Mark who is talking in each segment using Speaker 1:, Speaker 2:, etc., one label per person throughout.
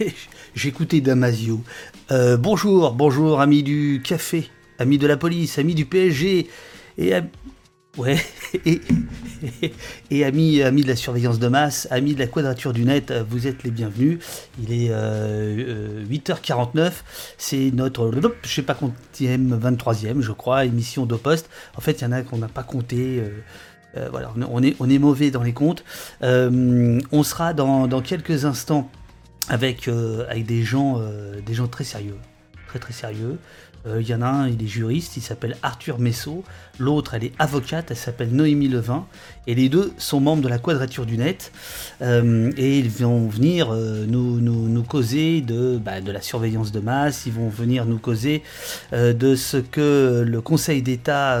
Speaker 1: j'écoutais Damasio. Euh, bonjour, bonjour, amis du café, amis de la police, amis du PSG, et, ouais, et, amis, de la surveillance de masse, amis de la quadrature du net, vous êtes les bienvenus. Il est 8h49, c'est notre, je sais pas combien, 23e, je crois, émission d'Opost. En fait, il y en a qu'on n'a pas compté. Euh, on est, mauvais dans les comptes. Euh, on sera dans, quelques instants avec, euh, avec des, gens, des gens très sérieux. Très très sérieux. Il y en a un, il est juriste, il s'appelle Arthur Messot. L'autre, elle est avocate, elle s'appelle Noémie Levin. Et les deux sont membres de la Quadrature du Net. et ils vont venir nous, nous, causer de, bah, de la surveillance de masse. Ils vont venir nous causer de ce que le Conseil d'État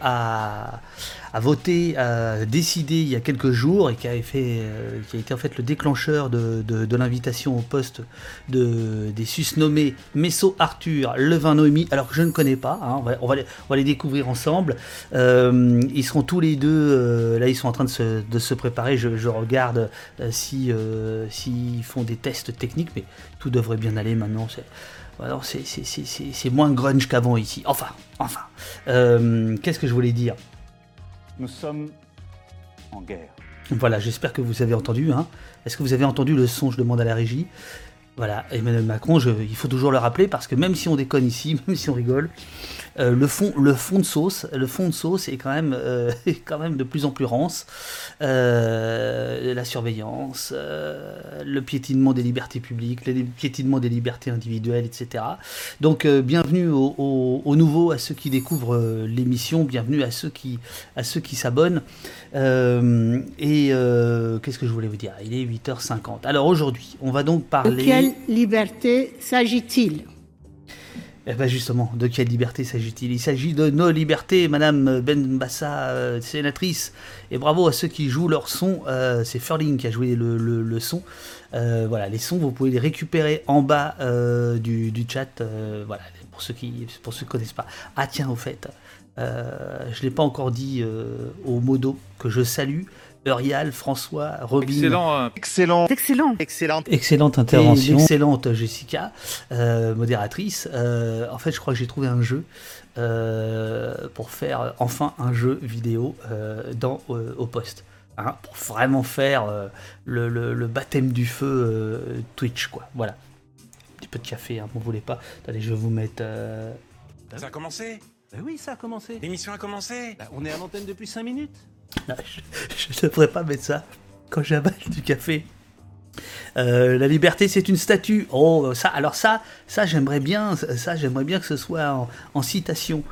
Speaker 1: a a voté, a décidé il y a quelques jours et qui euh, a été en fait le déclencheur de, l'invitation au poste de, des susnommés Messo Arthur, Levin Noémie, alors que je ne connais pas, hein, on, va, les, découvrir ensemble. Euh, ils seront tous les deux, euh, là ils sont en train de se, préparer, je, je regarde si s'ils font des tests techniques, mais tout devrait bien aller maintenant. C'est moins grunge qu'avant ici. Enfin, enfin. Qu'est-ce que je voulais dire?
Speaker 2: Nous sommes en guerre.
Speaker 1: Voilà, j'espère que vous avez entendu. Hein. Est-ce que vous avez entendu le son Je demande à la régie? Voilà, Emmanuel Macron, il faut toujours le rappeler parce que même si on déconne ici, même si on rigole, euh, le, fond, le fond de sauce, le fond de sauce est quand même, euh, quand même de plus en plus rance. Euh, la surveillance, le piétinement des libertés publiques, le piétinement des libertés individuelles, etc. Donc bienvenue aux, nouveaux, à ceux qui découvrent l'émission, bienvenue à ceux qui, à ceux qui s'abonnent. et qu'est-ce que je voulais vous dire? Il est 8h50. Alors aujourd'hui, on va donc parler
Speaker 3: liberté s'agit-il?
Speaker 1: Eh bien justement, de quelle liberté s'agit-il? Il, s'agit de nos libertés, Madame Benbassa, euh, sénatrice. Et bravo à ceux qui jouent leur son. Euh, c'est Furling qui a joué le, son. Euh, voilà, les sons, vous pouvez les récupérer en bas du, chat. voilà, pour ceux qui pour ceux qui connaissent pas. Ah tiens, au fait, je ne l'ai pas encore dit au modo que je salue. Eurial, François, Robin.
Speaker 4: Excellent, euh,
Speaker 3: excellent,
Speaker 1: excellent, excellente, excellente intervention, excellente Jessica, euh, modératrice. Euh, en fait, je crois que j'ai trouvé un jeu pour faire enfin un jeu vidéo dans au poste. Hein, pour vraiment faire le, baptême du feu Twitch, quoi. Voilà. Un petit peu de café, hein, vous voulez pas. Allez, je vais vous mettre.
Speaker 4: Ça a commencé?
Speaker 1: Ben Oui, ça a commencé.
Speaker 4: L'émission a commencé?
Speaker 1: Ben, On est à l'antenne depuis 5 minutes je ne devrais pas mettre ça quand j'avale du café. Euh, la liberté, c'est une statue. Oh, ça, alors ça, ça j'aimerais bien, ça j'aimerais bien que ce soit en citation.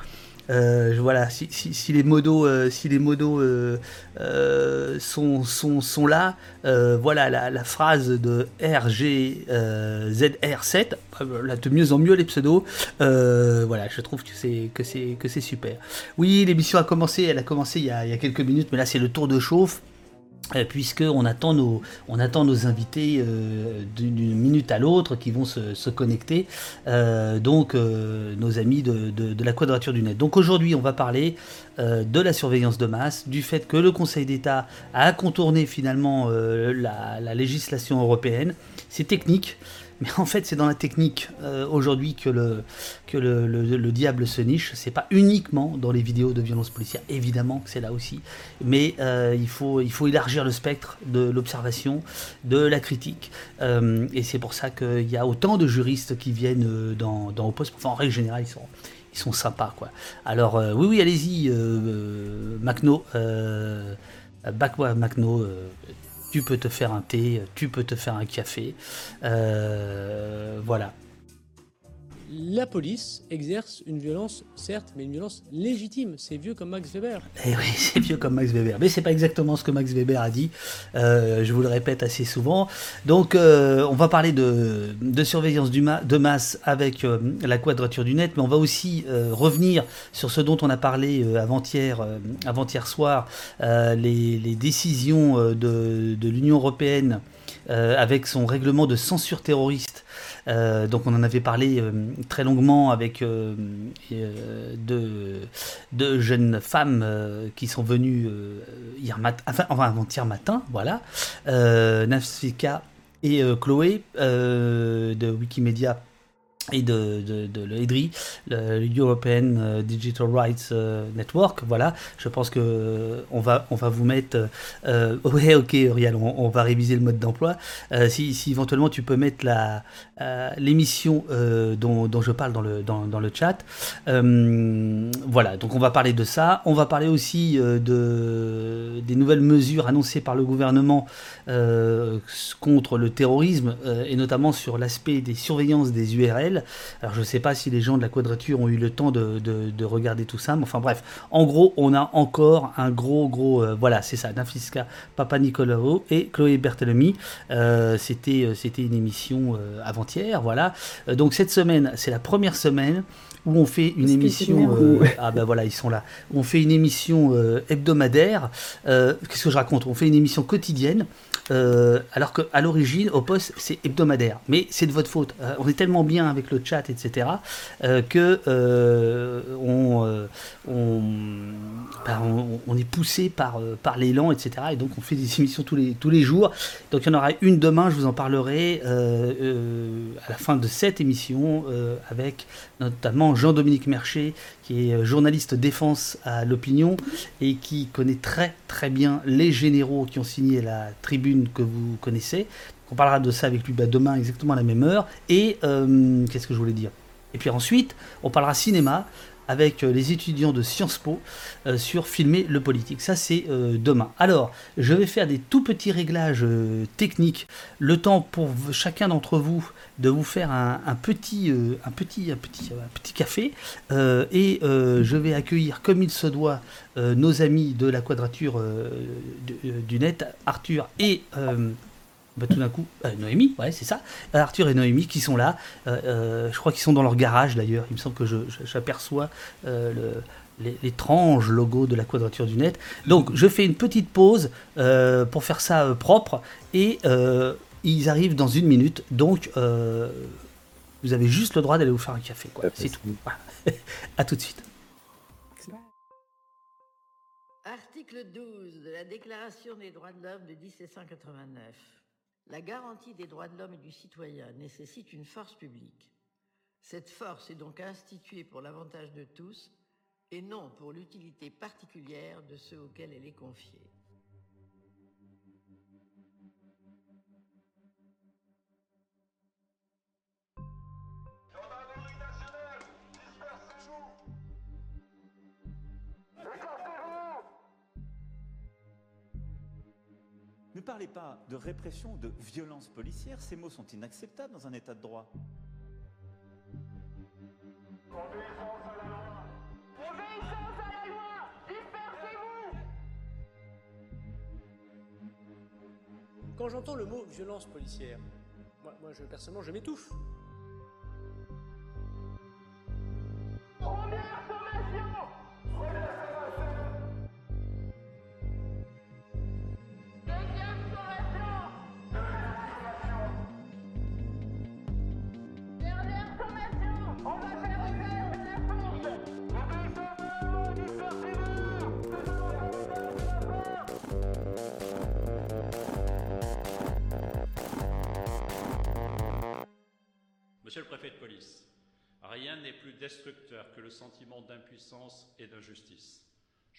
Speaker 1: Euh, voilà, si, les modos, euh, si les modos euh, sont, sont, sont, là, voilà la, phrase de RGZR7, là de mieux en mieux les pseudos, voilà, je trouve que c'est que c'est que c'est super. Oui, l'émission a commencé, elle a commencé il y a, il y a quelques minutes, mais là c'est le tour de chauffe. Euh, puisqu'on attend nos, on attend nos invités euh, d'une minute à l'autre qui vont se, connecter, euh, donc nos amis de, la quadrature du net. Donc aujourd'hui, on va parler de la surveillance de masse, du fait que le Conseil d'État a contourné finalement la, législation européenne. C'est technique. Mais en fait, c'est dans la technique euh, aujourd'hui que, le, que le, le, diable se niche. C'est pas uniquement dans les vidéos de violence policière, évidemment que c'est là aussi. Mais euh, il, faut, il faut élargir le spectre de l'observation, de la critique. Euh, et c'est pour ça qu'il y a autant de juristes qui viennent dans, dans au poste. Enfin, en règle générale, ils sont, ils sont sympas. Quoi. Alors, oui, oui, allez-y, Macno. Bakwa Macno tu peux te faire un thé, tu peux te faire un café. Euh, voilà
Speaker 5: la police exerce une violence, certes, mais une violence légitime. C'est vieux comme Max Weber.
Speaker 1: Eh oui, c'est vieux comme Max Weber. Mais c'est pas exactement ce que Max Weber a dit. Euh, je vous le répète assez souvent. Donc, euh, on va parler de, surveillance de masse avec euh, la quadrature du net, mais on va aussi revenir sur ce dont on a parlé avant-hier, soir, les, décisions de l'Union européenne avec son règlement de censure terroriste euh, donc on en avait parlé euh, très longuement avec euh, deux, jeunes femmes qui sont venues hier matin, enfin, avant-hier matin, voilà. Nafsika et euh, Chloé euh, de Wikimedia et de, l'EDRI, le European euh, Digital Rights euh, Network. Voilà, je pense que euh, on va, on va vous mettre. Euh, ouais, ok, Uriel, on, va réviser le mode d'emploi. Si, si éventuellement tu peux mettre l'émission dont, dont je parle dans le, dans, dans le chat. Voilà, donc on va parler de ça. On va parler aussi de, des nouvelles mesures annoncées par le gouvernement contre le terrorisme et notamment sur l'aspect des surveillances des URL. Alors je ne sais pas si les gens de la quadrature ont eu le temps de, de- de regarder tout ça, mais enfin bref, en gros, on a encore un gros, gros, euh, voilà, c'est ça, Nafisca Papa Nicolao et Chloé Berthelemy. Euh, c'était, euh, c'était une émission avant-hier, voilà. Donc cette semaine, c'est la première semaine où on fait une émission. euh, ah ben voilà, ils sont là. On fait une émission euh, hebdomadaire. Euh, Qu'est-ce que je raconte? On fait une émission quotidienne. Euh, alors qu'à l'origine, au poste, c'est hebdomadaire. Mais c'est de votre faute. Euh, on est tellement bien avec le chat, etc., euh, que euh, on, ben, on, on est poussé par, par l'élan, etc. Et donc on fait des émissions tous les, tous les jours. Donc il y en aura une demain, je vous en parlerai à la fin de cette émission avec notamment Jean-Dominique Mercher, qui est euh, journaliste défense à l'opinion et qui connaît très très bien les généraux qui ont signé la tribune que vous connaissez. On parlera de ça avec lui bah, demain exactement à la même heure. Et euh, qu'est-ce que je voulais dire? Et puis ensuite, on parlera cinéma avec euh, les étudiants de Sciences Po euh, sur filmer le politique. Ça, c'est euh, demain. Alors, je vais faire des tout petits réglages techniques. Le temps pour chacun d'entre vous de vous faire un, petit, un petit, un petit, un petit café. Et je vais accueillir, comme il se doit, nos amis de la quadrature du net, Arthur et bah, tout d'un coup, euh, Noémie, ouais, c'est ça. Euh, Arthur et Noémie qui sont là. Euh, euh, je crois qu'ils sont dans leur garage d'ailleurs. Il me semble que j'aperçois euh, le- l'étrange logo de la quadrature du net. Donc, je fais une petite pause euh, pour faire ça euh, propre et euh, ils arrivent dans une minute. Donc, euh, vous avez juste le droit d'aller vous faire un café. quoi. C'est tout. Voilà. à tout de suite.
Speaker 6: Article 12 de la Déclaration des droits de l'homme de 1789. La garantie des droits de l'homme et du citoyen nécessite une force publique. Cette force est donc instituée pour l'avantage de tous et non pour l'utilité particulière de ceux auxquels elle est confiée.
Speaker 2: Parlez pas de répression ou de violence policière, ces mots sont inacceptables dans un état de droit.
Speaker 5: Quand j'entends le mot violence policière, moi, moi je, personnellement, je m'étouffe.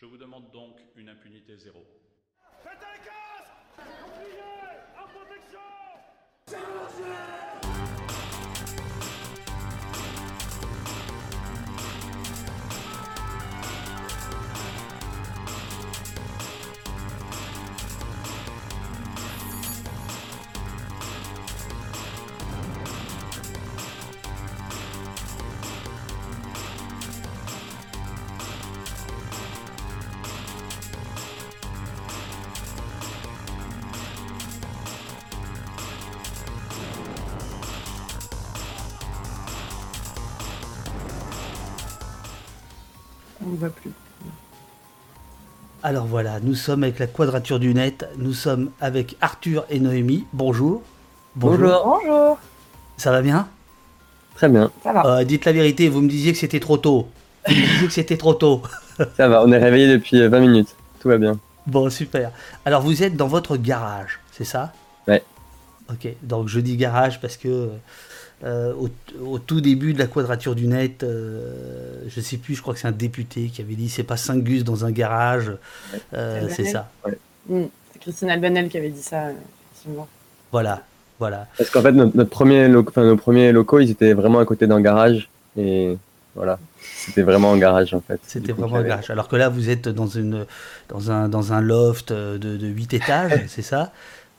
Speaker 7: Je vous demande donc une impunité zéro.
Speaker 8: On ne va plus.
Speaker 1: Alors voilà, nous sommes avec la quadrature du net. Nous sommes avec Arthur et Noémie. Bonjour.
Speaker 8: Bonjour.
Speaker 1: Ça va bien?
Speaker 9: Très bien,
Speaker 8: Ça va.
Speaker 1: Euh, Dites la vérité, vous me disiez que c'était trop tôt. Vous me disiez que c'était trop tôt.
Speaker 9: ça va, on est réveillé depuis euh, 20 minutes. Tout va bien.
Speaker 1: Bon, super. Alors vous êtes dans votre garage, c'est ça?
Speaker 9: Ouais.
Speaker 1: ok. Donc je dis garage parce que euh, au, au, tout début de la quadrature du net, euh, je sais plus, je crois que c'est un député qui avait dit c'est pas 5 gus dans un garage, euh, c'est ça.
Speaker 8: Ouais. Mmh. C'est Christine Albanel qui avait dit ça, effectivement.
Speaker 1: Voilà, voilà.
Speaker 9: Parce qu'en fait, notre, notre premier lo- enfin, nos premiers locaux, ils étaient vraiment à côté d'un garage. Et voilà, c'était vraiment un garage en fait.
Speaker 1: C'était vraiment un garage. Alors que là, vous êtes dans, une, dans, un, dans un loft de, de 8 étages, c'est ça?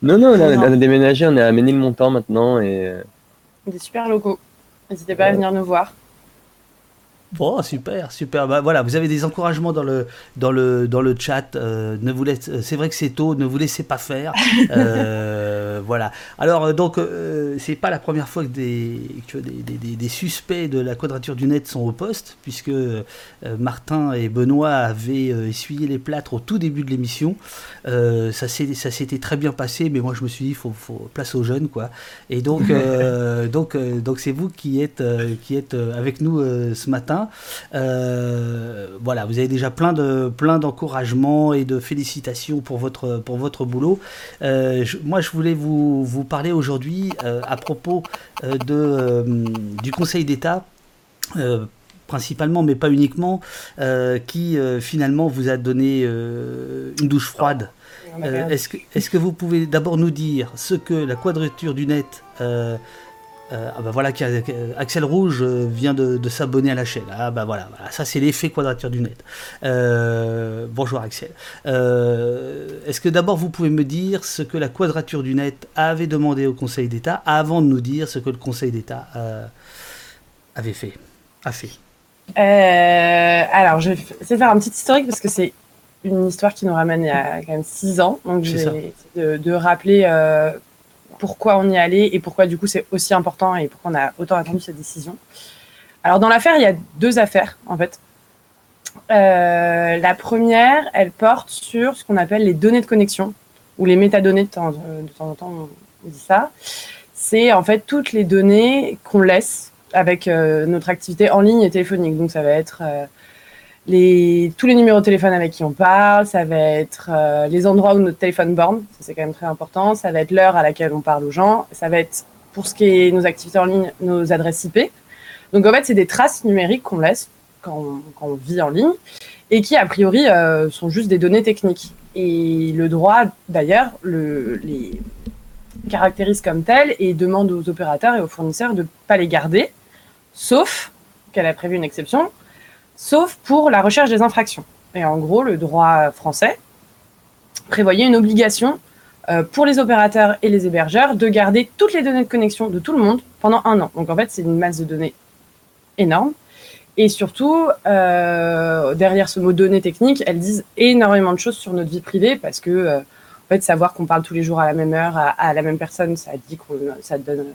Speaker 9: Non, non, on a, on a déménagé, on est à Ménilmontant maintenant. Et euh,
Speaker 8: Des super locaux. N'hésitez pas à venir nous voir.
Speaker 1: Bon, super, super. Bah, voilà, vous avez des encouragements dans le, dans le, dans le chat. euh, ne vous euh, c'est vrai que c'est tôt, ne vous laissez pas faire. Euh, voilà. Alors, donc, euh, c'est pas la première fois que, des, que des, des- des- des suspects de la quadrature du net sont au poste, puisque Martin et Benoît avaient essuyé les plâtres au tout début de l'émission. Ça s'était très bien passé, mais moi je me suis dit, il faut, faut place aux jeunes, quoi. Et donc, donc, donc c'est vous qui êtes, qui êtes avec nous ce matin. Euh, voilà, vous avez déjà plein de plein d'encouragements et de félicitations pour votre pour votre boulot. Euh, je- moi, je voulais vous vous parler aujourd'hui euh, à propos de du Conseil d'État. principalement, mais pas uniquement, euh, qui euh, finalement vous a donné euh, une douche froide. Est-ce que, est que vous pouvez d'abord nous dire ce que la quadrature du net euh, ah bah voilà, Axel Rouge euh, vient de, de s'abonner à la chaîne. Ah bah voilà, voilà, ça c'est l'effet quadrature du net. Euh, bonjour Axel. Euh, Est-ce que d'abord vous pouvez me dire ce que la quadrature du net avait demandé au Conseil d'État avant de nous dire ce que le Conseil d'État avait fait, a fait?
Speaker 8: Alors, je vais faire un petit historique parce que c'est une histoire qui nous ramène il y a quand même six ans. Donc, je vais de, de rappeler pourquoi on y allé et pourquoi, du coup, c'est aussi important et pourquoi on a autant attendu cette décision. Alors, dans l'affaire, il y a deux affaires, en fait. Euh, la première, elle porte sur ce qu'on appelle les données de connexion ou les métadonnées de temps, temps en temps, on dit ça. C'est en fait toutes les données qu'on laisse avec euh, notre activité en ligne et téléphonique. Donc ça va être euh, tous les numéros de téléphone avec qui on parle, ça va être euh, les endroits où notre téléphone borne, ça c'est quand même très important, ça va être l'heure à laquelle on parle aux gens, ça va être pour ce qui est nos activités en ligne, nos adresses IP. Donc en fait c'est des traces numériques qu'on laisse quand on, vit en ligne et qui a priori euh, sont juste des données techniques. Et le droit d'ailleurs le, les caractérise comme telles et demande aux opérateurs et aux fournisseurs de ne pas les garder, sauf qu'elle a prévu une exception, sauf pour la recherche des infractions. Et en gros, le droit français prévoyait une obligation euh, pour les opérateurs et les hébergeurs de garder toutes les données de connexion de tout le monde pendant un an. Donc en fait, c'est une masse de données énorme. Et surtout, euh, derrière ce mot données techniques, elles disent énormément de choses sur notre vie privée parce que euh, en fait, savoir qu'on parle tous les jours à la même heure, à, à la même personne, ça dit qu'on, ça donne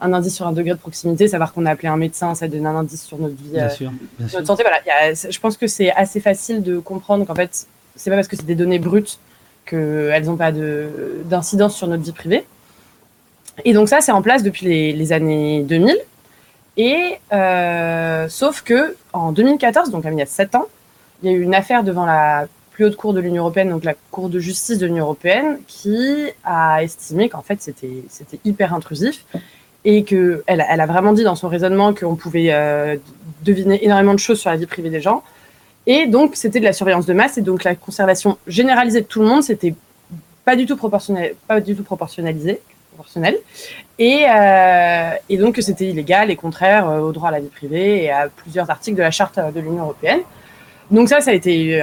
Speaker 8: un indice sur un degré de proximité. Savoir qu'on a appelé un médecin, ça donne un indice sur notre vie,
Speaker 1: Bien
Speaker 8: euh,
Speaker 1: sûr, bien sûr.
Speaker 8: notre santé. Voilà, il y a- je pense que c'est assez facile de comprendre qu'en fait, c'est pas parce que c'est des données brutes qu'elles n'ont pas de, d'incidence sur notre vie privée. Et donc ça, c'est en place depuis les, les années 2000. Et euh, sauf que en 2014, donc il y a 7 ans, il y a eu une affaire devant la plus haute cour de l'Union européenne, donc la Cour de justice de l'Union européenne, qui a estimé qu'en fait c'était hyper intrusif et que elle, a vraiment dit dans son raisonnement qu'on pouvait euh, deviner énormément de choses sur la vie privée des gens. Et donc c'était de la surveillance de masse et donc la conservation généralisée de tout le monde, c'était pas du tout proportionnel, pas du tout proportionnalisé, proportionnel. Et, euh, et donc c'était illégal et contraire euh, au droit à la vie privée et à plusieurs articles de la charte euh, de l'Union européenne. Donc ça, ça a été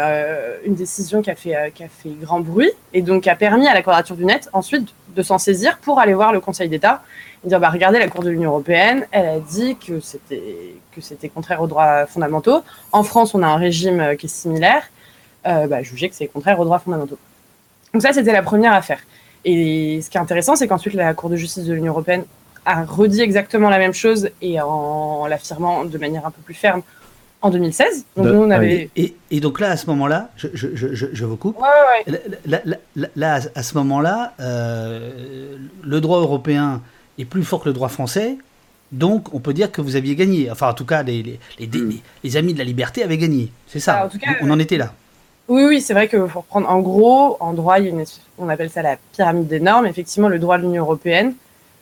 Speaker 8: une décision qui a, fait, qui a fait grand bruit et donc qui a permis à la Quadrature du Net ensuite de s'en saisir pour aller voir le Conseil d'État dire bah, regardez, la Cour de l'Union européenne, elle a dit que c'était que c'était contraire aux droits fondamentaux. En France, on a un régime euh, qui est similaire. Euh, bah, jugez que c'est contraire aux droits fondamentaux. Donc ça, c'était la première affaire. Et ce qui est intéressant, c'est qu'ensuite la Cour de justice de l'Union européenne a redit exactement la même chose et en l'affirmant de manière un peu plus ferme en 2016. Donc
Speaker 1: De-
Speaker 8: nous, on avait...
Speaker 1: Et, donc là, à ce moment-là, je, je, je, je- je vous coupe.
Speaker 8: Ouais, ouais, ouais.
Speaker 1: Là, là- là- là, à ce moment-là, euh, le droit européen est plus fort que le droit français. Donc, on peut dire que vous aviez gagné. Enfin, en tout cas, les, les, les- les- les amis de la liberté avaient gagné. C'est ça.
Speaker 8: Ah, en tout cas,
Speaker 1: on, on en était là.
Speaker 8: Oui, oui, c'est vrai que pour prendre en gros, en droit, il y a une, on appelle ça la pyramide des normes. Effectivement, le droit de l'Union européenne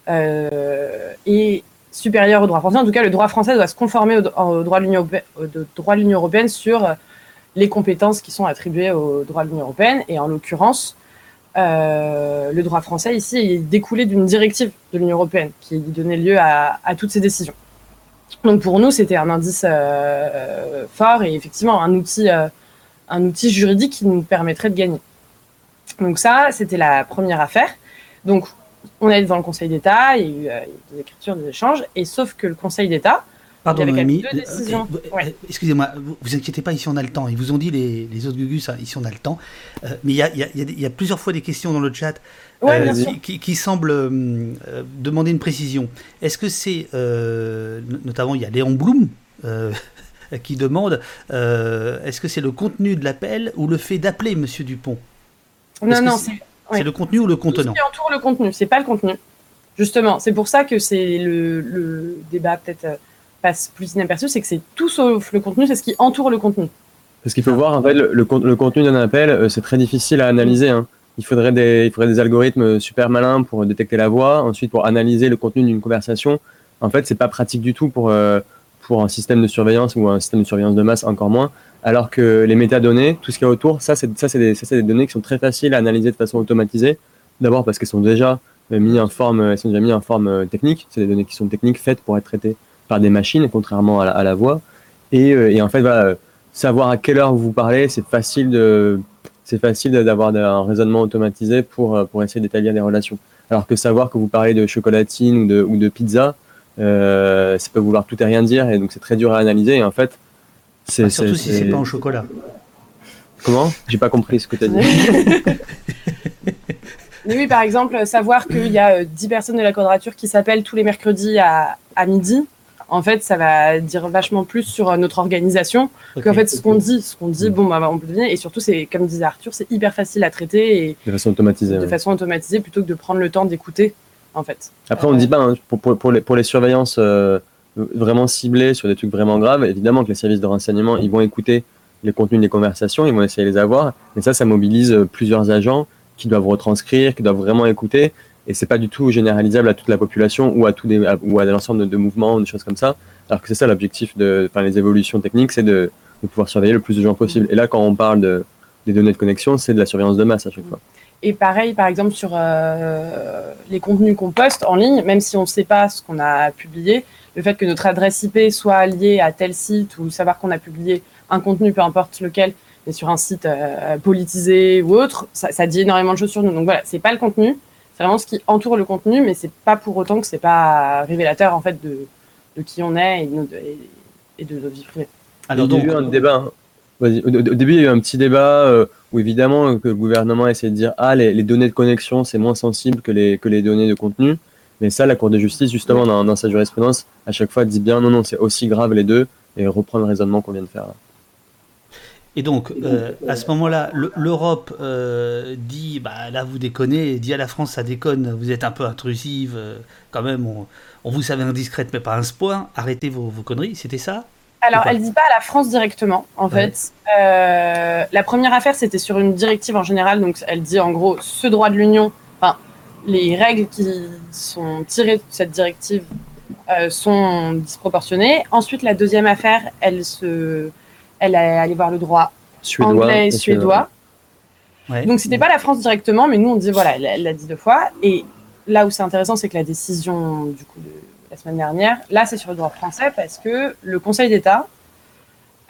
Speaker 8: euh, est supérieur au droit français. En tout cas, le droit français doit se conformer au, au droit de l'Union européenne, sur les compétences qui sont attribuées au droit de l'Union européenne. Et en l'occurrence, euh, le droit français ici est découlé d'une directive de l'Union européenne qui donnait lieu à, toutes ces décisions. Donc pour nous, c'était un indice euh, fort et effectivement un outil, euh, un outil juridique qui nous permettrait de gagner. Donc ça, c'était la première affaire. Donc on est devant le Conseil d'État, il y a eu euh, des écritures, des échanges, et sauf que le Conseil d'État,
Speaker 1: Pardon, Noémie. Euh, euh,
Speaker 8: Ouais.
Speaker 1: Excusez-moi, vous, vous inquiétez pas, ici on a le temps. Ils vous ont dit, les, les autres Gugus, hein, ici on a le temps. Euh, mais il y a, il y, a, il y a des- il y a plusieurs fois des questions dans le chat
Speaker 8: Ouais,
Speaker 1: euh, qui, semblent euh, euh, demander une précision. Est-ce que c'est, euh, no- notamment il y a Léon Blum euh, qui demande, euh, est-ce que c'est le contenu de l'appel ou le fait d'appeler Monsieur Dupont?
Speaker 8: Non, non,
Speaker 1: c'est-
Speaker 8: ouais.
Speaker 1: le contenu ou le
Speaker 8: tout ce
Speaker 1: contenant?
Speaker 8: qui entoure le contenu, c'est pas le contenu. Justement, c'est pour ça que c'est le, le débat peut-être euh, passe plus inaperçu, c'est que c'est tout sauf le contenu, c'est ce qui entoure le contenu.
Speaker 9: Parce qu'il faut voir, en fait, le, le, con- le contenu d'un appel, euh, c'est très difficile à analyser. hein. Il, faudrait des, il faudrait des algorithmes super malins pour détecter la voix, ensuite pour analyser le contenu d'une conversation. En fait, c'est pas pratique du tout pour, euh, pour un système de surveillance ou un système de surveillance de masse, encore moins. Alors que les métadonnées, tout ce qu'il y a autour, ça, c'est ça, c'est des, des données qui sont très faciles à analyser de façon automatisée. D'abord parce qu'elles sont déjà euh, mises en forme, elles sont déjà mises en forme euh, technique. C'est des données qui sont techniques faites pour être traitées par des machines, contrairement à la, à la voix. Et, euh, et en fait, voilà, euh, savoir à quelle heure vous parlez, c'est facile de, c'est facile d'avoir un raisonnement automatisé pour, euh, pour essayer d'établir des relations. Alors que savoir que vous parlez de chocolatine ou de, ou de pizza, euh, ça peut vouloir tout et rien dire, et donc c'est très dur à analyser. Et en fait, c'est
Speaker 1: Enfin, Surtout si c'est pas en chocolat.
Speaker 9: Comment? J'ai pas compris ce que tu as dit.
Speaker 8: Mais oui, par exemple, savoir qu'il y a euh, 10 personnes de la quadrature qui s'appellent tous les mercredis à, à midi, en fait, ça va dire vachement plus sur euh, notre organisation
Speaker 1: Ok.
Speaker 8: qu'en fait ce qu'on dit. Ce qu'on dit, bon, bah, on peut deviner. Et surtout, c'est comme disait Arthur, c'est hyper facile à traiter et
Speaker 9: De façon automatisée.
Speaker 8: de
Speaker 9: ouais.
Speaker 8: façon automatisée plutôt que de prendre le temps d'écouter, en fait.
Speaker 9: Après, on ne dit pas, hein, pour, pour, pour les, pour les surveillances euh, vraiment ciblées sur des trucs vraiment graves, évidemment que les services de renseignement, ils vont écouter les contenus des conversations, ils vont essayer de les avoir, mais ça, ça mobilise euh, plusieurs agents qui doivent retranscrire, qui doivent vraiment écouter, et c'est pas du tout généralisable à toute la population ou à, des, à- ou à l'ensemble de, mouvements, de choses comme ça, alors que c'est ça l'objectif de, enfin, les évolutions techniques, c'est de, de pouvoir surveiller le plus de gens possible. Et là, quand on parle de, des données de connexion, c'est de la surveillance de masse à chaque fois.
Speaker 8: Et pareil, par exemple, sur euh, les contenus qu'on poste en ligne, même si on ne sait pas ce qu'on a publié, le fait que notre adresse IP soit liée à tel site ou savoir qu'on a publié un contenu, peu importe lequel, mais sur un site euh, politisé ou autre, ça, ça dit énormément de choses sur nous. Donc voilà, c'est pas le contenu, c'est vraiment ce qui entoure le contenu, mais c'est pas pour autant que c'est pas révélateur en fait de, de qui on est et de, nos- et, de notre vie privée.
Speaker 1: Alors
Speaker 9: il y a
Speaker 1: donc,
Speaker 9: eu un débat. hein. Vas-y. Au, début, il y a eu un petit débat euh, où évidemment euh, que le gouvernement essaie de dire ah les, les données de connexion c'est moins sensible que les que les données de contenu. Mais ça, la Cour de justice justement dans, dans sa jurisprudence à chaque fois dit bien non non c'est aussi grave les deux et reprend le raisonnement qu'on vient de faire. là.
Speaker 1: Et donc, euh, à ce moment-là, le- l'Europe euh, dit, bah là vous déconnez, dit à la France ça déconne, vous êtes un peu intrusive, euh, quand même, on, on vous savait indiscrète, mais pas ce point, arrêtez vos, vos conneries, c'était ça?
Speaker 8: Alors, elle dit pas à la France directement, en
Speaker 1: Ouais.
Speaker 8: fait. Euh, la première affaire, c'était sur une directive en général. Donc, elle dit en gros, ce droit de l'Union, enfin, les règles qui sont tirées de cette directive euh, sont disproportionnées. Ensuite, la deuxième affaire, elle se, elle est allée voir le droit
Speaker 9: Suédois.
Speaker 8: anglais et
Speaker 9: et
Speaker 8: suédois.
Speaker 1: Ouais.
Speaker 8: Donc, c'était pas la France directement, mais nous, on dit, voilà, elle l'a dit deux fois. Et là où c'est intéressant, c'est que la décision, du coup, de la semaine dernière, là, c'est sur le droit français parce que le Conseil d'État,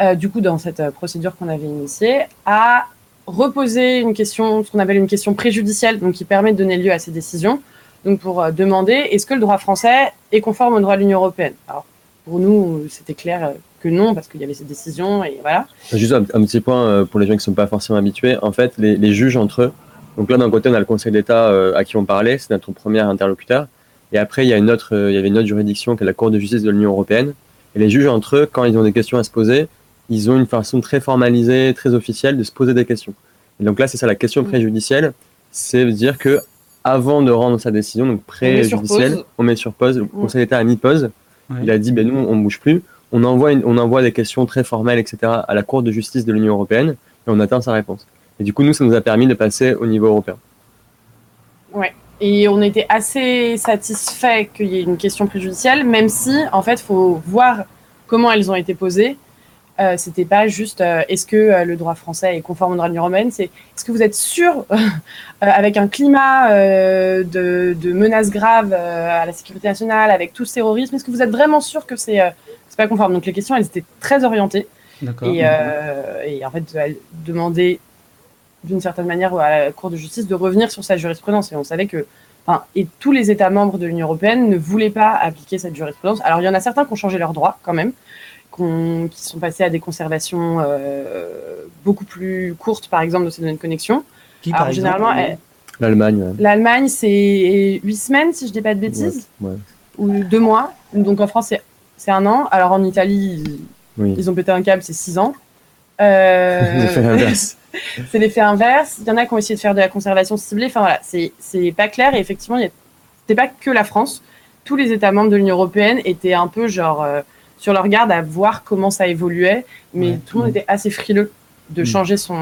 Speaker 8: euh, du coup, dans cette euh, procédure qu'on avait initiée, a reposé une question, ce qu'on appelle une question préjudicielle, donc qui permet de donner lieu à ces décisions. Donc, pour euh, demander est-ce que le droit français est conforme au droit de l'Union européenne? Alors, pour nous, c'était clair euh, que non, parce qu'il y avait ces décisions, et voilà.
Speaker 9: Juste un, un petit point euh, pour les gens qui ne sont pas forcément habitués. En fait, les, les juges entre eux, donc là d'un côté on a le Conseil d'État euh, à qui on parlait, c'est notre premier interlocuteur, et après il y a une autre, euh, il y avait une autre juridiction qui est la Cour de justice de l'Union européenne. Et les juges entre eux, quand ils ont des questions à se poser, ils ont une façon très formalisée, très officielle de se poser des questions. Et donc là c'est ça la question
Speaker 8: Mm.
Speaker 9: préjudicielle, c'est de dire que avant de rendre sa décision, donc
Speaker 8: met sur
Speaker 9: préjudicielle,
Speaker 8: pause.
Speaker 9: on met sur pause. Le Conseil d'État a mis pause.
Speaker 1: Ouais.
Speaker 9: Il a dit ben nous on bouge plus. On envoie, on envoie des questions très formelles, etc., à la Cour de justice de l'Union européenne et on attend sa réponse. Et du coup, nous, ça nous a permis de passer au niveau européen.
Speaker 8: Et on était assez satisfait qu'il y ait une question préjudicielle, même si, en fait, il faut voir comment elles ont été posées. Euh, c'était pas juste euh, est-ce que euh, le droit français est conforme au droit de l'Union européenne, c'est est-ce que vous êtes sûr, euh, avec un climat de, de menaces graves à la sécurité nationale, avec tout ce terrorisme, est-ce que vous êtes vraiment sûr que c'est c'est pas conforme Donc les questions, elles étaient très orientées. Et, euh, et en fait, elle demandait d'une certaine manière à la Cour de justice de revenir sur sa jurisprudence. Et on savait que, enfin, et tous les États membres de l'Union européenne ne voulaient pas appliquer cette jurisprudence. Alors, il y en a certains qui ont changé leurs droits quand même, qui sont passés à des conservations euh, beaucoup plus courtes, par exemple, de ces données de connexion.
Speaker 1: Qui, par
Speaker 8: Alors,
Speaker 1: exemple
Speaker 8: généralement, elle-
Speaker 9: L'Allemagne, ouais.
Speaker 8: l'Allemagne, c'est huit semaines, si je dis pas de bêtises,
Speaker 9: Ouais, ouais.
Speaker 8: ou deux mois. Donc en France, c'est- c'est un an. Alors en Italie, ils-
Speaker 9: Oui.
Speaker 8: ils ont pété un câble, c'est six ans. Euh,
Speaker 9: L'effet inverse.
Speaker 8: c'est l'effet inverse. Il y en a qui ont essayé de faire de la conservation ciblée. Enfin voilà, c'est pas clair. Et effectivement, a- c'était pas que la France. Tous les États membres de l'Union européenne étaient un peu genre euh, sur leur garde à voir comment ça évoluait. Mais
Speaker 1: Ouais.
Speaker 8: tout le monde était assez frileux de
Speaker 1: Mm.
Speaker 8: changer son,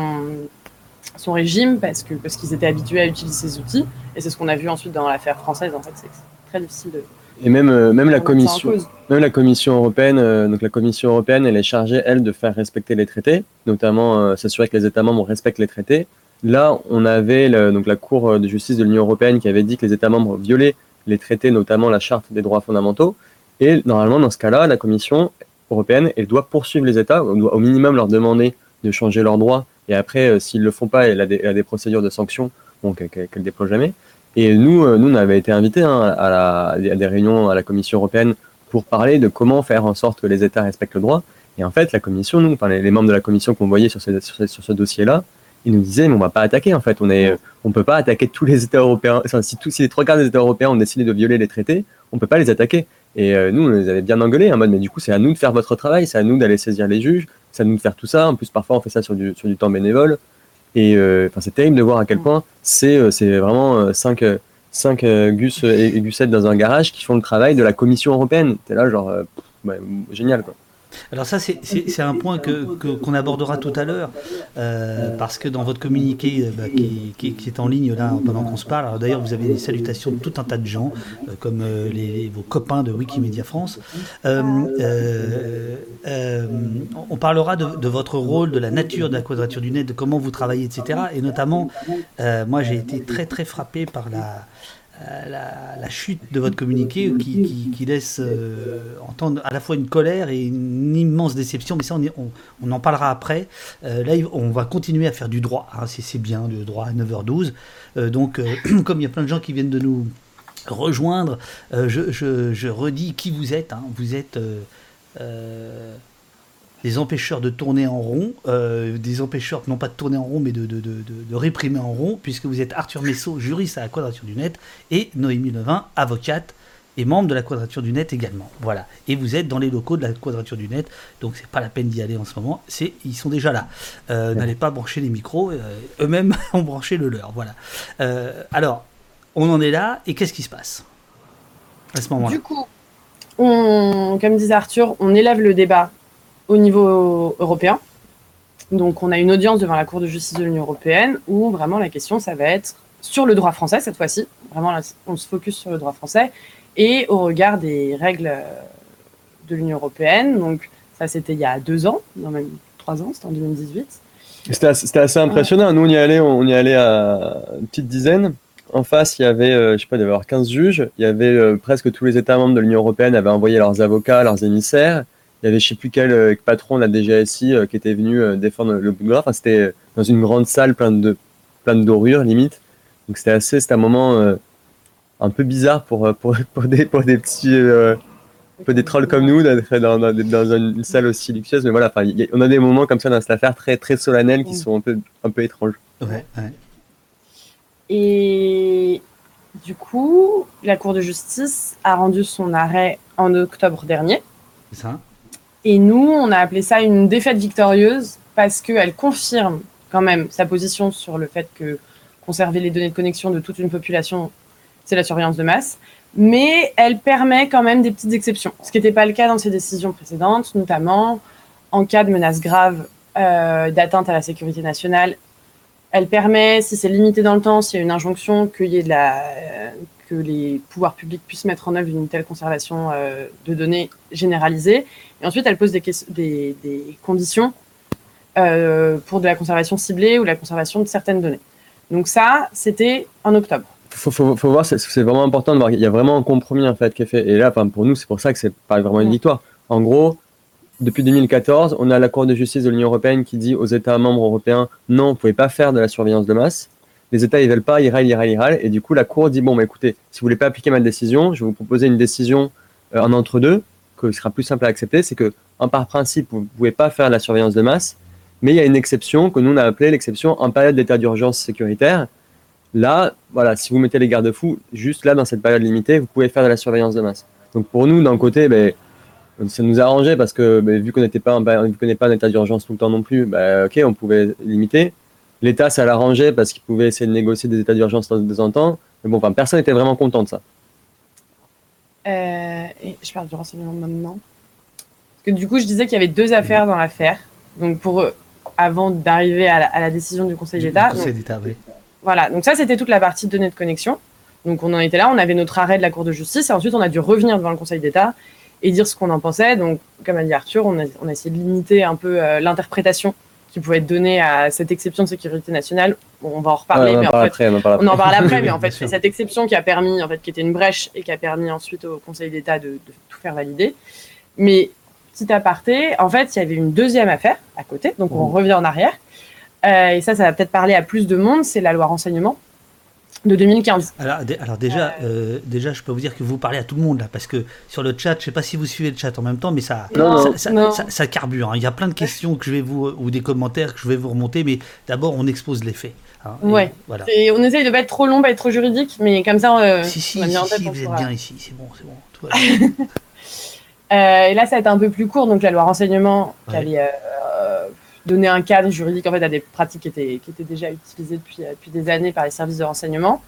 Speaker 8: son régime parce que parce qu'ils étaient habitués à utiliser ces outils. Et c'est ce qu'on a vu ensuite dans l'affaire française. En fait, c'est très difficile de.
Speaker 9: Et même, euh, même la commission, même la commission européenne, euh, donc la commission européenne, elle est chargée elle de faire respecter les traités, notamment euh, s'assurer que les États membres respectent les traités. Là, on avait le- donc la Cour de justice de l'Union européenne qui avait dit que les États membres violaient les traités, notamment la charte des droits fondamentaux. Et normalement, dans ce cas-là, la commission européenne, elle doit poursuivre les États, on doit au minimum leur demander de changer leurs droits. Et après, euh, s'ils le font pas, elle a des, elle a des procédures de sanctions, bon, qu'elle qu'elle déploie jamais. Et nous, euh, nous, on avait été invités hein, à, la- à des réunions à la Commission européenne pour parler de comment faire en sorte que les États respectent le droit. Et en fait, la Commission, nous, enfin, les, membres de la Commission qu'on voyait sur ce, dossier-là, ils nous disaient, mais on va pas attaquer, en fait. On est, on peut pas attaquer tous les États européens. Enfin, si, tous, si les trois quarts des États européens ont décidé de violer les traités, on peut pas les attaquer. Et euh, nous, on les avait bien engueulés, en mode, mais du coup, c'est à nous de faire votre travail, c'est à nous d'aller saisir les juges, c'est à nous de faire tout ça. En plus, parfois, on fait ça sur du temps bénévole. Et euh, enfin, c'est terrible de voir à quel point c'est euh, c'est vraiment euh, cinq, euh, cinq euh, gus et, et gussettes dans un garage qui font le travail de la Commission européenne. T'es là, genre, euh, pff, ouais, génial, quoi.
Speaker 1: Alors ça, c'est- un point que que- qu'on abordera tout à l'heure, euh, parce que dans votre communiqué euh, bah, qui, qui- est en ligne là pendant qu'on se parle, d'ailleurs vous avez des salutations de tout un tas de gens, euh, comme les, vos copains de Wikimedia France. On parlera de, de votre rôle, de la nature de la quadrature du net, de comment vous travaillez, etc. Et notamment, moi j'ai été très très frappé par la la, la chute de votre communiqué qui, qui- laisse euh, entendre à la fois une colère et une immense déception, mais ça on, on- en parlera après. Euh, là on va continuer à faire du droit, hein, c'est bien, du droit à 9h12. Euh, donc euh, comme il y a plein de gens qui viennent de nous rejoindre, euh, je, je- redis qui vous êtes. hein. Vous êtes euh, euh, des empêcheurs de tourner en rond, euh, des empêcheurs non pas de tourner en rond, mais de, de- de- de- de réprimer en rond, puisque vous êtes Arthur Messot, juriste à la Quadrature du Net, et Noémie Levin, avocate et membre de la Quadrature du Net également. Voilà. Et vous êtes dans les locaux de la Quadrature du Net, donc c'est pas la peine d'y aller en ce moment. C'est, ils sont déjà là. Euh, N'allez pas brancher les micros. euh, eux-mêmes ont branché le leur. Voilà. Euh, alors, on en est là, et qu'est-ce qui se passe à ce moment-là?
Speaker 8: Du coup, on, comme disait Arthur, on élève le débat au niveau européen. Donc, on a une audience devant la Cour de justice de l'Union européenne où vraiment la question, ça va être sur le droit français cette fois-ci. Vraiment, là, on se focus sur le droit français et au regard des règles de l'Union européenne. Donc, ça, c'était il y a deux ans, non même trois ans, c'était en 2018.
Speaker 9: C'était assez, impressionnant. Nous, on y allait, on y allait à une petite dizaine. En face, il y avait, euh, je sais pas, il y avoir 15 juges. Il y avait euh, presque tous les États membres de l'Union européenne avaient envoyé leurs avocats, leurs émissaires. Il y avait, je sais plus quel euh, patron de la DGSI euh, qui était venu euh, défendre le bout de gras. Enfin, c'était dans une grande salle pleine de, pleine dorures, limite. Donc, c'était assez, c'était un moment euh, un peu bizarre pour, pour, pour, des, pour des petits, euh, peu des trolls comme nous d'être dans, dans, dans une salle aussi luxueuse. Mais voilà, y a- on a des moments comme ça dans cette affaire très, très solennels qui
Speaker 8: Mm.
Speaker 9: sont un peu, un peu étranges.
Speaker 1: Ouais, ouais.
Speaker 8: Et du coup, la Cour de justice a rendu son arrêt en octobre dernier.
Speaker 1: C'est ça?
Speaker 8: Et nous, on a appelé ça une défaite victorieuse parce qu'elle confirme quand même sa position sur le fait que conserver les données de connexion de toute une population, c'est la surveillance de masse. Mais elle permet quand même des petites exceptions, ce qui n'était pas le cas dans ses décisions précédentes, notamment en cas de menace grave euh, d'atteinte à la sécurité nationale Elle permet, si c'est limité dans le temps, s'il y a une injonction, qu'il y ait de la, euh, que les pouvoirs publics puissent mettre en œuvre une telle conservation euh, de données généralisée. Et ensuite, elle pose des, des, des conditions euh, pour de la conservation ciblée ou la conservation de certaines données. Donc ça, c'était en octobre.
Speaker 9: Faut, faut, faut voir, c'est vraiment important de voir. Il y a vraiment un compromis en fait qui est fait. Et là, pour nous, c'est pour ça que c'est pas vraiment une victoire. En gros, depuis 2014, on a la Cour de justice de l'Union européenne qui dit aux États membres européens non, vous ne pouvez pas faire de la surveillance de masse. Les États, ils veulent pas, ils râlent, ils râlent, ils râlent. Et du coup, la Cour dit bon, bah, écoutez, si vous voulez pas appliquer ma décision, je vais vous proposer une décision euh, en entre-deux, que sera plus simple à accepter. C'est que, en par principe, vous ne pouvez pas faire la surveillance de masse, mais il y a une exception que nous, on a appelée l'exception en période d'état d'urgence sécuritaire. Là, voilà, si vous mettez les garde-fous, juste là, dans cette période limitée, vous pouvez faire de la surveillance de masse. Donc pour nous, d'un côté, ben, ça nous a arrangé parce que ben, vu qu'on n'était pas, vu qu'on pas en état d'urgence tout le temps non plus, ben, ok, on pouvais limiter. L'État, ça l'arrangeait parce qu'il pouvait essayer de négocier des états d'urgence de temps en temps. Mais bon, enfin, personne n'était vraiment content de ça.
Speaker 8: Euh, et je parle du renseignement maintenant. Parce que du coup, je disais qu'il y avait deux affaires dans l'affaire. Donc pour avant d'arriver à, à, la décision du Conseil d'État.
Speaker 1: Conseil d'État, oui.
Speaker 8: Voilà, donc ça c'était toute la partie de données de connexion. Donc on en était là, on avait notre arrêt de la Cour de justice et ensuite on a dû revenir devant le Conseil d'État et dire ce qu'on en pensait. Donc comme a dit Arthur, on a, on a essayé de limiter un peu euh, l'interprétation qui pouvait être donnée à cette exception de sécurité nationale. Bon, on va en reparler,
Speaker 9: Ouais, on en
Speaker 8: mais en
Speaker 9: parle
Speaker 8: fait,
Speaker 9: après, on en parle
Speaker 8: on en
Speaker 9: après.
Speaker 8: parle après, mais en fait c'est cette exception qui a permis, en fait, qui était une brèche et qui a permis ensuite au Conseil d'État de, de tout faire valider. Mais petit aparté, en fait, il y avait une deuxième affaire à côté, donc on revient en arrière. Euh, et ça, ça va peut-être parler à plus de monde, c'est la loi renseignement de 2015.
Speaker 1: Alors, dé- alors déjà, euh, déjà, je peux vous dire que vous parlez à tout le monde là, parce que sur le chat, je sais pas si vous suivez le chat en même temps, mais ça,
Speaker 9: Non,
Speaker 1: ça,
Speaker 9: non.
Speaker 1: ça,
Speaker 8: Non.
Speaker 1: ça- ça carbure. hein. Il y a plein de questions que je vais vous ou des commentaires que je vais vous remonter, mais d'abord on expose les faits. hein. Et
Speaker 8: Ouais.
Speaker 1: Voilà.
Speaker 8: Et on essaye de pas être trop long, pas être trop juridique, mais comme ça, euh,
Speaker 1: Si si,
Speaker 8: on a en
Speaker 6: bah,
Speaker 1: si,
Speaker 8: tête,
Speaker 1: si, vous êtes bien ici, c'est bon, c'est bon. tout va bien.
Speaker 8: Euh, et là, ça a été un peu plus court. Donc, la loi renseignement qui
Speaker 1: Ouais.
Speaker 8: avait donné un cadre juridique en fait, à des pratiques qui étaient, qui étaient déjà utilisées depuis, euh, depuis des années par les services de renseignement.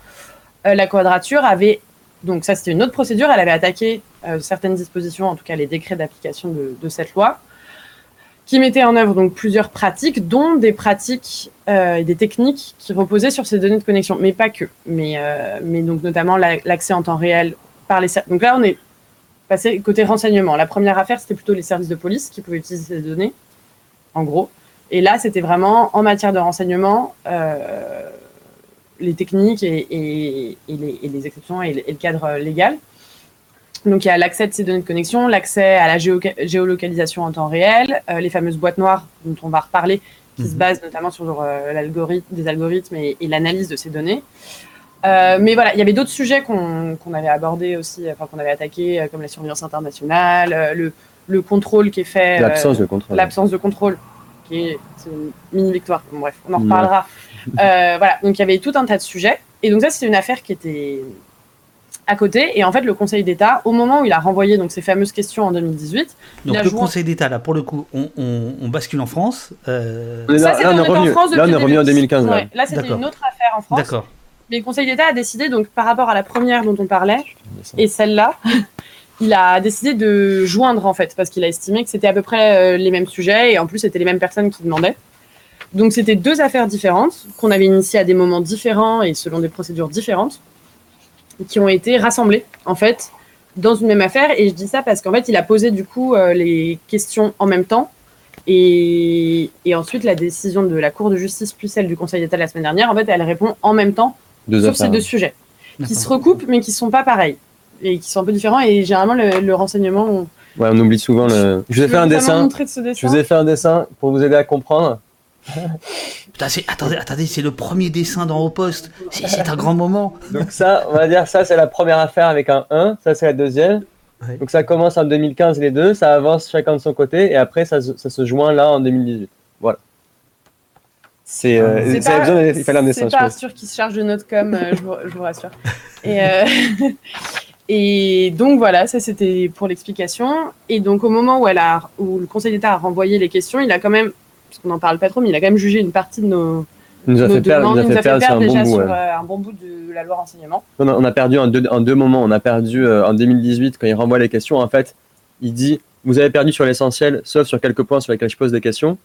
Speaker 8: Euh, la quadrature avait, donc ça c'était une autre procédure, elle avait attaqué euh, certaines dispositions, en tout cas les décrets d'application de, cette loi, qui mettaient en œuvre donc plusieurs pratiques, dont des pratiques et des techniques qui reposaient sur ces données de connexion, mais pas que, mais, mais donc notamment la- l'accès en temps réel par les Donc là, on est passé côté renseignement. La première affaire, c'était plutôt les services de police qui pouvaient utiliser ces données, en gros. Et là, c'était vraiment en matière de renseignement, euh, les techniques et, et- et les, et les exceptions et le, cadre légal. Donc, il y a l'accès de ces données de connexion, l'accès à la géolocalisation en temps réel, euh, les fameuses boîtes noires dont on va reparler, qui se
Speaker 1: Mhm.
Speaker 8: basent notamment sur euh, l'algorithme, des algorithmes et, l'analyse de ces données. Euh, mais voilà, il y avait d'autres sujets qu'on avait abordés aussi, enfin qu'on avait attaqués, comme la surveillance internationale, le, le contrôle qui est fait,
Speaker 9: L'absence de contrôle.
Speaker 8: l'absence de contrôle, qui est, une mini victoire. Bon, bref, on en reparlera. Euh, voilà, donc il y avait tout un tas de sujets. Et donc ça, c'était une affaire qui était à côté. Et en fait, le Conseil d'État, au moment où il a renvoyé donc ces fameuses questions en 2018,
Speaker 1: Donc
Speaker 8: Il a
Speaker 1: le
Speaker 8: joué-
Speaker 1: Conseil d'État là, pour le coup, on, on- on bascule en France. euh,
Speaker 8: ça,
Speaker 9: là, on est
Speaker 8: en
Speaker 9: revenu.
Speaker 8: France
Speaker 9: Là, on
Speaker 8: depuis
Speaker 9: est revenu en 2015. là.
Speaker 8: Ouais, là, c'était une autre affaire en France.
Speaker 1: D'accord.
Speaker 8: Mais le Conseil d'État a décidé, donc par rapport à la première dont on parlait, et celle-là, il a décidé de joindre en fait, parce qu'il a estimé que c'était à peu près euh, les mêmes sujets, et en plus c'était les mêmes personnes qui demandaient. Donc c'était deux affaires différentes, qu'on avait initiées à des moments différents et selon des procédures différentes, qui ont été rassemblées en fait dans une même affaire. Et je dis ça parce qu'en fait il a posé du coup euh, les questions en même temps. Et, et ensuite, la décision de la Cour de justice plus celle du Conseil d'État la semaine dernière, en fait, elle répond en même temps
Speaker 9: Deux
Speaker 8: sur ces deux sujets qui se recoupent mais qui sont pas pareils et qui sont un peu différents et généralement le, le renseignement on...
Speaker 9: Ouais, on oublie souvent le. Je vous ai fait un dessin.
Speaker 8: montrer de ce dessin
Speaker 9: Je vous ai fait un dessin pour vous aider à comprendre.
Speaker 1: Putain, c'est- attendez, attendez, c'est le premier dessin dans Au Poste. C'est un grand moment.
Speaker 9: Donc ça, on va dire ça, c'est la première affaire avec un 1. Ça, c'est la deuxième.
Speaker 1: Ouais.
Speaker 9: Donc ça commence en 2015 les deux, ça avance chacun de son côté et après ça, se- ça se joint là en 2018. Voilà. C'est, euh,
Speaker 8: pas-
Speaker 9: besoin il fallait un dessin,
Speaker 8: c'est
Speaker 9: je
Speaker 8: pas. Arthur qui se charge de notre com euh, je, vous, je vous rassure et, euh, et donc voilà ça c'était pour l'explication et donc au moment où, elle a, où le Conseil d'État a renvoyé les questions il a quand même parce qu'on n'en parle pas trop mais il a quand même jugé une partie de nos,
Speaker 9: Il nous a fait perdre, nous a fait
Speaker 8: déjà
Speaker 9: bon bout.
Speaker 8: sur
Speaker 9: ouais.
Speaker 8: euh, un bon bout de la loi renseignement
Speaker 9: On a, on a perdu en deux, en deux moments. On a perdu euh, en 2018 quand il renvoie les questions. En fait, il dit vous avez perdu sur l'essentiel, sauf sur quelques points sur lesquels je pose des questions.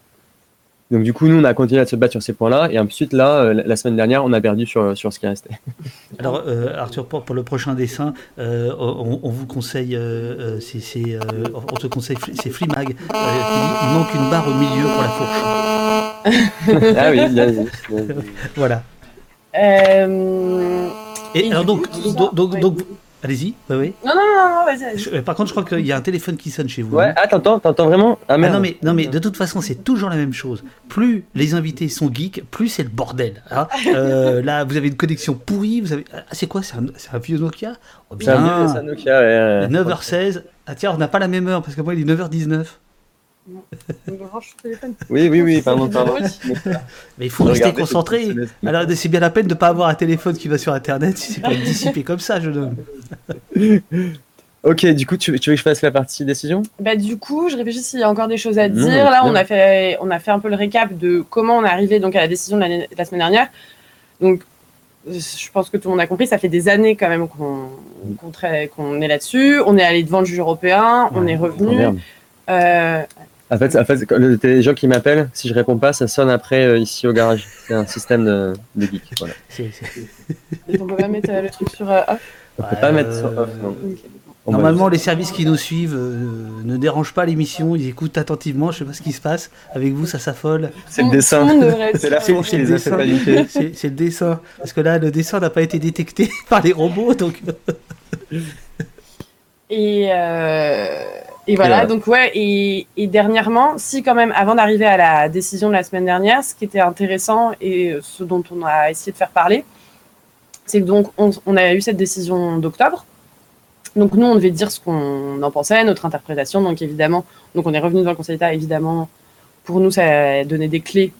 Speaker 9: Donc du coup, nous, on a continué à se battre sur ces points-là. Et ensuite, là, euh, la semaine dernière, on a perdu sur, sur ce qui restait.
Speaker 1: Alors, euh, Arthur, pour, pour le prochain dessin, euh, on, on vous conseille, euh, euh, on te conseille, c'est Flimag, euh, qui dit il manque une barre au milieu pour la fourche.
Speaker 9: ah oui, bien.
Speaker 1: Voilà.
Speaker 8: Euh,
Speaker 1: Et,
Speaker 8: Et
Speaker 1: alors donc,
Speaker 8: coup,
Speaker 1: donc, donc,
Speaker 8: ouais.
Speaker 1: donc- allez-y. Oui, oui.
Speaker 8: Non, non, non, non, vas-y.
Speaker 1: Je- euh, par contre, je crois qu'il y a un téléphone qui sonne chez vous.
Speaker 9: Ouais,
Speaker 1: hein.
Speaker 9: ah, t'entends, t'entends vraiment Ah
Speaker 1: Ah non mais non mais de toute façon c'est toujours la même chose. Plus les invités sont geeks, plus c'est le bordel. hein. Euh, là vous avez une connexion pourrie. Vous avez ah, c'est quoi c'est un, vieux Nokia? Oh,
Speaker 9: C'est un
Speaker 1: bien.
Speaker 9: c'est un Nokia, ouais, ouais.
Speaker 1: 9h16. Ah tiens on n'a pas la même heure parce que moi il est 9h19.
Speaker 8: Donc, branche le téléphone.
Speaker 9: Oui, oui, oui, pardon, pardon.
Speaker 1: Mais il faut rester concentré. Alors c'est bien la peine de pas avoir un téléphone qui va sur internet si c'est pas dissipé comme ça je donne.
Speaker 9: Ok, du coup, tu, tu veux que je fasse la partie décision?
Speaker 8: Bah, du coup, je réfléchis s'il y a encore des choses à dire.
Speaker 9: Non,
Speaker 8: Là, on a, fait, on a fait un peu le récap de comment on est arrivé donc, à la décision de la semaine dernière. Donc, je pense que tout le monde a compris, ça fait des années quand même qu'on qu'on est là-dessus. On est allé devant le juge européen, on est revenu. Euh,
Speaker 9: En fait, en fait les gens qui m'appellent, si je réponds pas, ça sonne après euh, ici au garage. C'est un système de, de geek. Voilà.
Speaker 8: Et on peut pas mettre euh, le truc sur euh, off.
Speaker 9: On peut
Speaker 1: Ouais,
Speaker 9: pas mettre sur off, non.
Speaker 1: Normalement, les services qui nous suivent euh, ne dérangent pas l'émission, ils écoutent attentivement. Je sais pas ce qui se passe avec vous, ça s'affole.
Speaker 9: c'est le dessin. C'est la
Speaker 1: C'est
Speaker 9: qui
Speaker 1: le
Speaker 9: les a fait
Speaker 1: dessin.
Speaker 9: paniquer.
Speaker 1: C'est c'est le dessin. Parce que là, le dessin n'a pas été détecté par les robots, donc.
Speaker 8: Et, euh, et voilà,
Speaker 9: voilà.
Speaker 8: donc ouais, et, et dernièrement, si quand même, avant d'arriver à la décision de la semaine dernière, ce qui était intéressant et ce dont on a essayé de faire parler, c'est que donc on, on a eu cette décision d'octobre. Donc nous, on devait dire ce qu'on en pensait, notre interprétation. Donc évidemment, donc on est revenu devant le Conseil d'État. Évidemment, pour nous, ça donné des clés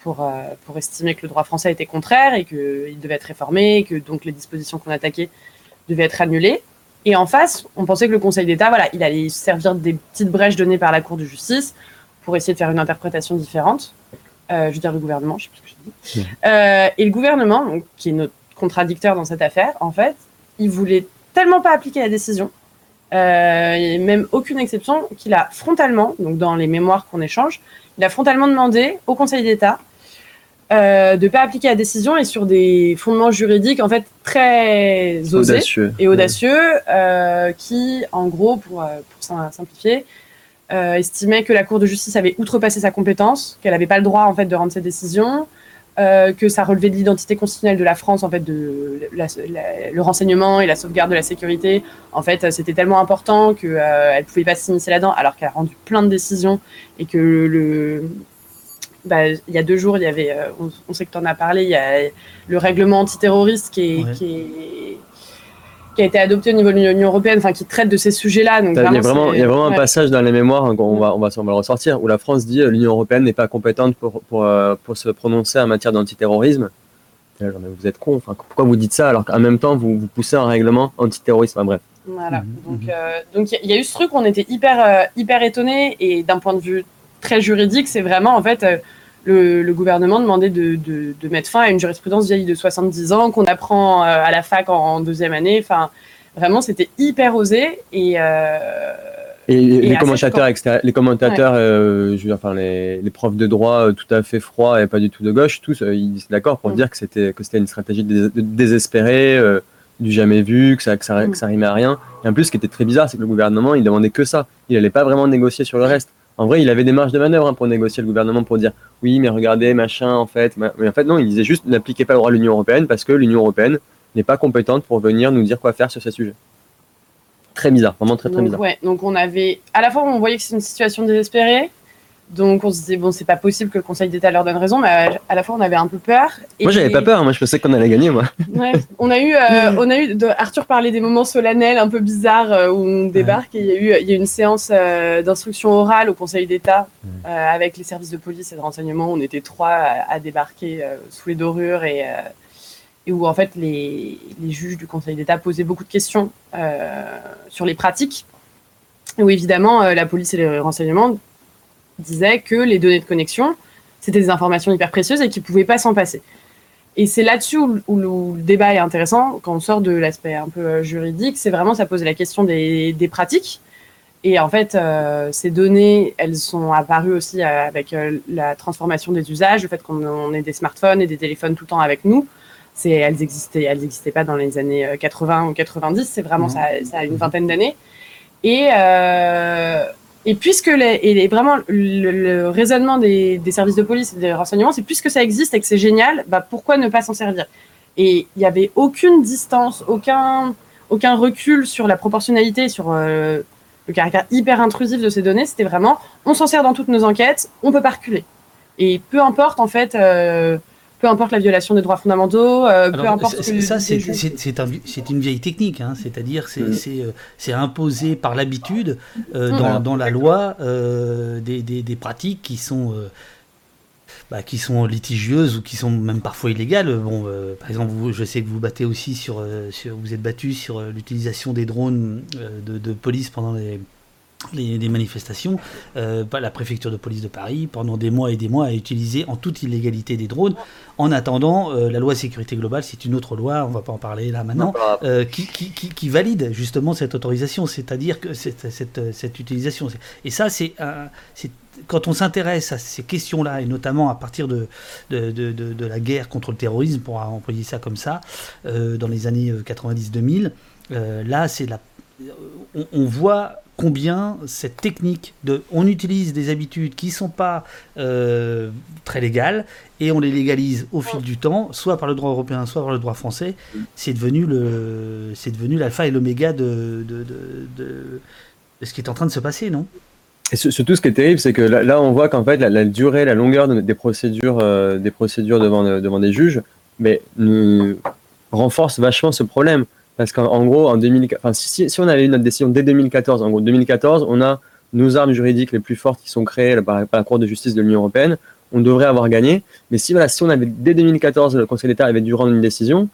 Speaker 8: pour, euh, pour estimer que le droit français était contraire et qu'il devait être réformé, et que donc les dispositions qu'on attaquait devaient être annulées. Et en face, on pensait que le Conseil d'État, voilà, il allait se servir des petites brèches données par la Cour de justice pour essayer de faire une interprétation différente. Euh, je veux dire le gouvernement, je sais plus ce que je dis. Euh, et le gouvernement, donc, qui est notre contradicteur dans cette affaire, en fait, il voulait tellement pas appliquer la décision, euh, et même aucune exception, qu'il a frontalement, donc dans les mémoires qu'on échange, il a frontalement demandé au Conseil d'État euh, de pas appliquer la décision et sur des fondements juridiques en fait très osés
Speaker 9: Audacieux.
Speaker 8: et audacieux, euh, qui, en gros, pour, euh, pour sim- simplifier, euh, estimait que la Cour de justice avait outrepassé sa compétence, qu'elle n'avait pas le droit en fait de rendre ses décisions, euh, que ça relevait de l'identité constitutionnelle de la France, en fait, de la- la- le renseignement et la sauvegarde de la sécurité. En fait, c'était tellement important qu'elle ne pouvait pas s'immiscer là-dedans, alors qu'elle a rendu plein de décisions et que le, bah, il y a deux jours, il y avait, euh, on, on sait que tu en as parlé, il y a le règlement antiterroriste qui, est,
Speaker 1: Ouais.
Speaker 8: qui, est- qui a été adopté au niveau de l'Union européenne, enfin qui traite de ces sujets-là. Donc
Speaker 9: Il y a
Speaker 8: vraiment,
Speaker 9: y a un passage dans les mémoires, hein, on, va, on, va, on va le ressortir, où la France dit euh, l'Union européenne n'est pas compétente pour, pour, euh, pour se prononcer en matière d'antiterrorisme. Et là, genre, mais Vous êtes con, enfin, pourquoi vous dites ça alors qu'en même temps vous, vous poussez un règlement antiterroriste Enfin, Bref.
Speaker 8: Voilà.
Speaker 1: Mhm,
Speaker 8: Donc, euh, donc il y, a eu ce truc, on était hyper, euh, hyper étonnés et d'un point de vue très juridique, c'est vraiment en fait euh, le, le gouvernement demandait de, de, de mettre fin à une jurisprudence vieille de 70 ans qu'on apprend euh, à la fac en, en deuxième année. Enfin, vraiment, c'était hyper osé et euh,
Speaker 9: Et, les commentateurs, extérie- les commentateurs, euh, je veux dire, enfin, les, les profs de droit euh, tout à fait froids et pas du tout de gauche, tous, euh, ils étaient d'accord pour
Speaker 8: Mm.
Speaker 9: dire que c'était que c'était une stratégie dés- désespérée, euh, du jamais vu, que ça, que, ça,
Speaker 8: Mm.
Speaker 9: que ça rimait à rien. Et en plus, ce qui était très bizarre, c'est que le gouvernement, il demandait que ça. Il n'allait pas vraiment négocier sur le reste. En vrai, il avait des marges de manœuvre hein, pour négocier le gouvernement pour dire oui, mais regardez, machin, en fait. ma- Mais en fait, non, il disait juste n'appliquez pas le droit de l'Union européenne parce que l'Union européenne n'est pas compétente pour venir nous dire quoi faire sur ces sujets. Très bizarre, vraiment très très
Speaker 8: donc,
Speaker 9: bizarre.
Speaker 8: ouais, donc on avait à la fois on voyait que c'est une situation désespérée. Donc on se disait bon c'est pas possible que le Conseil d'État leur donne raison, mais à, la fois on avait un peu peur. Et
Speaker 9: Moi, j'avais pas peur. Moi, je pensais qu'on allait gagner, moi.
Speaker 8: Ouais, on a eu, euh, on a eu de- Arthur parlait des moments solennels un peu bizarres euh, où on débarque et il y a eu, il y a eu une séance euh, d'instruction orale au Conseil d'État euh, avec les services de police et de renseignement. On était trois à, à débarquer euh, sous les dorures et, euh, et où en fait les, les juges du Conseil d'État posaient beaucoup de questions euh, sur les pratiques. Où évidemment euh, la police et les renseignements disaient que les données de connexion c'était des informations hyper précieuses et qu'ils ne pouvaient pas s'en passer. Et c'est là-dessus où, où le- où le débat est intéressant, quand on sort de l'aspect un peu euh, juridique, c'est vraiment ça pose la question des, des pratiques Et en fait, euh, ces données, elles sont apparues aussi euh, avec euh, la transformation des usages, le fait qu'on on ait des smartphones et des téléphones tout le temps avec nous. C'est, elles existaient, elles n'existaient pas dans les années euh, 80 ou 90. C'est vraiment
Speaker 1: Mhm.
Speaker 8: ça, ça a une vingtaine d'années. Et euh, et puisque les, et vraiment le, raisonnement des, services de police et des renseignements, c'est puisque ça existe et que c'est génial, bah pourquoi ne pas s'en servir? Et il n'y avait aucune distance, aucun recul sur la proportionnalité, sur euh, le caractère hyper intrusif de ces données. C'était vraiment, on s'en sert dans toutes nos enquêtes, on peut pas reculer. Et peu importe en fait, euh, peu importe la violation des droits fondamentaux, euh, peu importe. que-
Speaker 1: ça, c'est un une vieille technique, hein, c'est-à-dire c'est
Speaker 9: Mm.
Speaker 1: c'est, euh, c'est imposé par l'habitude euh,
Speaker 8: Mm.
Speaker 1: dans, dans la loi euh, des, des- des pratiques qui sont, euh, bah, qui sont litigieuses ou qui sont même parfois illégales. Bon, euh, par exemple, vous, je sais que vous battez aussi sur, euh, sur vous êtes battu sur euh, l'utilisation des drones euh, de, de police pendant les les, les manifestations, euh, bah, la préfecture de police de Paris, pendant des mois et des mois, a utilisé en toute illégalité des drones. En attendant, euh, la loi sécurité globale, c'est une autre loi, on va pas en parler là maintenant, euh, qui, qui, qui, qui valide justement cette autorisation, c'est-à-dire que cette, cette, cette utilisation. Et ça, c'est quand on s'intéresse à ces questions-là, et notamment à partir de, de, de, de- de la guerre contre le terrorisme, pour employer ça comme ça, euh, dans les années 90-2000, euh, là, c'est la, on voit combien cette technique de, on utilise des habitudes qui sont pas euh, très légales et on les légalise au fil du temps, soit par le droit européen, soit par le droit français. C'est devenu le, c'est devenu l'alpha et l'oméga de, de, de, ce qui est en train de se passer, non?
Speaker 9: Et su- surtout, ce qui est terrible, c'est que là, on voit qu'en fait, la, durée, la longueur de- des procédures, euh, des procédures devant, devant des juges, mais renforce vachement ce problème. Parce qu'en en gros, en 2000, enfin, si, on avait eu notre décision dès 2014, en gros, 2014, on a nos armes juridiques les plus fortes qui sont créées par, la Cour de justice de l'Union européenne. On devrait avoir gagné. Mais si, voilà, si on avait, dès 2014, le Conseil d'État avait dû rendre une décision,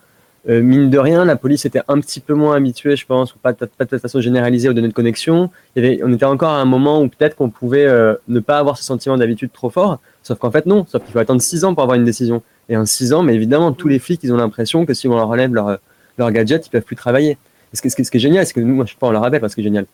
Speaker 9: euh, mine de rien, la police était un petit peu moins habituée, je pense, ou pas, pas de façon généralisée aux données de connexion. Il on était encore à un moment où peut-être qu'on pouvait euh, ne pas avoir ce sentiment d'habitude trop fort, sauf qu'en fait non, sauf qu'il faut attendre 6 ans pour avoir une décision. Et en 6 ans, mais évidemment, tous les flics, ils ont l'impression que si on leur enlève leur, leur gadget, ils peuvent plus travailler. Et ce, qui- ce qui est génial, c'est que nous, à chaque fois, on leur rappelle, parce que génial.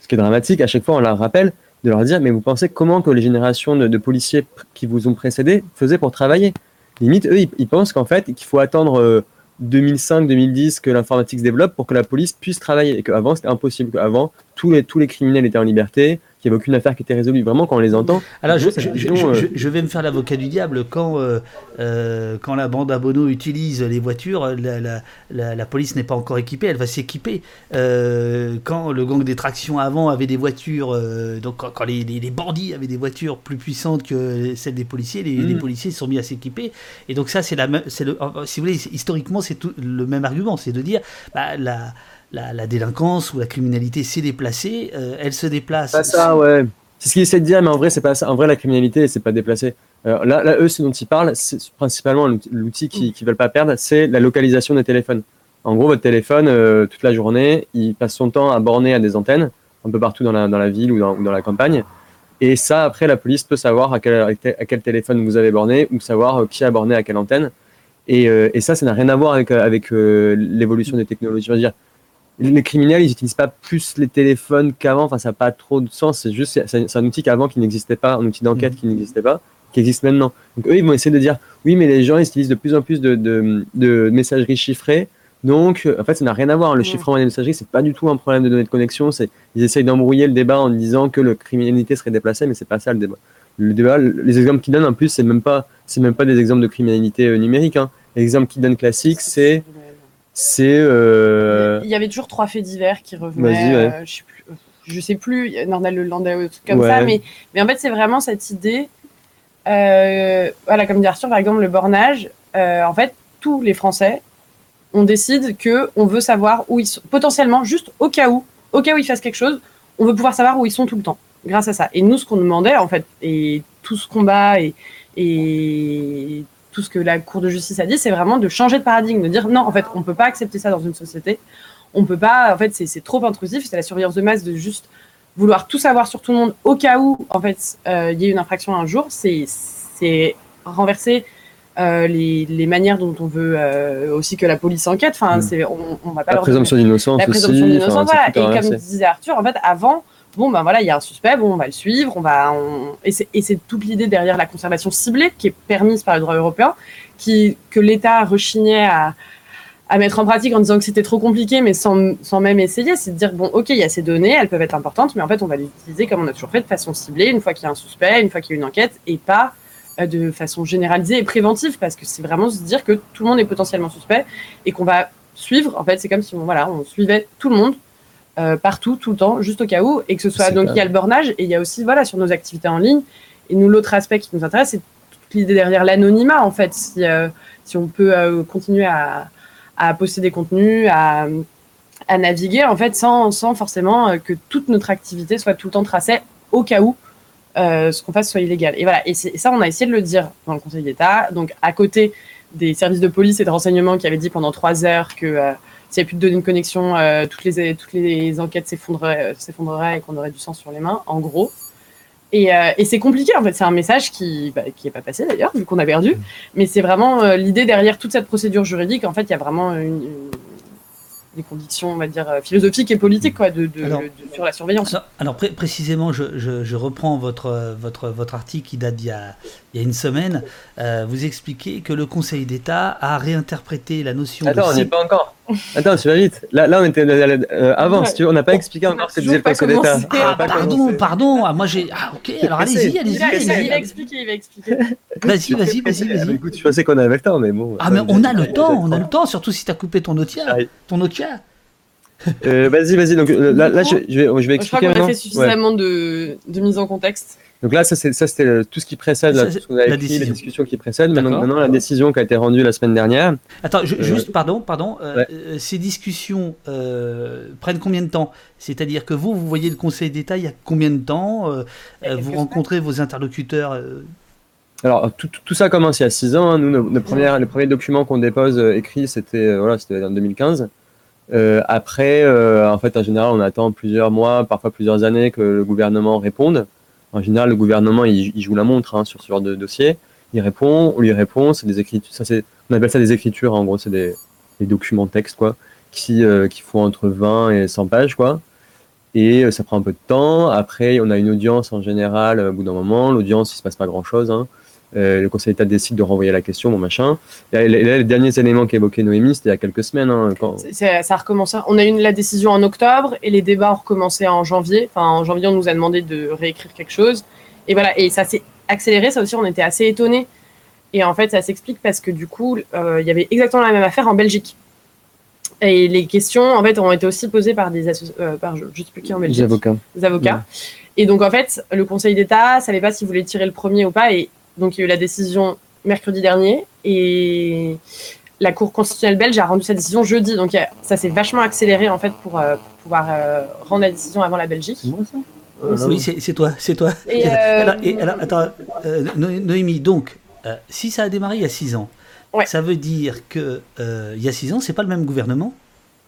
Speaker 9: Ce qui est dramatique, à chaque fois, on leur rappelle de leur dire, mais vous pensez comment que les générations de, policiers qui vous ont précédé faisaient pour travailler? Limite, eux, ils, pensent qu'en fait, qu'il faut attendre euh, 2005-2010 que l'informatique se développe pour que la police puisse travailler. Et qu'avant, c'était impossible. Qu'avant, tous les, tous les criminels étaient en liberté, qu'il n'y avait aucune affaire qui était résolue. Vraiment, quand on les entend,
Speaker 1: Alors, je,
Speaker 9: cette
Speaker 1: je- je-
Speaker 9: vision, euh,
Speaker 1: je- vais me faire l'avocat du diable. Quand, euh, euh, quand la bande à Bono utilise les voitures, la, la- la- la police n'est pas encore équipée, elle va s'équiper. Euh, quand le gang des tractions avant avait des voitures, euh, donc quand, quand les, les- les bandits avaient des voitures plus puissantes que celles des policiers, les,
Speaker 9: Mhm.
Speaker 1: les policiers se sont mis à s'équiper. Et donc, ça, c'est la, me- c'est le, euh, si vous voulez, historiquement, c'est tout le même argument c'est de dire bah, la. La, la délinquance ou la criminalité s'est déplacée, euh, elle se déplace.
Speaker 9: pas ça, ouais. C'est ce qu'ils essaient de dire, mais en vrai, c'est pas ça. En vrai, la criminalité, c'est pas déplacé. Euh, là, là, eux, ce dont ils parlent, c'est principalement l'outil- qu'ils qu'ils veulent pas perdre, c'est la localisation des téléphones. En gros, votre téléphone, euh, toute la journée, il passe son temps à borner à des antennes, un peu partout dans la, dans la ville ou dans, ou dans la campagne. Et ça, après, la police peut savoir à quel, à quel téléphone vous avez borné ou savoir euh, qui a borné à quelle antenne. Et, euh, et ça, ça n'a rien à voir avec, avec euh, l'évolution des technologies. Je veux dire, les criminels, ils n'utilisent pas plus les téléphones qu'avant. Enfin, ça n'a pas trop de sens. C'est juste, c'est un outil qu'avant qui n'existait pas, un outil d'enquête qui n'existait pas, qui existe maintenant. Donc eux, ils vont essayer de dire, oui, mais les gens, ils utilisent de plus en plus de, de, de messageries chiffrées. Donc, euh, en fait, ça n'a rien à voir. Le
Speaker 8: Ouais.
Speaker 9: chiffrement des messageries, c'est pas du tout un problème de données de connexion. C'est, ils essayent d'embrouiller le débat en disant que la criminalité serait déplacée, mais c'est pas ça le débat. Le débat, les exemples qu'ils donnent, en plus, c'est même pas, c'est même pas des exemples de criminalité euh, numérique. Hein. L'exemple qu'ils donnent classique, c'est, c'est, euh,
Speaker 8: Il y avait toujours trois faits divers qui revenaient.
Speaker 9: Ouais.
Speaker 8: euh, je sais plus, je sais plus, Nordal Le Landais ou des trucs comme
Speaker 9: Ouais.
Speaker 8: ça, mais, mais en fait, c'est vraiment cette idée. euh, voilà, comme dit Arthur, par exemple, le bornage. euh, en fait, tous les Français, on décide que on veut savoir où ils sont, potentiellement, juste au cas où, au cas où ils fassent quelque chose, on veut pouvoir savoir où ils sont tout le temps, grâce à ça. Et nous, ce qu'on demandait, en fait, et tout ce combat et, et tout ce que la Cour de justice a dit, c'est vraiment de changer de paradigme, de dire non, en fait, on peut pas accepter ça dans une société. On peut pas, en fait, c'est trop intrusif, c'est la surveillance de masse de juste vouloir tout savoir sur tout le monde au cas où, en fait, euh, il y ait une infraction un jour. C'est c'est renverser euh, les, les manières dont on veut euh, aussi que la police enquête. Enfin,
Speaker 9: Mm.
Speaker 8: c'est on, on va pas
Speaker 9: la présomption d'innocence
Speaker 8: la présomption d'innocence, voilà. Et comme disait Arthur, en fait, avant, bon ben voilà, il y a un suspect, bon on va le suivre, on va, on... et c'est toute l'idée derrière la conservation ciblée qui est permise par le droit européen, que l'État rechignait à, à mettre en pratique en disant que c'était trop compliqué, mais sans, sans même essayer, c'est de dire bon, ok, il y a ces données, elles peuvent être importantes, mais en fait, on va les utiliser comme on a toujours fait, de façon ciblée, une fois qu'il y a un suspect, une fois qu'il y a une enquête, et pas euh, de façon généralisée et préventive, parce que c'est vraiment se dire que tout le monde est potentiellement suspect et qu'on va suivre. En fait, c'est comme si on, voilà, on suivait tout le monde euh, partout, tout le temps, juste au cas où, et que ce soit donc il y a le bornage et il y a aussi voilà sur nos activités en ligne. Et nous, l'autre aspect qui nous intéresse, c'est toute l'idée derrière l'anonymat, en fait, si, euh, si on peut continuer à à poster des contenus, à, à naviguer, en fait, sans, sans, forcément euh, que toute notre activité soit tout le temps tracée au cas où euh, ce qu'on fasse soit illégal. Et voilà, et, ça, on a essayé de le dire dans le Conseil d'État. Donc, à côté des services de police et de renseignement qui avaient dit pendant trois heures que euh, s'il n'y avait plus de données de connexion, euh, toutes, les, toutes les enquêtes s'effondreraient et qu'on aurait du sang sur les mains, en gros. Et, euh, et c'est compliqué, en fait. C'est un message qui bah, qui est pas passé d'ailleurs, vu qu'on a perdu. Mais c'est vraiment euh, l'idée derrière toute cette procédure juridique. En fait, il y a vraiment une, des conditions, on va dire, euh, philosophiques et politiques quoi, de, de,
Speaker 1: Alors-
Speaker 8: de- sur la surveillance.
Speaker 1: Alors, alors, pré- précisément, je, je- je reprends votre, votre, votre article qui date d'il y a, il y a une semaine. Euh, vous expliquez que le Conseil d'État a réinterprété la notion
Speaker 9: Attends, on
Speaker 1: de
Speaker 9: n'y est pas encore. Attends, tu vas vite. Là, là on était euh, avant,
Speaker 8: Ouais.
Speaker 9: si tu veux, on n'a pas expliqué encore ce que disait le Conseil d'État.
Speaker 1: Ah, pardon, pardon. Ah, moi j'ai. Ah, ok. Alors allez-y, allez-y,
Speaker 8: Il va, il va- expliquer, il va expliquer.
Speaker 1: Vas-y, vas-y, vas-y,
Speaker 9: Ah, mais
Speaker 1: vas-y.
Speaker 9: Écoute, je pensais qu'on avait le temps, mais bon.
Speaker 1: Ah, mais on a le temps, on a le temps, surtout si t'as coupé ton Nokia. Ton Nokia.
Speaker 9: Euh, vas-y, vas-y. Donc euh, là, là, je, je vais, je vais
Speaker 8: Je crois
Speaker 9: expliquer
Speaker 8: qu'on a fait
Speaker 9: Ouais.
Speaker 8: suffisamment de, de mise en contexte.
Speaker 9: Donc là, ça, c'était euh, tout ce qui précède,
Speaker 1: Ça,
Speaker 9: là,
Speaker 1: c'est
Speaker 9: tout ce qu'on a
Speaker 1: la
Speaker 9: écrit, les discussions qui précèdent. Maintenant, maintenant, la décision qui a été rendue la semaine dernière.
Speaker 1: Attends,
Speaker 9: Euh,
Speaker 1: juste, pardon, pardon. euh,
Speaker 9: ouais.
Speaker 1: euh, ces discussions euh, prennent combien de temps? C'est-à-dire que vous, vous voyez le Conseil d'État il y a combien de temps? Vous rencontrez vos interlocuteurs euh,
Speaker 9: Alors, tout, tout- tout ça commence il y a six ans. hein. Nous, nos, nos premières- les premiers documents qu'on dépose euh, écrits, c'était euh, voilà, c'était en 2015. Euh, après, euh, en fait, en général, on attend plusieurs mois, parfois plusieurs années que le gouvernement réponde. En général, le gouvernement, il, joue la montre hein, sur ce genre de dossier. Il répond, on lui répond. C'est des écritures. On appelle ça des écritures. En gros, c'est des, documents textes, quoi, qui, euh, font entre 20 et 100 pages, quoi. Et euh, ça prend un peu de temps. Après, on a une audience en général euh, au bout d'un moment. L'audience, il se passe pas grand-chose. Hein. Euh, le Conseil d'État décide de renvoyer la question, bon machin. Et là, les derniers éléments qu'évoquait Noémie, c'était il y a quelques semaines. Hein, quand...
Speaker 8: Ça a recommencé. On a eu la décision en octobre et les débats ont recommencé en janvier. Enfin, en janvier, on nous a demandé de réécrire quelque chose. Et voilà, et ça s'est accéléré. Ça aussi, on était assez étonnés. Et en fait, ça s'explique parce que du coup, euh, il y avait exactement la même affaire en Belgique. Et les questions, en fait, ont été aussi posées par des euh, par je, je sais plus qui en Belgique,
Speaker 9: Les avocats.
Speaker 8: des avocats. Et donc, en fait, le Conseil d'État savait pas s'il voulait tirer le premier ou pas. Et donc, il y a eu la décision mercredi dernier. Et la Cour constitutionnelle belge a rendu sa décision jeudi. Donc, ça s'est vachement accéléré, en fait, pour, euh, pour pouvoir euh, rendre la décision avant la Belgique.
Speaker 9: moi ça?
Speaker 1: Oui, c'est toi, c'est toi.
Speaker 8: Et, euh,
Speaker 1: alors, et alors, attends, euh, No- Noémie, donc, euh, si ça a démarré il y a 6 ans,
Speaker 8: Ouais.
Speaker 1: ça veut dire que euh, il y a 6 ans, c'est pas le même gouvernement,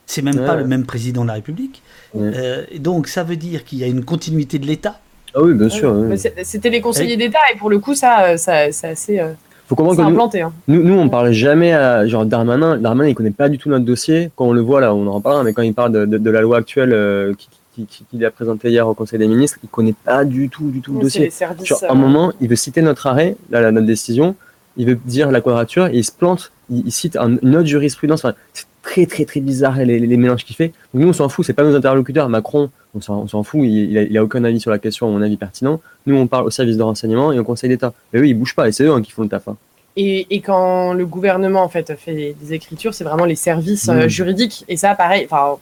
Speaker 1: c'est même pas le même président de la République.
Speaker 9: Ouais.
Speaker 1: Euh, donc, ça veut dire qu'il y a une continuité de l'État.
Speaker 9: Ah oui, bien sûr.
Speaker 8: Mais c'est- C'était les conseillers d'État. Et pour le coup, ça, euh, ça, c'est assez euh,
Speaker 9: Faut comprendre que nous,
Speaker 8: implanté. hein.
Speaker 9: nous, nous, on parle jamais à genre Darmanin. Darmanin, il connaît pas du tout notre dossier. Quand on le voit là, on en parlera, mais quand il parle de, de- de la loi actuelle euh, qui- qui- qui- qu'il a présentée hier au Conseil des ministres, il connaît pas du tout, du tout le
Speaker 8: C'est
Speaker 9: dossier.
Speaker 8: les services. Euh,
Speaker 9: un moment, il veut citer notre arrêt, là, la, notre décision, il veut dire la quadrature, et il se plante, il, il cite un- une autre jurisprudence. Enfin, c'est très, très, très bizarre les, les- les mélanges qu'il fait. Donc, nous, on s'en fout, c'est pas nos interlocuteurs. Macron, on s'en fout, il, il, a, il a aucun avis sur la question, à mon avis pertinent. Nous, on parle au service de renseignement et au Conseil d'État. Mais eux, ils bougent pas, et c'est eux hein, qui font le taf. hein.
Speaker 8: Et, et quand le gouvernement en fait fait des écritures, c'est vraiment les services euh,
Speaker 9: Mm.
Speaker 8: juridiques. Et ça, pareil. Enfin,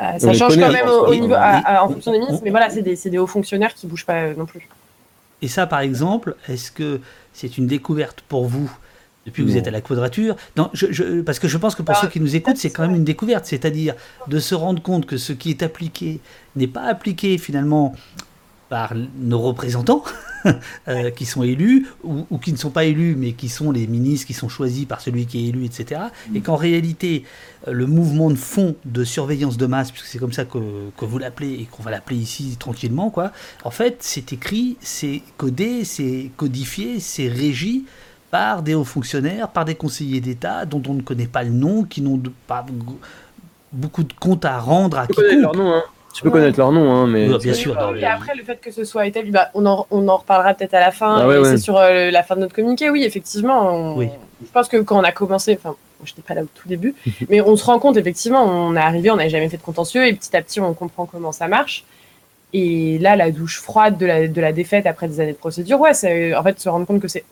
Speaker 8: euh, ça change
Speaker 9: connaît,
Speaker 8: quand même
Speaker 9: pense,
Speaker 8: au, niveau, à- à- en fonction des ministres. Mais voilà, c'est des, c'est des hauts fonctionnaires qui bougent pas euh, non plus.
Speaker 1: Et ça, par exemple, est-ce que c'est une découverte pour vous depuis que vous
Speaker 9: Non.
Speaker 1: êtes à la quadrature non, je, je- Parce que je pense que pour
Speaker 8: Ah,
Speaker 1: ceux qui nous écoutent, c'est quand même une découverte, c'est-à-dire de se rendre compte que ce qui est appliqué n'est pas appliqué finalement par nos représentants euh, qui sont élus ou, ou qui ne sont pas élus mais qui sont les ministres qui sont choisis par celui qui est élu, etc. Et qu'en réalité, euh, le mouvement de fond de surveillance de masse, puisque c'est comme ça que, que vous l'appelez et qu'on va l'appeler ici tranquillement, quoi, en fait, c'est écrit, c'est codé, c'est codifié, c'est régi par des hauts fonctionnaires, par des conseillers d'État dont on ne connaît pas le nom, qui n'ont pas beaucoup de comptes à rendre à
Speaker 9: Faut connaître
Speaker 1: quiconque.
Speaker 9: leur nom, hein. Tu peux
Speaker 8: Ouais.
Speaker 9: connaître leur nom, hein, mais
Speaker 1: Oui, bien sûr. Non, mais-
Speaker 8: après, le fait que ce soit établi, bah, on, en, on en reparlera peut-être à la fin.
Speaker 9: Ah ouais,
Speaker 8: et
Speaker 9: ouais.
Speaker 8: C'est sur euh, la fin de notre communiqué. Oui, effectivement. on-
Speaker 1: Oui.
Speaker 8: Je pense que quand on a commencé, enfin, je n'étais pas là au tout début, mais on se rend compte, effectivement, on est arrivé, on n'avait jamais fait de contentieux, et petit à petit, on comprend comment ça marche. Et là, la douche froide de la, de la défaite après des années de procédure, ouais, c'est en fait se rendre compte que c'est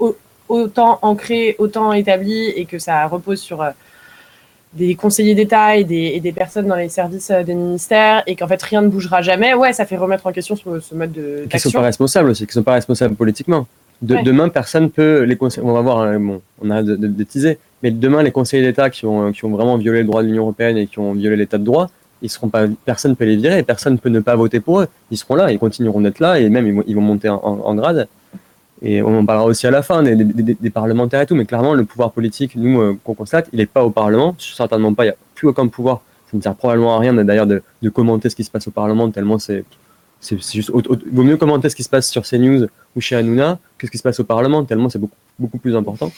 Speaker 8: autant ancré, autant établi, et que ça repose sur euh, des conseillers d'État et des, et des personnes dans les services euh, des ministères, et qu'en fait rien ne bougera jamais, ouais, ça fait remettre en question ce, ce mode de-
Speaker 9: qui sont
Speaker 8: d'action.
Speaker 9: pas responsables aussi, qui sont pas responsables politiquement. De-
Speaker 8: Ouais.
Speaker 9: Demain, personne peut les conseiller. On va voir, hein, bon, on a de, de, de teaser, mais demain, les conseillers d'État qui ont, qui ont vraiment violé le droit de l'Union européenne et qui ont violé l'État de droit, ils seront pas, personne peut les virer, personne peut ne pas voter pour eux. Ils seront là, ils continueront d'être là et même ils vont, ils vont monter en, en- en grade. Et on en parlera aussi à la fin des, des- parlementaires et tout, mais clairement, le pouvoir politique, nous, euh, qu'on constate, il n'est pas au Parlement, certainement pas, il n'y a plus aucun pouvoir. Ça ne sert probablement à rien d'ailleurs de, de commenter ce qui se passe au Parlement, tellement c'est c'est juste au- au- vaut mieux commenter ce qui se passe sur CNews ou chez Hanouna que ce qui se passe au Parlement tellement c'est beaucoup beaucoup plus important.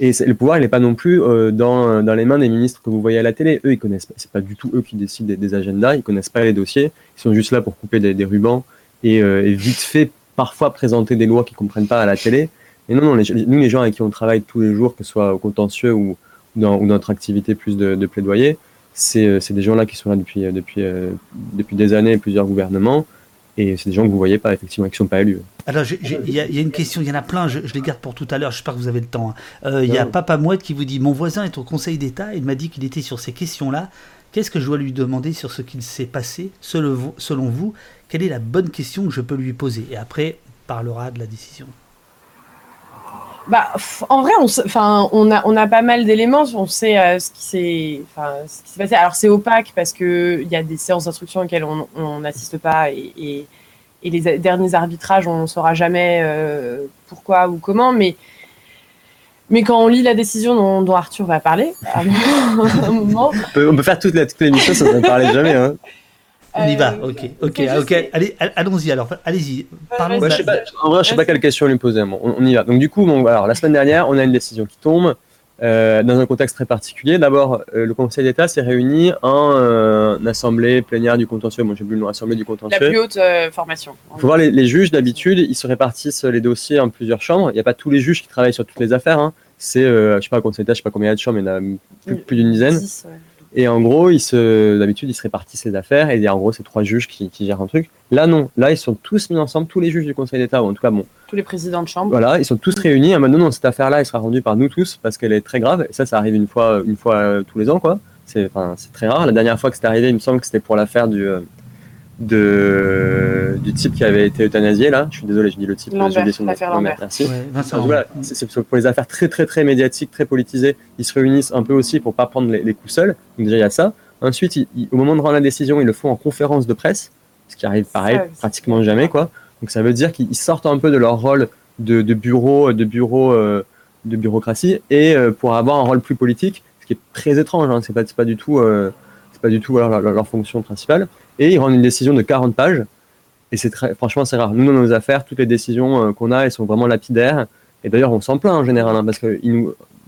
Speaker 9: Et le pouvoir il n'est pas non plus euh, dans, dans les mains des ministres que vous voyez à la télé. Eux ils connaissent pas c'est pas du tout eux qui décident des, agendas. Ils connaissent pas les dossiers. Ils sont juste là pour couper des, des rubans et, euh, et vite fait parfois présenter des lois qu'ils comprennent pas à la télé et non non les, nous les gens avec qui on travaille tous les jours que ce soit au contentieux ou dans, ou dans notre activité plus de, de plaidoyer c'est euh, c'est des gens là qui sont là depuis euh, depuis euh, depuis des années plusieurs gouvernements et c'est des gens que vous voyez pas, effectivement, qui sont pas élus.
Speaker 1: Alors, il y, a il y a une question, il y en a plein, je, je les garde pour tout à l'heure, j'espère que vous avez le temps. hein. Euh, Il y a. Papa Mouette qui vous dit Mon voisin est au Conseil d'État, il m'a dit qu'il était sur ces questions-là. Qu'est-ce que je dois lui demander sur ce qu'il s'est passé selon vous, selon vous Quelle est la bonne question que je peux lui poser Et après, on parlera de la décision.
Speaker 8: Bah, en vrai, on, enfin, on, a, on a pas mal d'éléments, on sait euh, ce qui s'est enfin, ce qui s'est passé. Alors, c'est opaque parce qu'il y a des séances d'instruction auxquelles on n'assiste pas et, et, et les derniers arbitrages, on ne saura jamais euh, pourquoi ou comment, mais, mais quand on lit la décision dont, dont Arthur va parler, à un moment-
Speaker 9: On peut, on peut faire toute l'émission sans en parler jamais. Hein.
Speaker 1: On y va,
Speaker 8: euh,
Speaker 1: ok, ok, ah, ok. Allez, all- allons-y alors, allez-y. Parlons de
Speaker 9: Ouais,
Speaker 1: la-
Speaker 9: je sais pas, en vrai, je sais pas quelle question lui poser. Bon, on, on y va. Donc, du coup, bon, alors, la semaine dernière, on a une décision qui tombe euh, dans un contexte très particulier. D'abord, euh, le Conseil d'État s'est réuni en euh, assemblée plénière du contentieux. Moi, j'ai plus le nom, assemblée du
Speaker 8: la
Speaker 9: contentieux.
Speaker 8: plus haute euh, formation.
Speaker 9: Il faut voir les, les juges d'habitude, ils se répartissent les dossiers en plusieurs chambres. Il n'y a pas tous les juges qui travaillent sur toutes les affaires. hein. C'est, euh, je sais pas, le conseil d'État, je sais pas combien il y a de chambres, il y en a plus, plus d'une dizaine.
Speaker 8: Dix, ouais.
Speaker 9: Et en gros, ils se, d'habitude, ils se répartissent les affaires et en gros, c'est trois juges qui, qui gèrent un truc. Là, non. Là, ils sont tous mis ensemble, tous les juges du Conseil d'État, ou en tout cas, bon,
Speaker 8: Tous les présidents de chambre.
Speaker 9: voilà, ils sont tous réunis. Ah, bah, non, non, cette affaire-là, elle sera rendue par nous tous parce qu'elle est très grave. Et ça, ça arrive une fois, une fois euh, tous les ans, quoi. C'est, c'est très rare. La dernière fois que c'était arrivé, il me semble que c'était pour l'affaire du, euh, de, du type qui avait été euthanasié, là. Je suis désolé, je dis le type.
Speaker 8: Lambert,
Speaker 9: son
Speaker 8: Lambert.
Speaker 9: Merci.
Speaker 1: Ouais,
Speaker 9: Donc
Speaker 1: Vincent,
Speaker 9: voilà, c'est pour les affaires très très très médiatiques, très politisées, ils se réunissent un peu aussi pour pas prendre les, les coups seuls. Donc déjà il y a ça. Ensuite, ils- ils- au moment de rendre la décision, ils le font en conférence de presse, ce qui arrive pareil
Speaker 8: Ça,
Speaker 9: pratiquement jamais quoi. Donc ça veut dire qu'ils sortent un peu de leur rôle de, de bureau, de bureau, euh, de bureaucratie et euh, pour avoir un rôle plus politique, ce qui est très étrange. Hein, c'est pas c'est pas du tout euh, c'est pas du tout voilà, leur, leur fonction principale. Et ils rendent une décision de 40 pages. Et c'est très, franchement, c'est rare. Nous, dans nos affaires, toutes les décisions euh, qu'on a, elles sont vraiment lapidaires. Et d'ailleurs, on s'en plaint en général, hein, parce que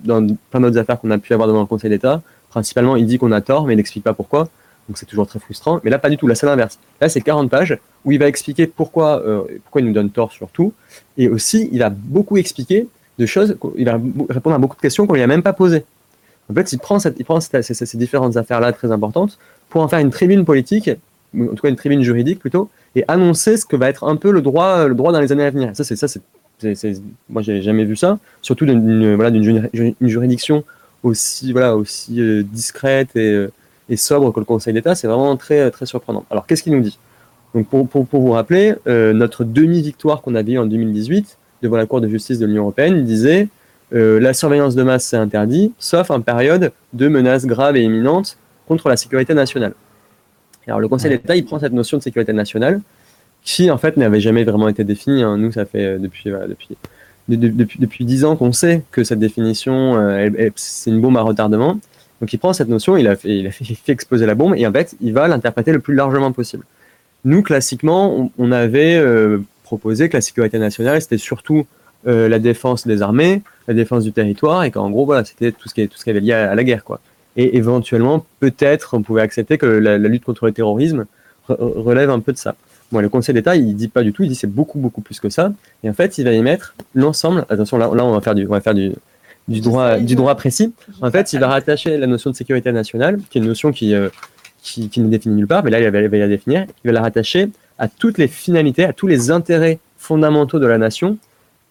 Speaker 9: dans plein d'autres affaires qu'on a pu avoir devant le Conseil d'État, principalement, il dit qu'on a tort, mais il n'explique pas pourquoi. Donc c'est toujours très frustrant. Mais là, pas du tout. Là, c'est l'inverse. Là, c'est 40 pages où il va expliquer pourquoi, euh, pourquoi il nous donne tort sur tout. Et aussi, il a beaucoup expliqué de choses, il va répondre à beaucoup de questions qu'on lui a même pas posées. En fait, il prend, il prend ces, différentes affaires-là très importantes pour en faire une tribune politique, en tout cas une tribune juridique plutôt, et annoncer ce que va être un peu le droit, le droit dans les années à venir. Ça, c'est ça, c'est, moi, j'ai jamais vu ça, surtout d'une, voilà, d'une juri- une juridiction aussi, voilà, aussi euh, discrète et, euh, et sobre que le Conseil d'État. C'est vraiment très, très surprenant. Alors, qu'est-ce qu'il nous dit? Donc, pour, pour, vous rappeler, euh, notre demi-victoire qu'on avait eue en 2018 devant la Cour de justice de l'Union européenne, disait euh, la surveillance de masse c'est interdit, sauf en période de menaces graves et imminentes contre la sécurité nationale. Alors le Conseil d'État, il prend cette notion de sécurité nationale, qui en fait n'avait jamais vraiment été définie. hein. Nous, ça fait euh, depuis voilà, depuis de- de- depuis depuis dix ans qu'on sait que cette définition, euh, c'est une bombe à retardement. Donc il prend cette notion, il a fait, il a fait, il fait exploser la bombe et en fait, il va l'interpréter le plus largement possible. Nous, classiquement, on, on avait euh, proposé que la sécurité nationale, c'était surtout euh, la défense des armées, la défense du territoire, et qu'en gros, voilà, c'était tout ce qui tout ce qui avait lié à, à la guerre, quoi. Et éventuellement, peut-être, on pouvait accepter que la, la lutte contre le terrorisme, re- relève un peu de ça. Bon, le Conseil d'État, il dit pas du tout, il dit c'est beaucoup, beaucoup plus que ça. Et en fait, il va y mettre l'ensemble. Attention, là, là, on va faire du, on va faire du, du droit, du droit précis. En fait, il va rattacher la notion de sécurité nationale, qui est une notion qui, euh, qui, qui n'est définie nulle part, mais là, il va, il va la définir. Il va la rattacher à toutes les finalités, à tous les intérêts fondamentaux de la nation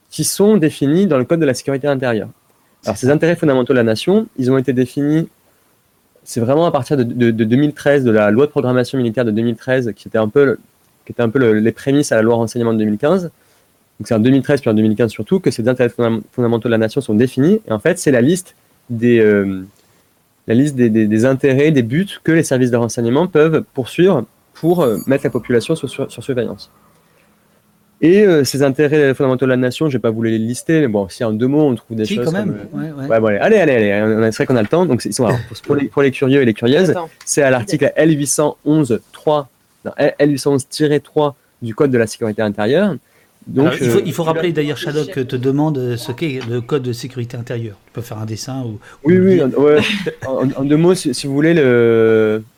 Speaker 9: qui sont définis dans le Code de la sécurité intérieure. Alors, ces intérêts fondamentaux de la nation, ils ont été définis, c'est vraiment à partir de, de- de 2013, de la loi de programmation militaire de 2013, qui était un peu, était un peu le- les prémices à la loi renseignement de 2015. Donc, c'est en 2013 puis en 2015 surtout que ces intérêts fondam- fondamentaux de la nation sont définis. Et en fait, c'est la liste des, euh, intérêts, des buts que les services de renseignement peuvent poursuivre pour euh, mettre la population sur surveillance. Et euh, ces intérêts fondamentaux de la nation, je vais pas vous les lister, mais bon, si en deux mots on trouve des
Speaker 1: Si,
Speaker 9: choses
Speaker 1: quand même.
Speaker 9: comme, euh,
Speaker 1: Ouais, ouais.
Speaker 9: Ouais, bon, allez, allez, allez, allez, on est vrai qu'on a le temps. Donc, c'est- ils sont, alors, pour, pour les, pour les curieux et les curieuses, c'est à l'article L811-3 non, L811-3 du Code de la sécurité intérieure. Donc,
Speaker 1: Alors, il, faut,
Speaker 9: euh,
Speaker 1: il faut rappeler d'ailleurs, Shadok te demande euh, ce qu'est le code de sécurité intérieure. Tu peux faire un dessin ou.
Speaker 9: Oui,
Speaker 1: ou
Speaker 9: oui, en, ouais. en, en deux mots, si, si vous voulez, le, a-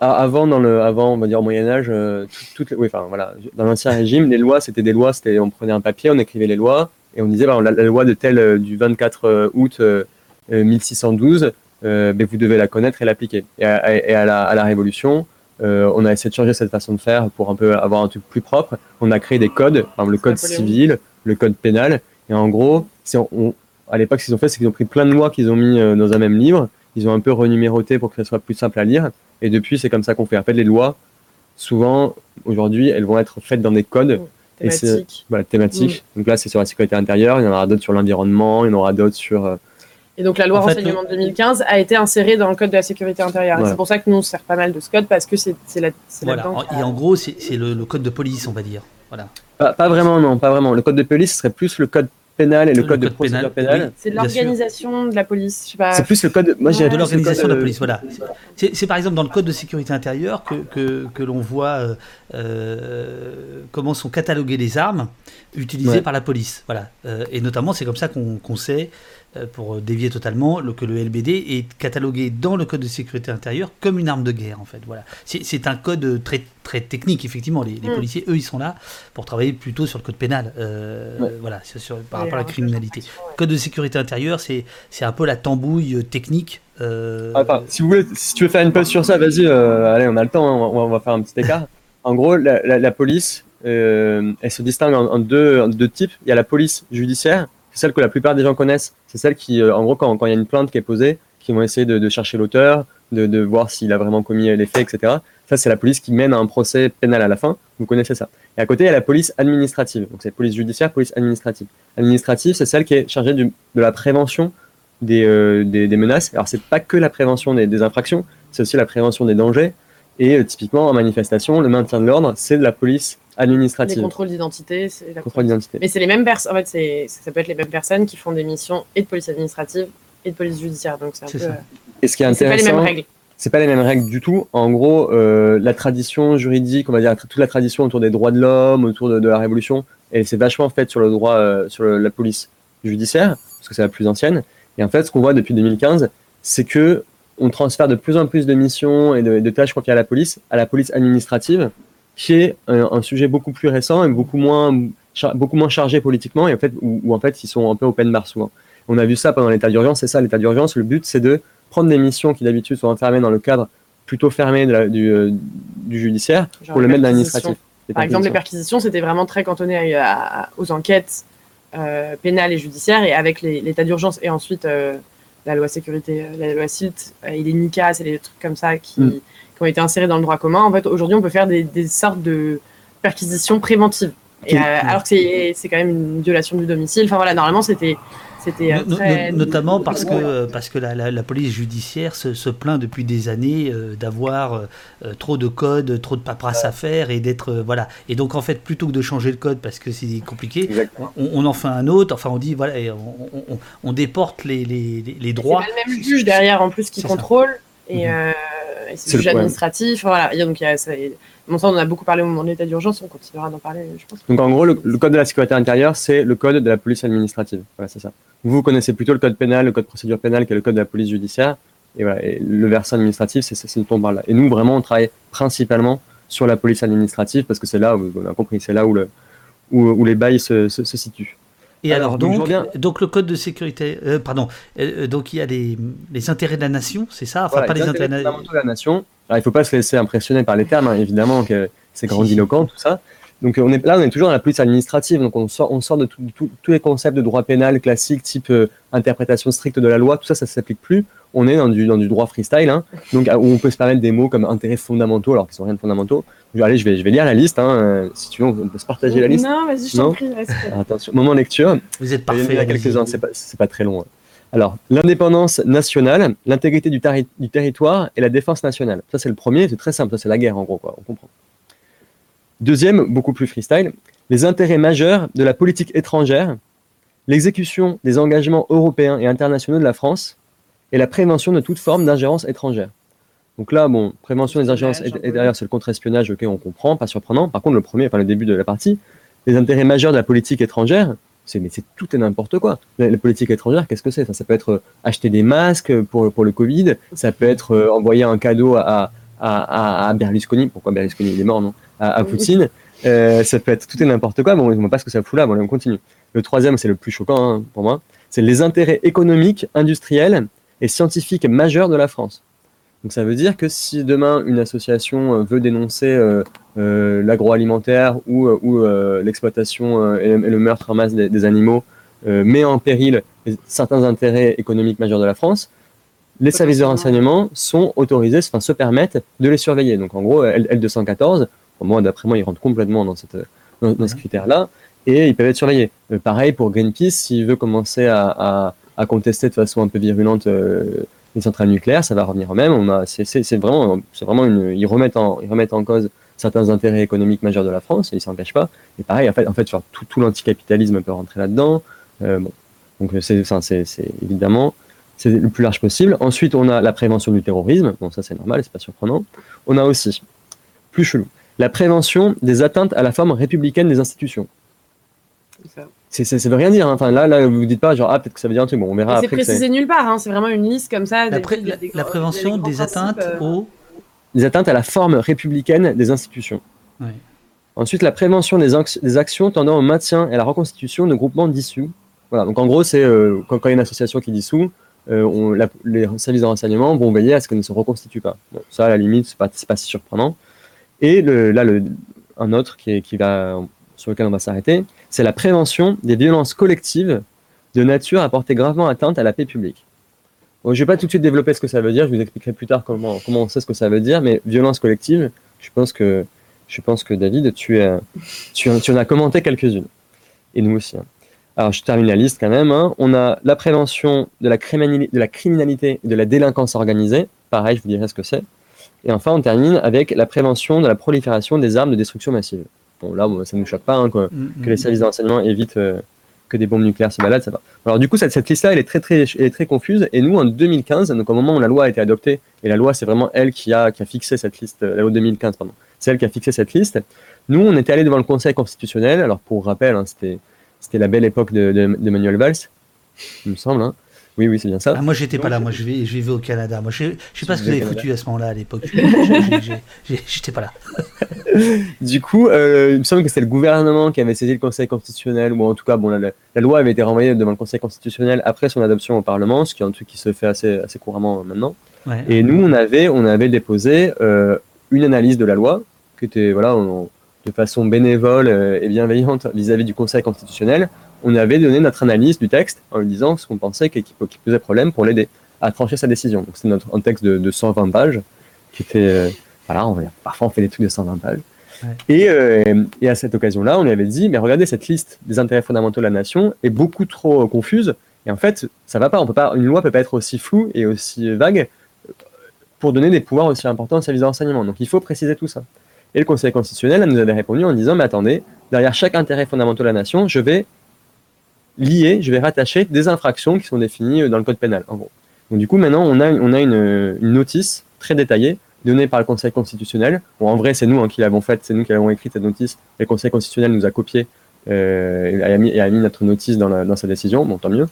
Speaker 9: avant, dans le, avant, on va dire au Moyen Âge, euh, tout- oui, enfin voilà, dans l'ancien régime, les lois, c'était des lois, c'était, on prenait un papier, on écrivait les lois, et on disait, bah, la, la loi de tel euh, du 24 euh, août euh, euh, 1612, euh, ben, vous devez la connaître et l'appliquer. Et à, à- et à la, à la Révolution, euh, on a essayé de changer cette façon de faire pour un peu avoir un truc plus propre. On a créé des codes, par exemple, le code civil, le code pénal, et en gros, on- on- à l'époque, ce qu'ils ont fait, c'est qu'ils ont pris plein de lois qu'ils ont mis dans un même livre, ils ont un peu renuméroté pour que ça soit plus simple à lire, et depuis, c'est comme ça qu'on fait. En fait, les lois, souvent, aujourd'hui, elles vont être faites dans des codes Et
Speaker 8: Thématique.
Speaker 9: voilà, thématiques.
Speaker 8: Mm.
Speaker 9: Donc là, c'est sur la sécurité intérieure, il y en aura d'autres sur l'environnement, il y en aura d'autres sur. euh,
Speaker 8: Et donc la loi
Speaker 1: En fait,
Speaker 8: renseignement de 2015 a été insérée dans le code de la sécurité intérieure. Et
Speaker 9: Voilà.
Speaker 8: C'est pour ça que nous on se sert pas mal de ce code parce que c'est c'est
Speaker 1: Voilà. Et en gros, c'est c'est le, le code de police, on va dire. Voilà.
Speaker 9: Pas, pas vraiment, non, pas vraiment. Le code de police serait plus le code pénal et le,
Speaker 1: Le
Speaker 9: code, de
Speaker 1: code
Speaker 9: procédure
Speaker 1: pénal,
Speaker 9: pénale.
Speaker 8: C'est de
Speaker 1: Bien sûr.
Speaker 8: l'organisation de la police. Je sais pas.
Speaker 9: C'est plus le code. Moi, dirais
Speaker 1: de l'organisation
Speaker 9: code,
Speaker 1: de la police, voilà. C'est c'est par exemple dans le code de sécurité intérieure que, que, que l'on voit euh, euh, comment sont cataloguées les armes utilisées
Speaker 9: Ouais.
Speaker 1: par la police. Voilà. Euh, et notamment, c'est comme ça qu'on qu'on sait, pour dévier totalement, le, que le LBD est catalogué dans le code de sécurité intérieure comme une arme de guerre, en fait. Voilà. C'est un code très, très technique, effectivement. Les, les
Speaker 8: Mm.
Speaker 1: policiers, eux, ils sont là pour travailler plutôt sur le code pénal. euh,
Speaker 9: Ouais.
Speaker 1: Voilà, sur- par
Speaker 8: Et
Speaker 1: rapport à la criminalité.
Speaker 8: ouais.
Speaker 1: Code de sécurité intérieure, c'est c'est un peu la tambouille euh, technique. euh,
Speaker 9: Enfin, si vous voulez, si tu veux faire une pause sur ça, vas-y, euh, allez, on a le temps, hein, on, va, on va faire un petit écart. En gros, la, la- la police, euh, elle se distingue en, en deux, en deux types. Il y a la police judiciaire, c'est celle que la plupart des gens connaissent. C'est celle qui, euh, en gros, quand, il y a une plainte qui est posée, qui vont essayer de, chercher l'auteur, de, voir s'il a vraiment commis les faits, etc. Ça, c'est la police qui mène à un procès pénal à la fin. Vous connaissez ça. Et à côté, il y a la police administrative. Donc, c'est police judiciaire, police administrative. Administrative, c'est celle qui est chargée de la prévention des, euh, des, des menaces. Alors, c'est pas que la prévention des, des infractions, c'est aussi la prévention des dangers. Et euh, typiquement, en manifestation, le maintien de l'ordre, c'est de la police
Speaker 8: Les
Speaker 9: administrative.
Speaker 8: contrôles d'identité, c'est la
Speaker 9: Contrôle d'identité.
Speaker 8: Mais c'est les mêmes personnes. En fait, c'est ça peut être les mêmes personnes qui font des missions et de police administrative et de police judiciaire. Donc c'est un
Speaker 1: C'est
Speaker 8: peu.
Speaker 1: ça.
Speaker 8: euh,
Speaker 9: Et ce qui est
Speaker 8: mais c'est pas les
Speaker 9: intéressant,
Speaker 8: mêmes règles.
Speaker 9: c'est pas les mêmes règles du tout. En gros, euh, la tradition juridique, on va dire toute la tradition autour des droits de l'homme, autour de, de la Révolution, elle s'est vachement faite sur le droit, euh, sur le- la police judiciaire, parce que c'est la plus ancienne. Et en fait, ce qu'on voit depuis 2015, c'est que on transfère de plus en plus de missions et de, de tâches confiées à la police, à la police administrative, qui est un, un sujet beaucoup plus récent et beaucoup moins, beaucoup moins chargé politiquement, et en fait, où, où en fait, ils sont un peu open bar souvent. On a vu ça pendant l'état d'urgence, c'est ça l'état d'urgence. Le but, c'est de prendre des missions qui d'habitude sont enfermées dans le cadre plutôt fermé de la- du, euh, du judiciaire
Speaker 8: Genre
Speaker 9: pour le mettre dans l'administratif.
Speaker 8: Par exemple, les
Speaker 9: perquisitions.
Speaker 8: c'était vraiment très cantonné à- à- aux enquêtes euh, pénales et judiciaires, et avec l'état d'urgence et ensuite euh, la loi sécurité, euh, la loi SILT euh, et les NICAS et les trucs comme ça qui,
Speaker 9: Mm.
Speaker 8: Qui ont été insérés dans le droit commun. En fait, aujourd'hui, on peut faire des, des sortes de perquisitions préventives. Et, euh, alors que c'est c'est quand même une violation du domicile. Enfin voilà, normalement, c'était c'était euh,
Speaker 1: No- no-
Speaker 8: très-
Speaker 1: no- notamment parce que, parce que la, la- la police judiciaire se, se plaint depuis des années euh, d'avoir euh, euh, trop de codes, trop de paperasse à faire et d'être. euh, voilà. Et donc, en fait, plutôt que de changer le code parce que c'est compliqué, on, on en fait un autre. Enfin, on dit, voilà, on, on- on- on déporte les, les, les- les
Speaker 8: C'est
Speaker 1: droits.
Speaker 8: pas le même juge derrière en plus qui
Speaker 1: C'est ça.
Speaker 8: Et,
Speaker 1: Mhm.
Speaker 8: euh, et c'est le-
Speaker 9: ouais.
Speaker 8: administratif. Voilà. Et donc, il y a, ça, bon, ça, on en a beaucoup parlé au moment de l'état d'urgence. On continuera d'en parler, je pense.
Speaker 9: Donc en gros, le, le code de la sécurité intérieure, c'est le code de la police administrative. Voilà, c'est ça. Vous connaissez plutôt le code pénal, le code procédure pénale, qui est le code de la police judiciaire. Et voilà, et le versant administratif, c'est c'est ce dont on parle là. Et nous, vraiment, on travaille principalement sur la police administrative, parce que c'est là où, on a compris, c'est là où, le, où, où les bails se, se, se situent.
Speaker 1: Et alors,
Speaker 9: Alors, donc,
Speaker 1: donc, le code de sécurité, euh, pardon, euh, donc il y a les, les intérêts de la nation, c'est ça? Enfin,
Speaker 9: Voilà,
Speaker 1: pas les intérêts de la
Speaker 9: fondamentaux de la nation. Alors, il ne faut pas se laisser impressionner par les termes, hein, évidemment, que c'est grandiloquent, tout ça. Donc on est là, on est toujours dans la police administrative, donc on sort, on sort de tous les concepts de droit pénal classique, type euh, interprétation stricte de la loi, tout ça, ça ne s'applique plus. On est dans du, dans du droit freestyle, hein, donc où on peut se permettre des mots comme intérêts fondamentaux, alors qu'ils sont rien de fondamentaux. Je- Allez, je vais, je vais lire la liste, hein, euh, si tu veux, on peut se partager la liste.
Speaker 8: Non, vas-y, je t'en prie.
Speaker 9: attention, moment lecture.
Speaker 1: Vous êtes
Speaker 9: Il y en
Speaker 1: parfait.
Speaker 9: a quelques-uns, c'est pas, c'est pas très long. hein. Alors, l'indépendance nationale, l'intégrité du, du territoire et la défense nationale. Ça, c'est le premier, c'est très simple, ça, c'est la guerre, en gros, quoi, on comprend. Deuxième, beaucoup plus freestyle, les intérêts majeurs de la politique étrangère, l'exécution des engagements européens et internationaux de la France et la prévention de toute forme d'ingérence étrangère. Donc là, bon, prévention des ingérences
Speaker 8: peu.
Speaker 9: étrangères, c'est le contre-espionnage, ok, on comprend, pas surprenant. Par contre, le premier, enfin le début de la partie, les intérêts majeurs de la politique étrangère, c'est mais c'est tout et n'importe quoi. La, la politique étrangère, qu'est-ce que c'est? Ça peut être euh, acheter des masques pour, pour le Covid, ça peut être euh, envoyer un cadeau à, à, à, à Berlusconi, pourquoi Berlusconi il est mort, non? À. Poutine, Euh, ça peut être tout et n'importe quoi, bon, on ne voit pas ce que ça fout là, bon, on continue. Le troisième, c'est le plus choquant hein, pour moi, c'est les intérêts économiques, industriels et scientifiques majeurs de la France. Donc ça veut dire que si demain une association euh, veut dénoncer euh, euh, l'agroalimentaire ou, ou euh, l'exploitation et, le meurtre en masse des, des animaux met en péril certains intérêts économiques majeurs de la France, les services de renseignement sont autorisés, enfin se permettent de les surveiller. Donc en gros, L- L214, pour moi, d'après moi, ils rentrent complètement dans, cette, dans, dans ce critère-là, et ils peuvent être surveillés. Pareil pour Greenpeace, s'il veut commencer à, à- à contester de façon un peu virulente euh, les centrales nucléaires, ça va revenir même. On a, c'est, c'est- c'est vraiment, c'est vraiment une, ils remettent en, ils remettent en cause certains intérêts économiques majeurs de la France, et ils s'en cachent pas. Et pareil, en fait, en fait, tout, tout l'anticapitalisme peut rentrer là-dedans. Euh, bon. Donc c'est, c'est, c'est évidemment, c'est le plus large possible. Ensuite, on a la prévention du terrorisme. Bon, ça c'est normal, c'est pas surprenant. On a aussi, plus chelou, la prévention des atteintes à la forme républicaine des institutions. C'est, c'est, ça veut rien dire. hein. Enfin là, là, vous dites pas genre ah peut-être que ça veut dire un truc. Bon, on verra
Speaker 8: C'est
Speaker 9: après. c'est-
Speaker 8: précisé nulle part, hein, c'est vraiment une liste comme ça.
Speaker 1: La,
Speaker 8: des-
Speaker 1: pré-
Speaker 8: des-
Speaker 1: la-
Speaker 8: des-
Speaker 1: la
Speaker 8: des-
Speaker 1: prévention
Speaker 8: des
Speaker 1: atteintes
Speaker 8: euh,
Speaker 1: au.
Speaker 9: des atteintes à la forme républicaine des institutions.
Speaker 1: Ouais.
Speaker 9: Ensuite, la prévention des, anx- des actions tendant au maintien et à la reconstitution de groupements dissous. Voilà, donc en gros, c'est euh, quand, quand il y a une association qui dissout, euh, on- la- les services de renseignement vont veiller à ce qu'elle ne se reconstitue pas. Bon, ça, à la limite, c'est pas, c'est pas si surprenant. Et le, là, le, un autre qui, est- qui va, sur lequel on va s'arrêter, c'est la prévention des violences collectives de nature à porter gravement atteinte à la paix publique. Je vais pas tout de suite développer ce que ça veut dire, je vous expliquerai plus tard comment, on sait ce que ça veut dire, mais violence collective, je pense que, David, tu, en- as commenté quelques-unes. Et nous aussi. hein. Alors, je termine la liste quand même. hein. On a la prévention de la, de la criminalité et de la délinquance organisée. Pareil, je vous dirai ce que c'est. Et enfin, on termine avec la prévention de la prolifération des armes de destruction massive. Bon, là, bon, ça ne nous choque pas hein, quoi,
Speaker 1: Mm,
Speaker 9: que les services de renseignement évitent euh, que des bombes nucléaires se baladent, ça va. Alors du coup, cette, cette liste-là, elle est très, très, elle est très confuse. Et nous, en 2015, donc au moment où la loi a été adoptée, et la loi, c'est vraiment elle qui a, qui a fixé cette liste, euh, la loi 2015, pardon, c'est elle qui a fixé cette liste. Nous, on était allé devant le Conseil constitutionnel. Alors pour rappel, hein, c'était, c'était la belle époque de, de, de Manuel Valls, il me semble. hein. Oui, oui, c'est bien ça.
Speaker 1: Ah, moi, j'étais pas là. Moi, je, vais, je vivais au Canada. Moi, je, je sais pas ce que vous avez
Speaker 9: vivais
Speaker 1: foutu à ce moment-là à l'époque. J'étais pas là.
Speaker 9: Du coup, euh, il me semble que c'est le gouvernement qui avait saisi le Conseil constitutionnel, ou en tout cas, bon, la, loi avait été renvoyée devant le Conseil constitutionnel après son adoption au Parlement, ce qui est un truc qui se fait assez, assez couramment maintenant.
Speaker 1: Ouais.
Speaker 9: Et nous, on avait, on avait déposé euh, une analyse de la loi, qui était voilà, on- de façon bénévole euh, et bienveillante vis-à-vis du Conseil constitutionnel. On avait donné notre analyse du texte en lui disant ce qu'on pensait qui, qui posait problème pour l'aider à trancher sa décision. Donc c'est notre un texte de, de 120 pages qui était euh, voilà, on, parfois on fait des trucs de 120 pages.
Speaker 1: Ouais.
Speaker 9: Et, euh, et à cette occasion-là, on lui avait dit mais regardez cette liste des intérêts fondamentaux de la nation est beaucoup trop euh, confuse et en fait ça va pas. On peut pas une loi peut pas être aussi floue et aussi vague pour donner des pouvoirs aussi importants aux services de renseignement. Donc il faut préciser tout ça. Et le Conseil constitutionnel nous avait répondu en disant, mais attendez, derrière chaque intérêt fondamental de la nation, je vais lier, je vais rattacher des infractions qui sont définies euh, dans le code pénal, en gros. Donc du coup, maintenant, on a, on a une, une notice très détaillée donnée par le Conseil constitutionnel. Bon, en vrai, c'est nous hein, qui l'avons faite, c'est nous qui l'avons écrite, cette notice. Le Conseil constitutionnel nous a copié euh, et, a mis, notre notice dans, sa décision, bon, tant mieux.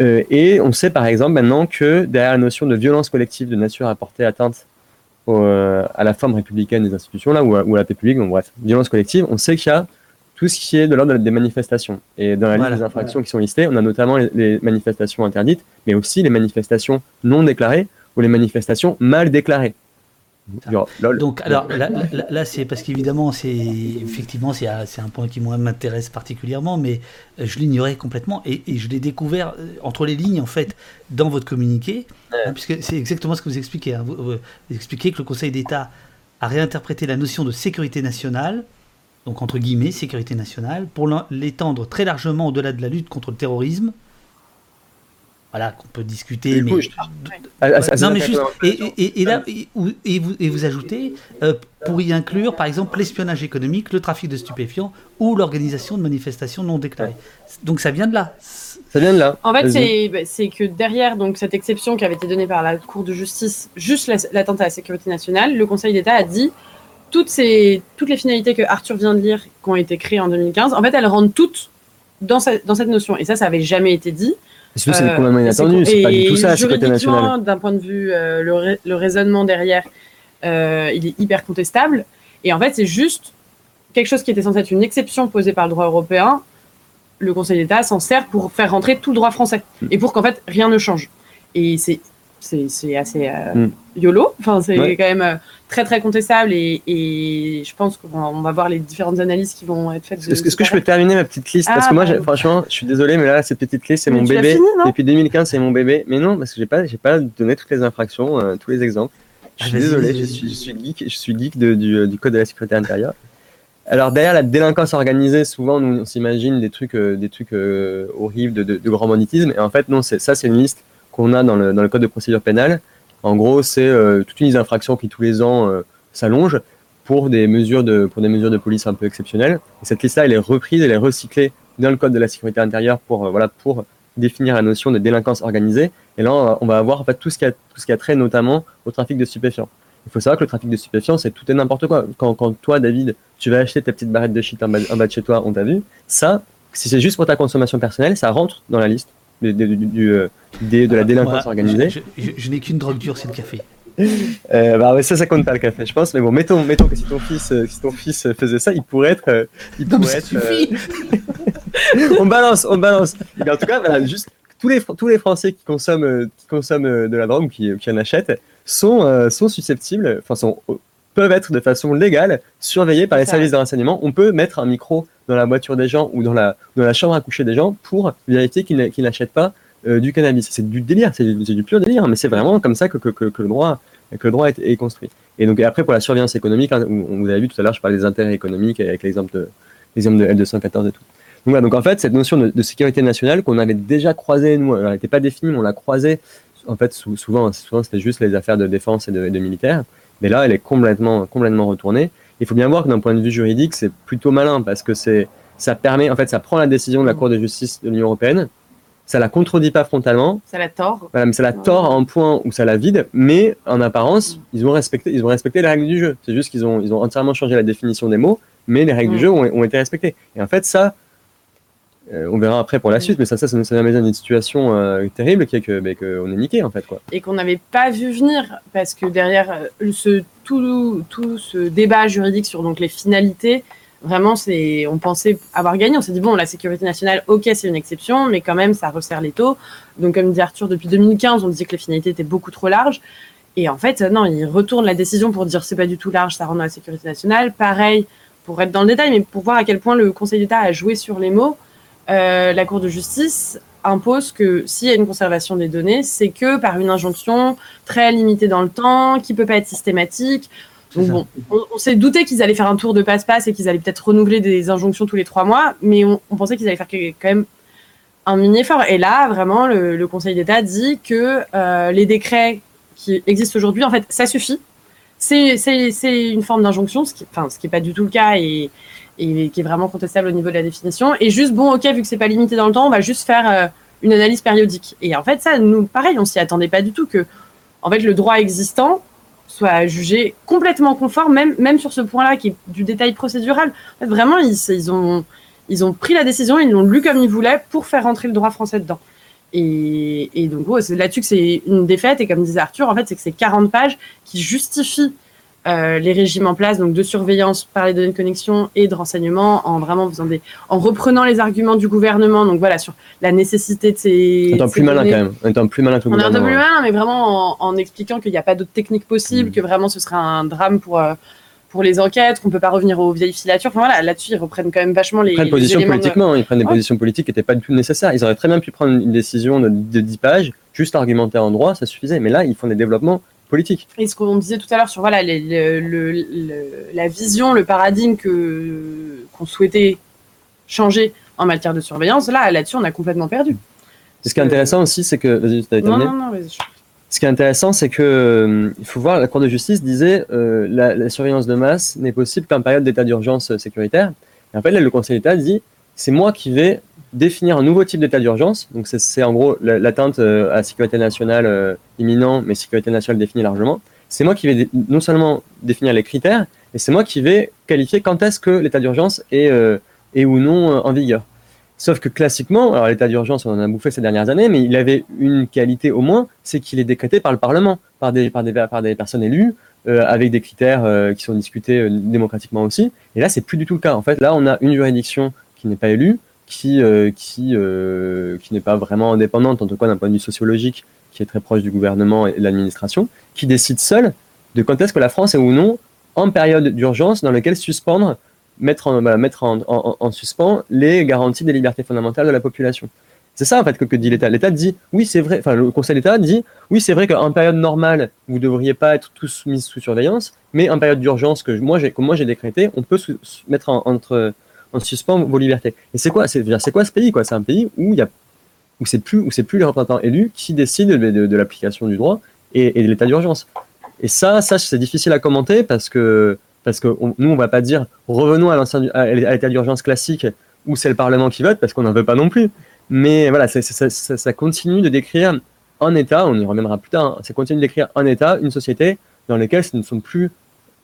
Speaker 9: Euh, et on sait par exemple maintenant que derrière la notion de violence collective de nature à porter atteinte euh, à la forme républicaine des institutions, là, ou à, la paix publique, donc bref, violence collective, on sait qu'il y a tout ce qui est de l'ordre des manifestations. Et dans la
Speaker 1: Voilà,
Speaker 9: liste des infractions qui sont listées, on a notamment les, les manifestations interdites, mais aussi les manifestations non déclarées ou les manifestations mal déclarées. Genre, lol.
Speaker 1: Donc, alors là, là- là, c'est parce qu'évidemment, c'est effectivement, c'est un, point qui moi m'intéresse particulièrement, mais euh, je l'ignorais complètement et, et je l'ai découvert euh, entre les lignes en fait dans votre communiqué, hein, puisque c'est exactement ce que vous expliquez. hein. Vous expliquez que le Conseil d'État a réinterprété la notion de sécurité nationale, donc entre guillemets sécurité nationale, pour l'étendre très largement au-delà de la lutte contre le terrorisme. Voilà, qu'on peut discuter, mais
Speaker 9: Ah, ah, ça,
Speaker 1: non, mais juste, et, et- là, et, ou- et vous, et vous ajoutez, euh, pour y inclure, par exemple, l'espionnage économique, le trafic de stupéfiants ou l'organisation de manifestations non déclarées. Donc ça vient de là.
Speaker 9: Ça vient de là.
Speaker 8: En fait, c'est bah, c'est que derrière donc cette exception qui avait été donnée par la Cour de justice, juste la- l'atteinte à la sécurité nationale, le Conseil d'État a dit toutes ces toutes les finalités que Arthur vient de lire, qui ont été créées en 2015, en fait, elles rentrent toutes dans, ce- dans cette notion. Et ça, ça avait jamais été dit.
Speaker 9: C'est
Speaker 8: Euh,
Speaker 9: complètement inattendu, c'est pas du tout ça,
Speaker 8: juridiquement. D'un point de vue, euh, le, rai- le raisonnement derrière, euh, il est hyper contestable. Et en fait, c'est juste quelque chose qui était censé être une exception posée par le droit européen. Le Conseil d'État s'en sert pour faire rentrer tout le droit français
Speaker 9: Mm.
Speaker 8: et pour qu'en fait rien ne change. Et c'est c'est c'est assez euh,
Speaker 9: Mm.
Speaker 8: yolo. Enfin, c'est
Speaker 9: Ouais.
Speaker 8: quand même euh, très très contestable et, et je pense qu'on va, voir les différentes analyses qui vont être faites.
Speaker 9: Est-ce que, est-ce que je peux terminer ma petite liste? Parce
Speaker 8: Ah,
Speaker 9: que moi,
Speaker 8: pardon.
Speaker 9: franchement, je suis désolé, mais là, cette petite liste, c'est mon bébé.
Speaker 8: fini, non?
Speaker 9: Depuis 2015, c'est mon bébé. Mais non, parce que j'ai pas, j'ai pas donné toutes les infractions, euh, tous les exemples. Je suis
Speaker 1: Ah,
Speaker 9: désolé, je suis, je suis geek, je suis geek de- du, du code de la sécurité intérieure. Alors derrière la délinquance organisée, souvent nous, on s'imagine des trucs, euh, des trucs euh, horribles de, de, de grand banditisme. Et en fait, non, c'est ça, c'est une liste qu'on a dans le, code de procédure pénale. En gros, c'est euh, toute une liste d'infractions qui tous les ans euh, s'allonge pour des mesures de pour des mesures de police un peu exceptionnelles. Et cette liste-là, elle est reprise, elle est recyclée dans le code de la sécurité intérieure pour euh, voilà pour définir la notion de délinquance organisée. Et là, on va- avoir tout ce qui a tout ce qui trait notamment au trafic de stupéfiants. Il faut savoir que le trafic de stupéfiants, c'est tout et n'importe quoi. Quand, quand toi, David, tu vas acheter ta petite barrette de shit en bas, en bas de chez toi, on t'a vu. Ça, si c'est juste pour ta consommation personnelle, ça rentre dans la liste euh, de la délinquance
Speaker 1: Moi,
Speaker 9: organisée.
Speaker 1: Je, je- je n'ai qu'une drogue dure, c'est le café.
Speaker 9: Euh, bah ouais, ça, ça compte pas le café, je pense. Mais bon, mettons, mettons que si ton fils, euh, si ton fils faisait ça, il pourrait être, il
Speaker 1: Non,
Speaker 9: pourrait être. on balance, on balance. Et bien, en tout cas, voilà, juste tous les tous les Français qui consomment, qui consomment de la drogue, ou qui, qui en achètent, sont euh, sont susceptibles, enfin sont peuvent être de façon légale surveillés par les
Speaker 8: Ça.
Speaker 9: services de renseignement. On peut mettre un micro dans la voiture des gens ou dans la dans la chambre à coucher des gens pour vérifier qu'ils n'a- qu'ils n'achètent pas euh, du cannabis. C'est du délire, c'est du, pur délire, mais c'est vraiment comme ça que, que, que, que le droit que le droit est, est construit. Et donc et après pour la surveillance économique, hein, on vous avez vu tout à l'heure, je parlais des intérêts économiques avec l'exemple de de L214 et tout. Donc, voilà, donc en fait, cette notion de, de sécurité nationale qu'on avait déjà croisée, nous, elle n'était pas définie, mais on l'a croisée, en fait, sou- souvent, souvent c'était juste les affaires de défense et de, et de militaires, mais là, elle est complètement, complètement retournée. Il faut bien voir que d'un point de vue juridique, c'est plutôt malin, parce que c'est, ça permet, en fait, ça prend la décision de la Cour de justice de l'Union européenne, ça la contredit pas frontalement,
Speaker 8: Ça la tord.
Speaker 9: voilà, mais ça la tord à un point où ça la vide, mais en apparence, ils ont respecté, ils ont respecté les règles du jeu. C'est juste qu'ils ont, ils ont entièrement changé la définition des mots, mais les règles
Speaker 8: Mm.
Speaker 9: du jeu ont, ont été respectées. Et en fait, ça, euh, on verra après pour la suite, mais ça, ça, ça nous ça amène à une situation euh, terrible qui est que, que on est niqué en fait, quoi.
Speaker 8: et qu'on n'avait pas vu venir parce que derrière euh, ce, tout, tout ce débat juridique sur donc les finalités, vraiment, c'est, on pensait avoir gagné. On s'est dit, bon, la sécurité nationale, ok, c'est une exception, mais quand même, ça resserre les taux. Donc, comme dit Arthur, depuis 2015, on disait que les finalités étaient beaucoup trop larges. Et en fait, non, il retourne la décision pour dire c'est pas du tout large, ça rentre dans la sécurité nationale. Pareil, pour être dans le détail, mais pour voir à quel point le Conseil d'État a joué sur les mots, euh, la Cour de justice impose que s'il y a une conservation des données, c'est que par une injonction très limitée dans le temps, qui peut pas être systématique. Donc bon, on, on s'est douté qu'ils allaient faire un tour de passe-passe et qu'ils allaient peut-être renouveler des injonctions tous les trois mois, mais on, on pensait qu'ils allaient faire quand même un mini effort. Et là, vraiment, le, le Conseil d'État dit que euh, les décrets qui existent aujourd'hui, en fait, ça suffit. C'est une forme d'injonction, ce qui enfin, n'est pas du tout le cas et, et qui est vraiment contestable au niveau de la définition. Et juste, bon, ok, vu que c'est pas limité dans le temps, on va juste faire euh, une analyse périodique. Et en fait, ça, nous, pareil, on s'y attendait pas du tout que, en fait, le droit existant soit jugé complètement conforme, même, même sur ce point-là, qui est du détail procédural. En fait, vraiment, ils, ils, ont, ils ont pris la décision, ils l'ont lu comme ils voulaient pour faire rentrer le droit français dedans. Et, donc, c'est là-dessus que c'est une défaite. Et comme disait Arthur, en fait, c'est que c'est 40 pages qui justifient euh, les régimes en place, donc de surveillance par les données de connexion et de renseignement, en vraiment faisant des, en reprenant les arguments du gouvernement, donc voilà, sur la nécessité de ces.
Speaker 9: En étant plus malin quand même. En étant plus malin que le
Speaker 8: On est un peu
Speaker 9: gouvernement.
Speaker 8: plus malin, mais vraiment en, en expliquant qu'il n'y a pas d'autres techniques possibles,
Speaker 9: Mm.
Speaker 8: que vraiment ce serait un drame pour, euh, pour les enquêtes, qu'on peut pas revenir aux vieilles filatures. Enfin voilà, là-dessus, ils reprennent quand même vachement les.
Speaker 9: Ils prennent
Speaker 8: les
Speaker 9: position
Speaker 8: éléments de-
Speaker 9: politiquement, ils prennent des positions politiques qui n'étaient pas du tout nécessaires. Ils auraient très bien pu prendre une décision de, de 10 pages, juste argumenter en droit, ça suffisait. Mais là, ils font des développements
Speaker 8: Et ce qu'on disait tout à l'heure sur voilà, les- le- le- le- la vision, le paradigme que qu'on souhaitait changer en matière de surveillance, là, là-dessus, on a complètement perdu.
Speaker 9: Et ce qui est intéressant aussi, c'est que. Vas-y, t'avais
Speaker 8: Non,
Speaker 9: terminé
Speaker 8: non, non, vas-y.
Speaker 9: Ce qui est intéressant, c'est que euh, il faut voir, la Cour de justice disait euh, la, la surveillance de masse n'est possible qu'en période d'état d'urgence sécuritaire. Et en fait, là, le Conseil d'État dit c'est moi qui vais définir un nouveau type d'état d'urgence. Donc, c'est- en gros la- l'atteinte euh, à sécurité nationale euh, imminent, mais sécurité nationale définie largement. C'est moi qui vais non seulement définir les critères, mais c'est moi qui vais qualifier quand est-ce que l'état d'urgence est, euh, ou non euh, en vigueur. Sauf que classiquement, alors l'état d'urgence, on en a bouffé ces dernières années, mais il avait une qualité au moins, c'est qu'il est décrété par le Parlement, par des, par des, par des personnes élues, euh, avec des critères qui sont discutés démocratiquement aussi. Et là, c'est plus du tout le cas. En fait, là, on a une juridiction qui n'est pas élue, qui, euh, qui, euh, qui n'est pas vraiment indépendante, en tout cas d'un point de vue sociologique, qui est très proche du gouvernement et de l'administration, qui décide seule de quand est-ce que la France est ou non en période d'urgence dans laquelle suspendre mettre en, mettre en, en- en suspens les garanties des libertés fondamentales de la population. C'est ça en fait que, que dit l'État. L'État dit oui c'est vrai, enfin le Conseil d'État dit oui c'est vrai qu'en période normale vous ne devriez pas être tous mis sous surveillance, mais en période d'urgence que moi j'ai décrété, on peut mettre en, entre en suspens vos libertés. Et c'est quoi c'est quoi ce pays quoi? C'est un pays où il y a où c'est plus où c'est plus les représentants élus qui décident de, l'application du droit et, de l'état d'urgence. Et ça ça c'est difficile à commenter parce que parce que on- nous on va pas dire revenons à l'ancien l'état d'urgence classique où c'est le Parlement qui vote parce qu'on n'en veut pas non plus. Mais voilà, ça, ça- continue de décrire un État, on y reviendra plus tard, hein, ça continue de décrire un État, une société dans laquelle ce ne sont plus,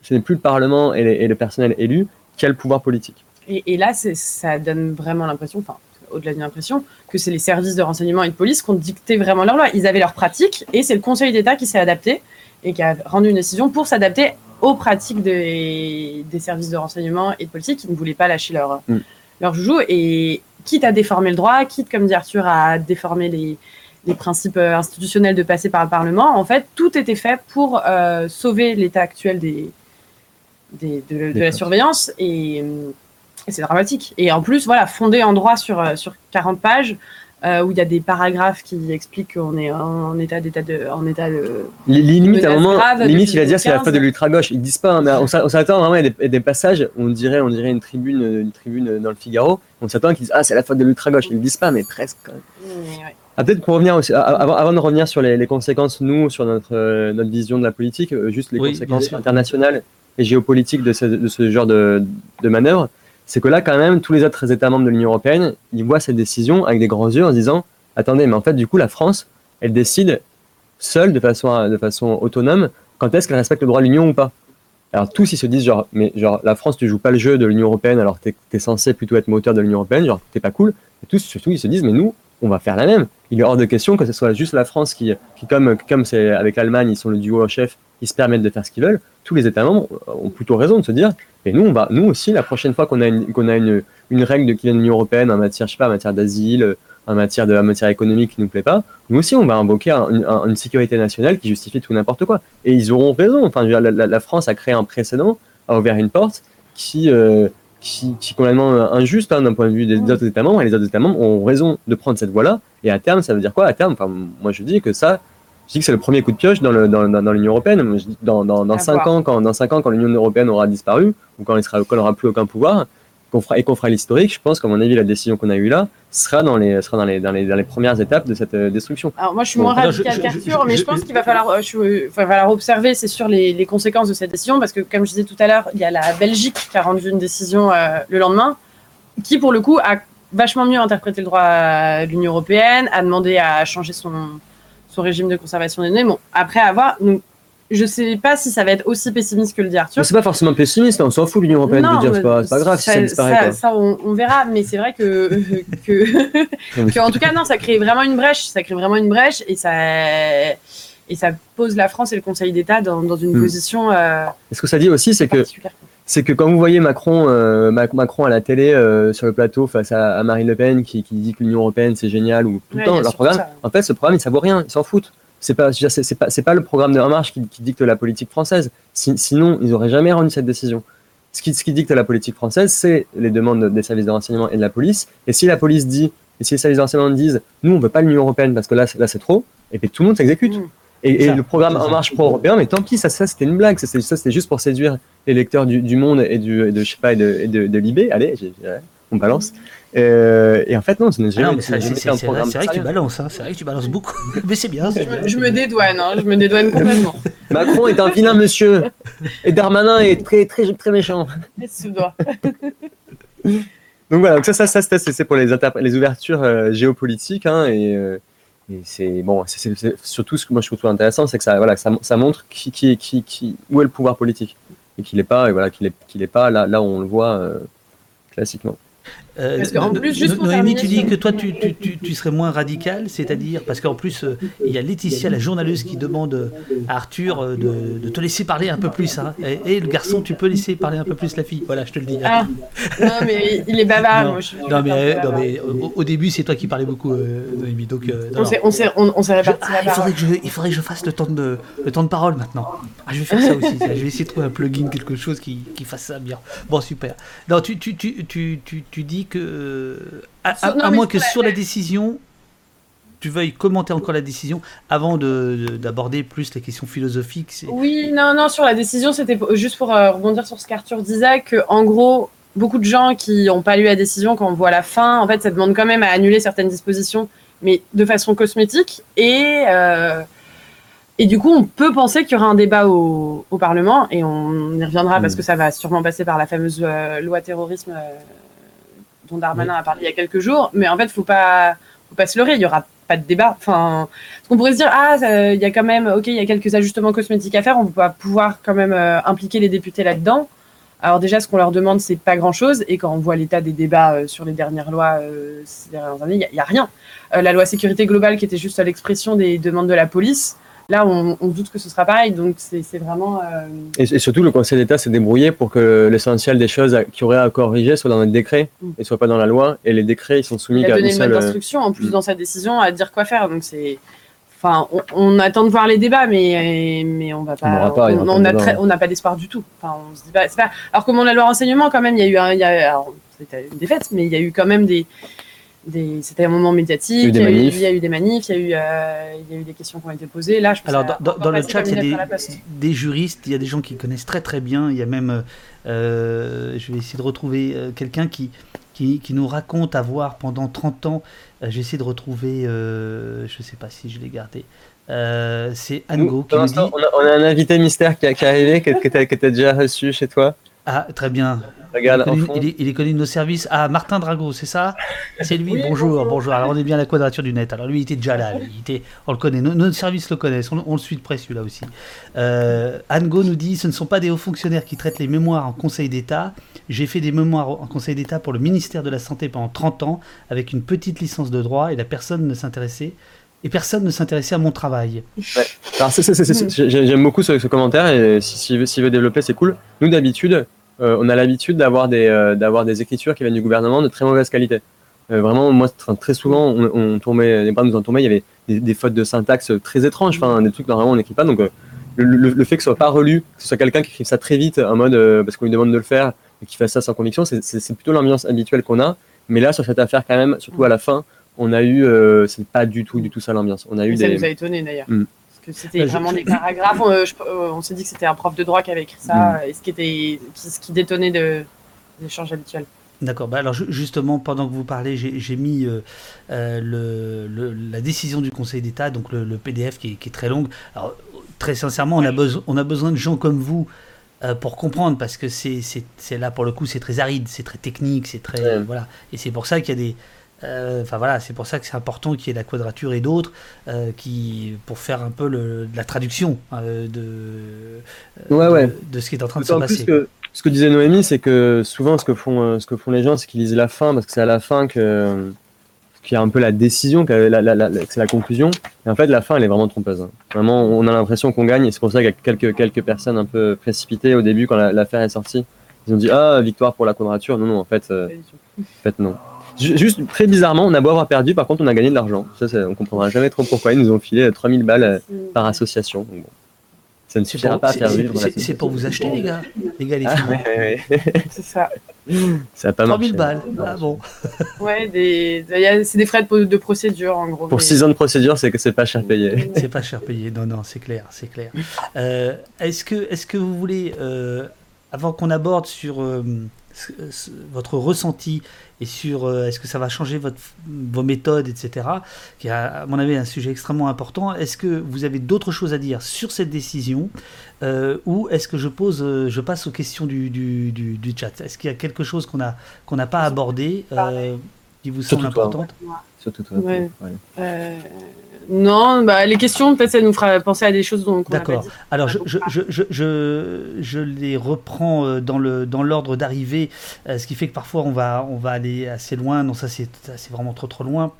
Speaker 9: ce n'est plus le Parlement et le personnel élu qui a le pouvoir politique.
Speaker 8: Et, et là, ça donne vraiment l'impression, enfin, au-delà d'une impression, que c'est les services de renseignement et de police qui ont dicté vraiment leur loi. Ils avaient leur pratique et c'est le Conseil d'État qui s'est adapté et qui a rendu une décision pour s'adapter aux pratiques des, des services de renseignement et de police qui ne voulaient pas lâcher leur,
Speaker 9: Mm.
Speaker 8: leur joujou. Et quitte à déformer le droit, quitte, comme dit Arthur, à déformer les, les principes euh, institutionnels de passer par le Parlement, en fait, tout était fait pour euh, sauver l'état actuel des, des- de, de la surveillance. Et, euh, et c'est dramatique. Et en plus, voilà, fondé en droit sur, euh, sur 40 pages, euh, où il y a des paragraphes qui expliquent qu'on est en état d'état de, en état de.
Speaker 9: Li- Limite, à un moment, limite, il va dire c'est la
Speaker 8: 2015.
Speaker 9: faute de l'ultra-gauche. Ils disent pas, hein, mais on s'a- on s'attend vraiment à des, des passages, on dirait, on dirait une tribune, une tribune dans le Figaro, on s'attend qu'ils disent ah c'est la faute de l'ultra-gauche. Ils le disent pas, mais presque. quand même.
Speaker 8: Mais ouais.
Speaker 9: Ah, peut-être pour revenir aussi, avant, avant de revenir sur les, les conséquences, nous, sur notre, euh, notre vision de la politique, juste les
Speaker 1: Oui,
Speaker 9: conséquences internationales et géopolitiques de ce, de ce genre de, de manœuvre, c'est que là, quand même, tous les autres États membres de l'Union européenne, ils voient cette décision avec des grands yeux en se disant attendez, mais en fait, du coup, la France, elle décide seule, de façon, de façon autonome, quand est-ce qu'elle respecte le droit de l'Union ou pas. Alors tous ils se disent genre mais genre la France tu joues pas le jeu de l'Union européenne alors t'es es censé plutôt être moteur de l'Union européenne genre t'es pas cool et tous surtout ils se disent mais nous on va faire la même il est hors de question que ce soit juste la France qui, qui comme comme c'est avec l'Allemagne ils sont le duo au chef ils se permettent de faire ce qu'ils veulent. Tous les États membres ont plutôt raison de se dire et nous nous aussi la prochaine fois qu'on a une règle de, qui vient de l'Union européenne en matière je sais pas en matière d'asile en matière de en matière économique qui nous plaît pas nous aussi on va invoquer un- une, un- une sécurité nationale qui justifie tout n'importe quoi. Et ils auront raison. Enfin la, la- la France a créé un précédent a ouvert une porte qui euh, qui, qui est complètement injuste hein, d'un point de vue des autres États membres. Et les autres États membres ont raison de prendre cette voie-là. Et à terme ça veut dire quoi? À terme enfin moi je dis que ça je dis que c'est le premier coup de pioche dans le dans, dans, dans l'Union européenne. Je dis dans dans, dans
Speaker 8: À
Speaker 9: cinq ans quand dans cinq ans quand l'Union européenne aura disparu ou quand elle sera quand elle aura plus aucun pouvoir qu'on fera et qu'on fera l'historique je pense qu'à mon avis la décision qu'on a eue là sera dans les sera dans les dans les, dans les premières étapes de cette euh, destruction.
Speaker 8: Alors moi, je suis
Speaker 9: Bon,
Speaker 8: moins
Speaker 1: je-
Speaker 8: qu'Arthur,
Speaker 1: je-
Speaker 8: mais
Speaker 1: je-
Speaker 8: pense qu'il va falloir, euh, je- il va falloir observer, c'est sûr, les, les conséquences de cette décision, parce que comme je disais tout à l'heure, il y a la Belgique qui a rendu une décision euh, le lendemain, qui pour le coup a vachement mieux interprété le droit de l'Union européenne, a demandé à changer son, son régime de conservation des données. Bon, après avoir, nous, je sais pas si ça va être aussi pessimiste que le dit Arthur.
Speaker 9: C'est pas forcément pessimiste, on s'en fout l'Union Européenne
Speaker 8: Non,
Speaker 9: de dire c'est pas, pas grave si ça,
Speaker 8: ça,
Speaker 9: disparaît.
Speaker 8: ça-
Speaker 9: quoi.
Speaker 8: ça, on, on verra, mais c'est vrai que, que, que, en tout cas, non, ça crée vraiment une brèche. Ça crée vraiment une brèche et ça, et ça pose la France et le Conseil d'État dans, dans une
Speaker 9: Hmm.
Speaker 8: position euh,
Speaker 9: Et ce que ça dit aussi, c'est que. C'est que quand vous voyez Macron, euh, Mac- Macron à la télé euh, sur le plateau face à, à Marine Le Pen qui, qui dit que l'Union européenne c'est génial ou tout le
Speaker 8: Ouais,
Speaker 9: temps
Speaker 8: il
Speaker 9: leur programme,
Speaker 8: ça.
Speaker 9: en fait ce programme ça vaut rien, ils s'en foutent. C'est pas, c'est pas, c'est pas le programme de En Marche qui, qui dicte la politique française. Si- sinon, ils auraient jamais rendu cette décision. Ce qui, ce qui dicte la politique française, c'est les demandes des services de renseignement et de la police. Et si la police dit, et si les services de renseignement disent, nous on veut pas l'Union européenne parce que là, c'est- là c'est trop, et puis tout le monde s'exécute.
Speaker 8: Mm.
Speaker 9: Et, le programme En. Marche pro-européen, mais tant pis, ça, ça c'était une blague. Ça, c'était- juste pour séduire les lecteurs du, du Monde et, du, et de, je sais pas, et de, et de, de Libé. Allez, on balance. Euh, et en fait, non, ce n'est
Speaker 1: Ah c'est
Speaker 9: jamais
Speaker 1: c'est-
Speaker 9: un
Speaker 1: c'est vrai,
Speaker 9: programme
Speaker 1: c'est vrai que tu balances, hein, c'est vrai que tu balances beaucoup. Mais c'est bien.
Speaker 8: Je me
Speaker 1: bien.
Speaker 8: dédouane, hein, je me dédouane complètement.
Speaker 9: Macron est un vilain monsieur. Et Darmanin est très, très, très méchant.
Speaker 8: Laisse ce doigt.
Speaker 9: Donc voilà, donc ça, ça, ça c'était- c'est pour les, les ouvertures euh, géopolitiques. Hein, et euh, et c'est bon, c'est- surtout ce que moi je trouve intéressant, c'est que ça, voilà, ça, ça montre qui, qui, qui, qui, où est le pouvoir politique. Et qu'il n'est pas, et voilà, qu'il est, qu'il est pas là, là où on le voit euh, classiquement.
Speaker 1: Euh,
Speaker 8: Parce qu'en plus, juste
Speaker 1: No-
Speaker 8: pour
Speaker 1: Noémie, tu dis que toi, tu, tu, tu, tu serais moins radical, c'est-à-dire, parce qu'en plus, euh, il y a Laetitia, la journaliste, qui demande euh, à Arthur euh, de, de te laisser parler un peu plus. Hein. Et, et le garçon, tu peux laisser parler un peu plus la fille. Voilà, je te le dis.
Speaker 8: Ah, non, mais il est bavard.
Speaker 1: Non,
Speaker 8: moi, je-
Speaker 1: non, mais, non, mais au, au début, c'est toi qui parlais beaucoup, Noémie. Donc, non,
Speaker 8: On s'est- réparti
Speaker 1: ah,
Speaker 8: la
Speaker 1: il, faudrait que je, il faudrait que je fasse le temps de, le temps de parole maintenant. Ah, je vais faire ça aussi. ça. Je vais essayer de trouver un plugin, quelque chose qui, qui fasse ça bien. Bon, super. Non, tu, tu, tu, tu, tu, tu dis que. À,
Speaker 8: Sur-
Speaker 1: à-
Speaker 8: non,
Speaker 1: à
Speaker 8: mais
Speaker 1: moins que
Speaker 8: la-
Speaker 1: sur la
Speaker 8: la-
Speaker 1: décision, tu veuilles commenter encore la décision avant de- de- d'aborder plus les questions philosophiques. c'est-
Speaker 8: Oui, non, non, sur la décision, c'était juste pour euh, rebondir sur ce qu'Arthur disait, que en gros, beaucoup de gens qui n'ont pas lu la décision, quand on voit la fin, en fait, ça demande quand même à annuler certaines dispositions, mais de façon cosmétique. Et, euh, et du coup, on peut penser qu'il y aura un débat au, au Parlement, et on y reviendra parce
Speaker 9: Mm.
Speaker 8: que ça va sûrement passer par la fameuse euh, loi terrorisme dont Darmanin a parlé il y a quelques jours. Mais en fait, faut pas, faut pas se leurrer, il y aura pas de débat. Enfin, parce qu'on pourrait se dire, ah, il y a quand même, ok, il y a quelques ajustements cosmétiques à faire, on va pouvoir quand même euh, impliquer les députés là-dedans. Alors déjà, ce qu'on leur demande, c'est pas grand-chose, et quand on voit l'état des débats euh, sur les dernières lois euh, ces dernières années, il y a- a rien. La loi sécurité globale, qui était juste l'expression des demandes de la police, là, on, on doute que ce sera pareil, donc c'est c'est vraiment... euh,
Speaker 9: Et, et surtout, le Conseil d'État s'est débrouillé pour que l'essentiel des choses à- qui auraient à corriger soit dans les décrets
Speaker 8: Mm.
Speaker 9: et soit pas dans la loi. Et les décrets, ils sont soumis
Speaker 8: il a donné
Speaker 9: une seule. euh,
Speaker 8: d'instruction en plus
Speaker 9: mm.
Speaker 8: dans sa décision à dire quoi faire. Donc c'est, enfin, on, on attend de voir les débats, mais mais on va pas,
Speaker 9: On il y
Speaker 8: on,
Speaker 9: pas
Speaker 8: n'a d'espoir du tout. Enfin, on se dit pas, pas. Alors comme on a la loi renseignement quand même, il y a eu un, il y a, alors, c'était une défaite, mais il y a eu quand même des des, c'était un moment médiatique,
Speaker 9: Il y a eu des manifs.
Speaker 8: il y a eu des manifs, il y a eu, euh, il y a eu des questions qui ont été posées. Là, je pense
Speaker 1: Alors,
Speaker 8: que ça
Speaker 1: dans, dans- le chat, il y a des,
Speaker 8: à
Speaker 1: juristes, il y a des gens qui connaissent très très bien. Il y a même, euh, je vais essayer de retrouver euh, quelqu'un qui, qui, qui nous raconte avoir pendant 30 ans, euh, j'ai essayé de retrouver, euh, je ne sais pas si je l'ai gardé, Euh, c'est
Speaker 9: Nous,
Speaker 1: Ango qui
Speaker 9: pour
Speaker 1: nous
Speaker 9: l'instant,
Speaker 1: dit
Speaker 9: on, a, on a un invité mystère qui est arrivé, que, que tu as, déjà reçu chez toi.
Speaker 1: Ah, très bien.
Speaker 9: Regarde,
Speaker 1: il, est connu,
Speaker 9: fond.
Speaker 1: il est- il est connu de nos services. Ah, Martin Drago, c'est ça? C'est lui,
Speaker 8: Oui,
Speaker 1: bonjour, bonjour,
Speaker 8: bonjour.
Speaker 1: Alors, on est bien à la quadrature du net. Alors, lui, il était déjà là. lui. Il était, on le connaît. Nos, nos services le connaissent. On, on le suit de près, celui-là aussi. Euh, Ango nous dit ce ne sont pas des hauts fonctionnaires qui traitent les mémoires en Conseil d'État. J'ai fait des mémoires en Conseil d'État pour le ministère de la Santé pendant 30 ans avec une petite licence de droit et la personne ne s'intéressait. Et personne ne s'intéressait à mon travail.
Speaker 9: J'ai- j'aime beaucoup ce, ce commentaire et si- s'il veut, s'il veut développer, c'est cool. Nous, d'habitude, on a l'habitude d'avoir des, euh, d'avoir des écritures qui viennent du gouvernement de très mauvaise qualité. Euh, vraiment, moi, tr- très souvent, on, on tombait, les bras nous en tombaient, il y avait des, des fautes de syntaxe très étranges, enfin, des trucs normalement on n'écrit pas. Donc, euh, le, le- le fait que ce soit pas relu, que ce soit quelqu'un qui écrive ça très vite en mode euh, parce qu'on lui demande de le faire et qui fasse ça sans conviction, c'est- c'est c'est plutôt l'ambiance habituelle qu'on a. Mais là, sur cette affaire, quand même, surtout à la fin, on a eu, euh, c'est pas du tout, du tout ça l'ambiance. On a eu
Speaker 8: ça
Speaker 9: des.
Speaker 8: nous a étonné d'ailleurs.
Speaker 9: Mm.
Speaker 8: Que c'était
Speaker 1: Bah,
Speaker 8: vraiment
Speaker 1: je-
Speaker 8: des paragraphes. On, euh, je- euh, on s'est dit que c'était un prof de droit qui avait écrit ça, et ce qui, était, qui, ce qui détonnait de l'échange habituel.
Speaker 1: D'accord. Bah alors ju- justement, pendant que vous parlez, j'ai mis euh, euh, le, le- la décision du Conseil d'État, donc le, le PDF qui est, qui est très longue. Alors très sincèrement, on a, besoin on a besoin de gens comme vous euh, pour comprendre, parce que c'est là pour le coup, c'est très aride, c'est très technique, c'est très
Speaker 9: Ouais.
Speaker 1: voilà. Et c'est pour ça qu'il y a des Euh, Enfin voilà, c'est pour ça que c'est important qu'il y ait la quadrature et d'autres euh, qui pour faire un peu le, de la traduction euh, de, euh,
Speaker 9: Ouais,
Speaker 1: de,
Speaker 9: ouais.
Speaker 1: de ce qui est en train de se passer.
Speaker 9: que ce que disait Noémie, c'est que souvent ce que font, euh, ce que font les gens, c'est qu'ils lisent la fin, parce que c'est à la fin que qu'il y a un peu la décision, que, c'est la conclusion. Et en fait, la fin, elle est vraiment trompeuse. hein. Vraiment, on a l'impression qu'on gagne, et c'est pour ça qu'il y a quelques, quelques personnes un peu précipitées au début quand la- l'affaire est sortie. Ils ont dit ah victoire pour la quadrature. Non non, en fait, euh, en fait non. Ju- Juste très bizarrement, on a beau avoir perdu, par contre, on a gagné de l'argent. Ça, c'est- on comprendra jamais trop pourquoi. Ils nous ont filé 3000 balles euh, par association. Donc, bon. Ça ne suffira
Speaker 1: pour,
Speaker 9: pas à
Speaker 1: c'est-
Speaker 9: faire
Speaker 1: c'est-
Speaker 9: vivre.
Speaker 1: c'est- pour vous acheter les gars, les gars les
Speaker 9: Ah,
Speaker 1: filles.
Speaker 9: ouais, ouais, ouais.
Speaker 8: C'est ça.
Speaker 9: Ça a pas
Speaker 1: 3000
Speaker 9: marché.
Speaker 1: balles. Ah bon.
Speaker 8: Ouais, des... il y a- c'est des frais de, de procédure en gros.
Speaker 9: Pour
Speaker 8: mais-
Speaker 9: 6 ans de procédure, c'est que c'est pas cher payé.
Speaker 1: C'est pas cher payé. Non, non, c'est clair, c'est clair. Euh, est-ce que, est-ce que vous voulez, euh, avant qu'on aborde sur euh, votre ressenti et sur euh, est-ce que ça va changer votre, vos méthodes, etc., qui est à mon avis un sujet extrêmement important, est-ce que vous avez d'autres choses à dire sur cette décision euh, ou est-ce que je pose, euh, je passe aux questions du, du, du, du chat? Est-ce qu'il y a quelque chose qu'on a qu'on n'a pas abordé euh, qui vous semble importante?
Speaker 9: Surtout toi.
Speaker 8: Ouais.
Speaker 9: Ouais.
Speaker 8: Non, bah, les questions, peut-être ça nous fera penser à des choses dont
Speaker 1: D'accord. Alors, je, je,
Speaker 8: parlé.
Speaker 1: je, je, je, les reprends euh, dans le dans l'ordre d'arrivée, euh, ce qui fait que parfois on va on va aller assez loin. Non, ça c'est c'est vraiment trop trop loin.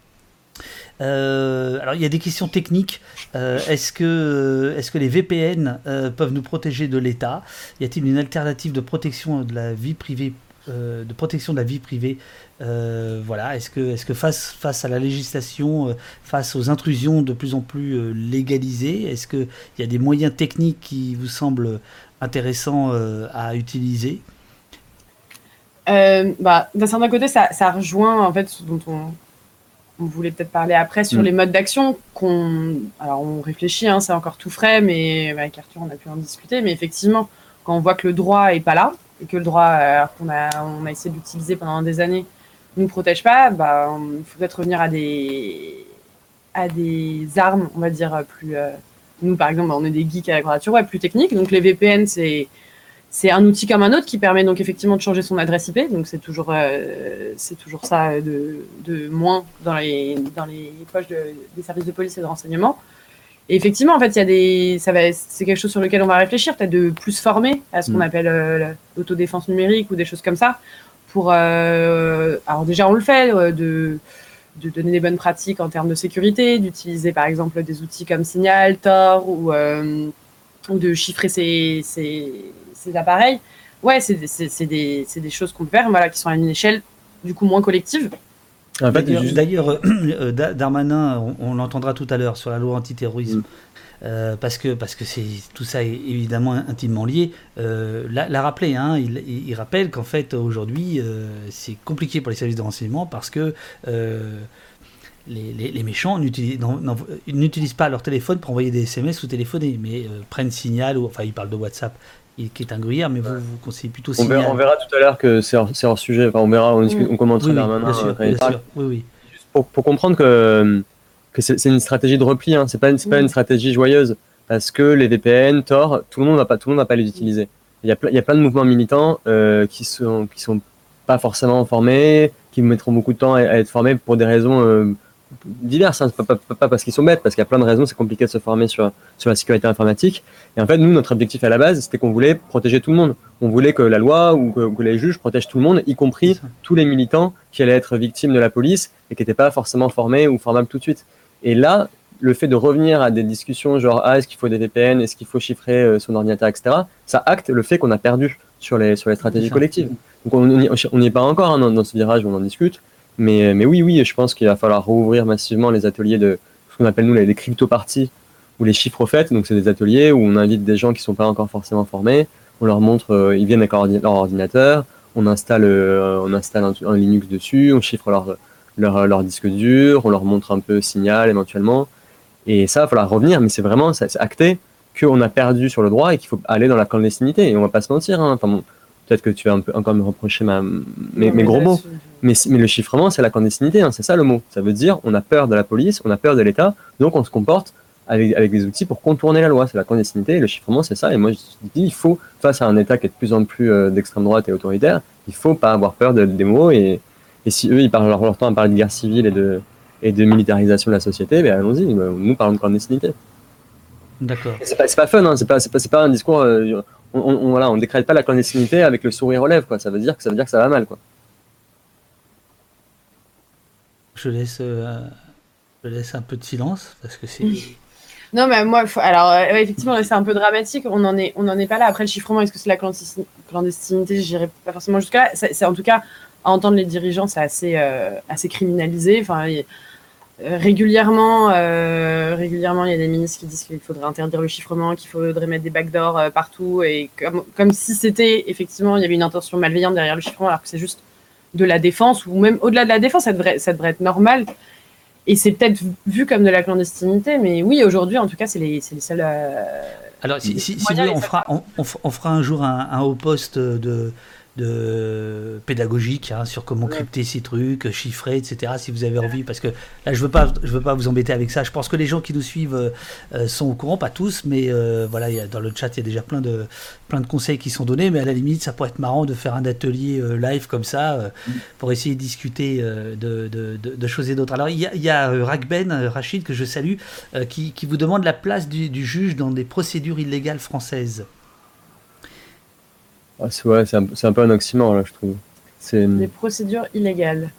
Speaker 1: Euh, alors, il y a des questions techniques. Euh, est-ce que est-ce que les VPN euh, peuvent nous protéger de l'État? Y a-t-il une alternative de protection de la vie privée euh, de protection de la vie privée Euh, Voilà. Est-ce que est-ce que face face à la législation, euh, face aux intrusions de plus en plus légalisées, est-ce que il y a des moyens techniques qui vous semblent intéressants à utiliser?
Speaker 8: Bah, d'un certain côté, ça, ça rejoint en fait ce dont on, on voulait peut-être parler après sur
Speaker 9: Mm.
Speaker 8: les modes d'action qu'on. Alors on réfléchit, hein, c'est encore tout frais, mais bah, avec Arthur on a pu en discuter. Mais effectivement, quand on voit que le droit est pas là et que le droit euh, qu'on a on a essayé d'utiliser pendant des années nous protège pas, bah il faut peut-être revenir à des à des armes, on va dire plus. euh, nous par exemple, on est des geeks à la quadrature, ouais, plus techniques. Donc les VPN c'est c'est un outil comme un autre qui permet donc effectivement de changer son adresse IP. Donc c'est toujours, euh, c'est toujours ça de, de moins dans les, dans les poches de- des services de police et de renseignement. Et effectivement, en fait, il y a des, ça va, c'est quelque chose sur lequel on va réfléchir, peut-être de plus former à ce qu'on
Speaker 9: Mm.
Speaker 8: appelle euh, l'autodéfense numérique ou des choses comme ça. Pour, euh, alors déjà on le fait, euh, de, de donner des bonnes pratiques en termes de sécurité, d'utiliser par exemple des outils comme Signal, Tor ou, euh, de chiffrer ses, ses, ses appareils. Ouais, c'est des- des choses qu'on peut faire, voilà, qui sont à une échelle du coup moins collective.
Speaker 9: Fait,
Speaker 1: D'ailleurs, euh, Da- Darmanin, on, on l'entendra tout à l'heure sur la loi antiterrorisme,
Speaker 9: Mm.
Speaker 1: euh, parce que parce que c'est tout ça est évidemment intimement lié. Euh, l'a, l'a rappelé, hein, il, rappelle qu'en fait aujourd'hui c'est compliqué pour les services de renseignement parce que les, les- les méchants n'utilisent, pas leur téléphone pour envoyer des SMS ou téléphoner, mais euh, prennent Signal ou enfin ils parlent de WhatsApp, qui est un gruyère, mais vous vous conseillez plutôt
Speaker 9: on, verra, on verra tout à l'heure que c'est hors, sujet. Enfin, on verra, on, discute,
Speaker 8: Mm.
Speaker 9: on commentera
Speaker 1: oui, oui,
Speaker 9: Darmanin,
Speaker 1: bien sûr,
Speaker 9: euh,
Speaker 1: bien sûr, oui, oui.
Speaker 9: pour, pour comprendre que, que c'est une stratégie de repli, hein. c'est pas, une- pas une stratégie joyeuse, parce que les VPN, Tor, tout le monde va pas, tout le monde va pas les utiliser. Il y a plein, il y a plein de mouvements militants euh, qui sont qui sont pas forcément formés, qui mettront beaucoup de temps à, à être formés pour des raisons euh, diverses, hein. Pas, pas- pas parce qu'ils sont bêtes, parce qu'il y a plein de raisons, c'est compliqué de se former sur sur la sécurité informatique. Et en fait, nous, notre objectif à la base, c'était qu'on voulait protéger tout le monde. On voulait que la loi ou que, que les juges protègent tout le monde, y compris tous les militants qui allaient être victimes de la police et qui n'étaient pas forcément formés ou formables tout de suite. Et là, le fait de revenir à des discussions genre ah, est-ce qu'il faut des VPN, est-ce qu'il faut chiffrer euh, son ordinateur, etc., ça acte le fait qu'on a perdu sur les, sur les stratégies collectives. Donc on n'y on n'y est pas encore hein, dans, dans ce virage où on en discute, mais, mais oui, oui, je pense qu'il va falloir rouvrir massivement les ateliers de ce qu'on appelle nous les, crypto-parties ou les chiffres au fait. Donc c'est des ateliers où on invite des gens qui sont pas encore forcément formés, on leur montre, euh, ils viennent avec leur, ordi- leur ordinateur, on installe, euh, on installe un, Linux dessus, on chiffre leur, disque dur, on leur montre un peu Signal éventuellement. Et ça, il va falloir revenir, mais c'est vraiment c'est acté qu'on a perdu sur le droit et qu'il faut aller dans la clandestinité. Et on va pas se mentir. Hein. Peut-être que tu vas un peu encore me reprocher ma, mes, mes gros mots. Mais, mais le chiffrement, c'est la clandestinité, hein, c'est ça le mot. Ça veut dire on a peur de la police, on a peur de l'État, donc on se comporte avec, avec des outils pour contourner la loi. C'est la clandestinité et le chiffrement, c'est ça. Et moi, je dis, il faut, face à un État qui est de plus en plus euh, d'extrême droite et autoritaire, il faut pas avoir peur de, des mots et, Et si eux, ils parlent leur, leur temps à parler de guerre civile et de, et de militarisation de la société, ben allons-y, nous parlons de clandestinité.
Speaker 1: D'accord.
Speaker 9: C'est pas, pas fun, hein, c'est pas, pas, pas, un discours. Euh, on, on, voilà, on décrète pas la clandestinité avec le sourire aux lèvres, quoi. Ça veut dire que ça veut dire que ça va mal, quoi.
Speaker 1: Je laisse, euh, je laisse un peu de silence parce que c'est.
Speaker 8: Non, mais moi, faut... alors euh, effectivement, c'est un peu dramatique. On n'en est, on en est pas là. Après le chiffrement, est-ce que c'est la clandestinité? J'irai pas forcément jusqu'à là. C'est en tout cas à entendre les dirigeants, c'est assez, euh, assez criminalisé. Enfin, régulièrement, euh, régulièrement, il y a des ministres qui disent qu'il faudrait interdire le chiffrement, qu'il faudrait mettre des backdoors euh, partout, et comme, comme si c'était effectivement, il y avait une intention malveillante derrière le chiffrement, alors que c'est juste de la défense, ou même au-delà de la défense, ça devrait, ça devrait être normal. Et c'est peut-être vu comme de la clandestinité, mais oui, aujourd'hui, en tout cas, c'est les, les seuls. Euh,
Speaker 1: Alors, si, si, si vous voulez, on fera, on, on, fera un jour un, un haut poste de, de pédagogique hein, sur comment crypter ces trucs, chiffrer, etc. Si vous avez envie, parce que là je veux pas, je veux pas vous embêter avec ça. Je pense que les gens qui nous suivent euh, sont au courant, pas tous, mais euh, voilà, y a, dans le chat il y a déjà plein de plein de conseils qui sont donnés. Mais à la limite, ça pourrait être marrant de faire un atelier euh, live comme ça euh, pour essayer de discuter euh, de, de, de, de, choses et d'autres. Alors il y a, y a Rakben Rachid que je salue qui, qui, vous demande la place du, du juge dans des procédures illégales françaises.
Speaker 9: Ah, c'est ouais, un, un, peu un oxymore, là, je trouve.
Speaker 8: Des procédures illégales.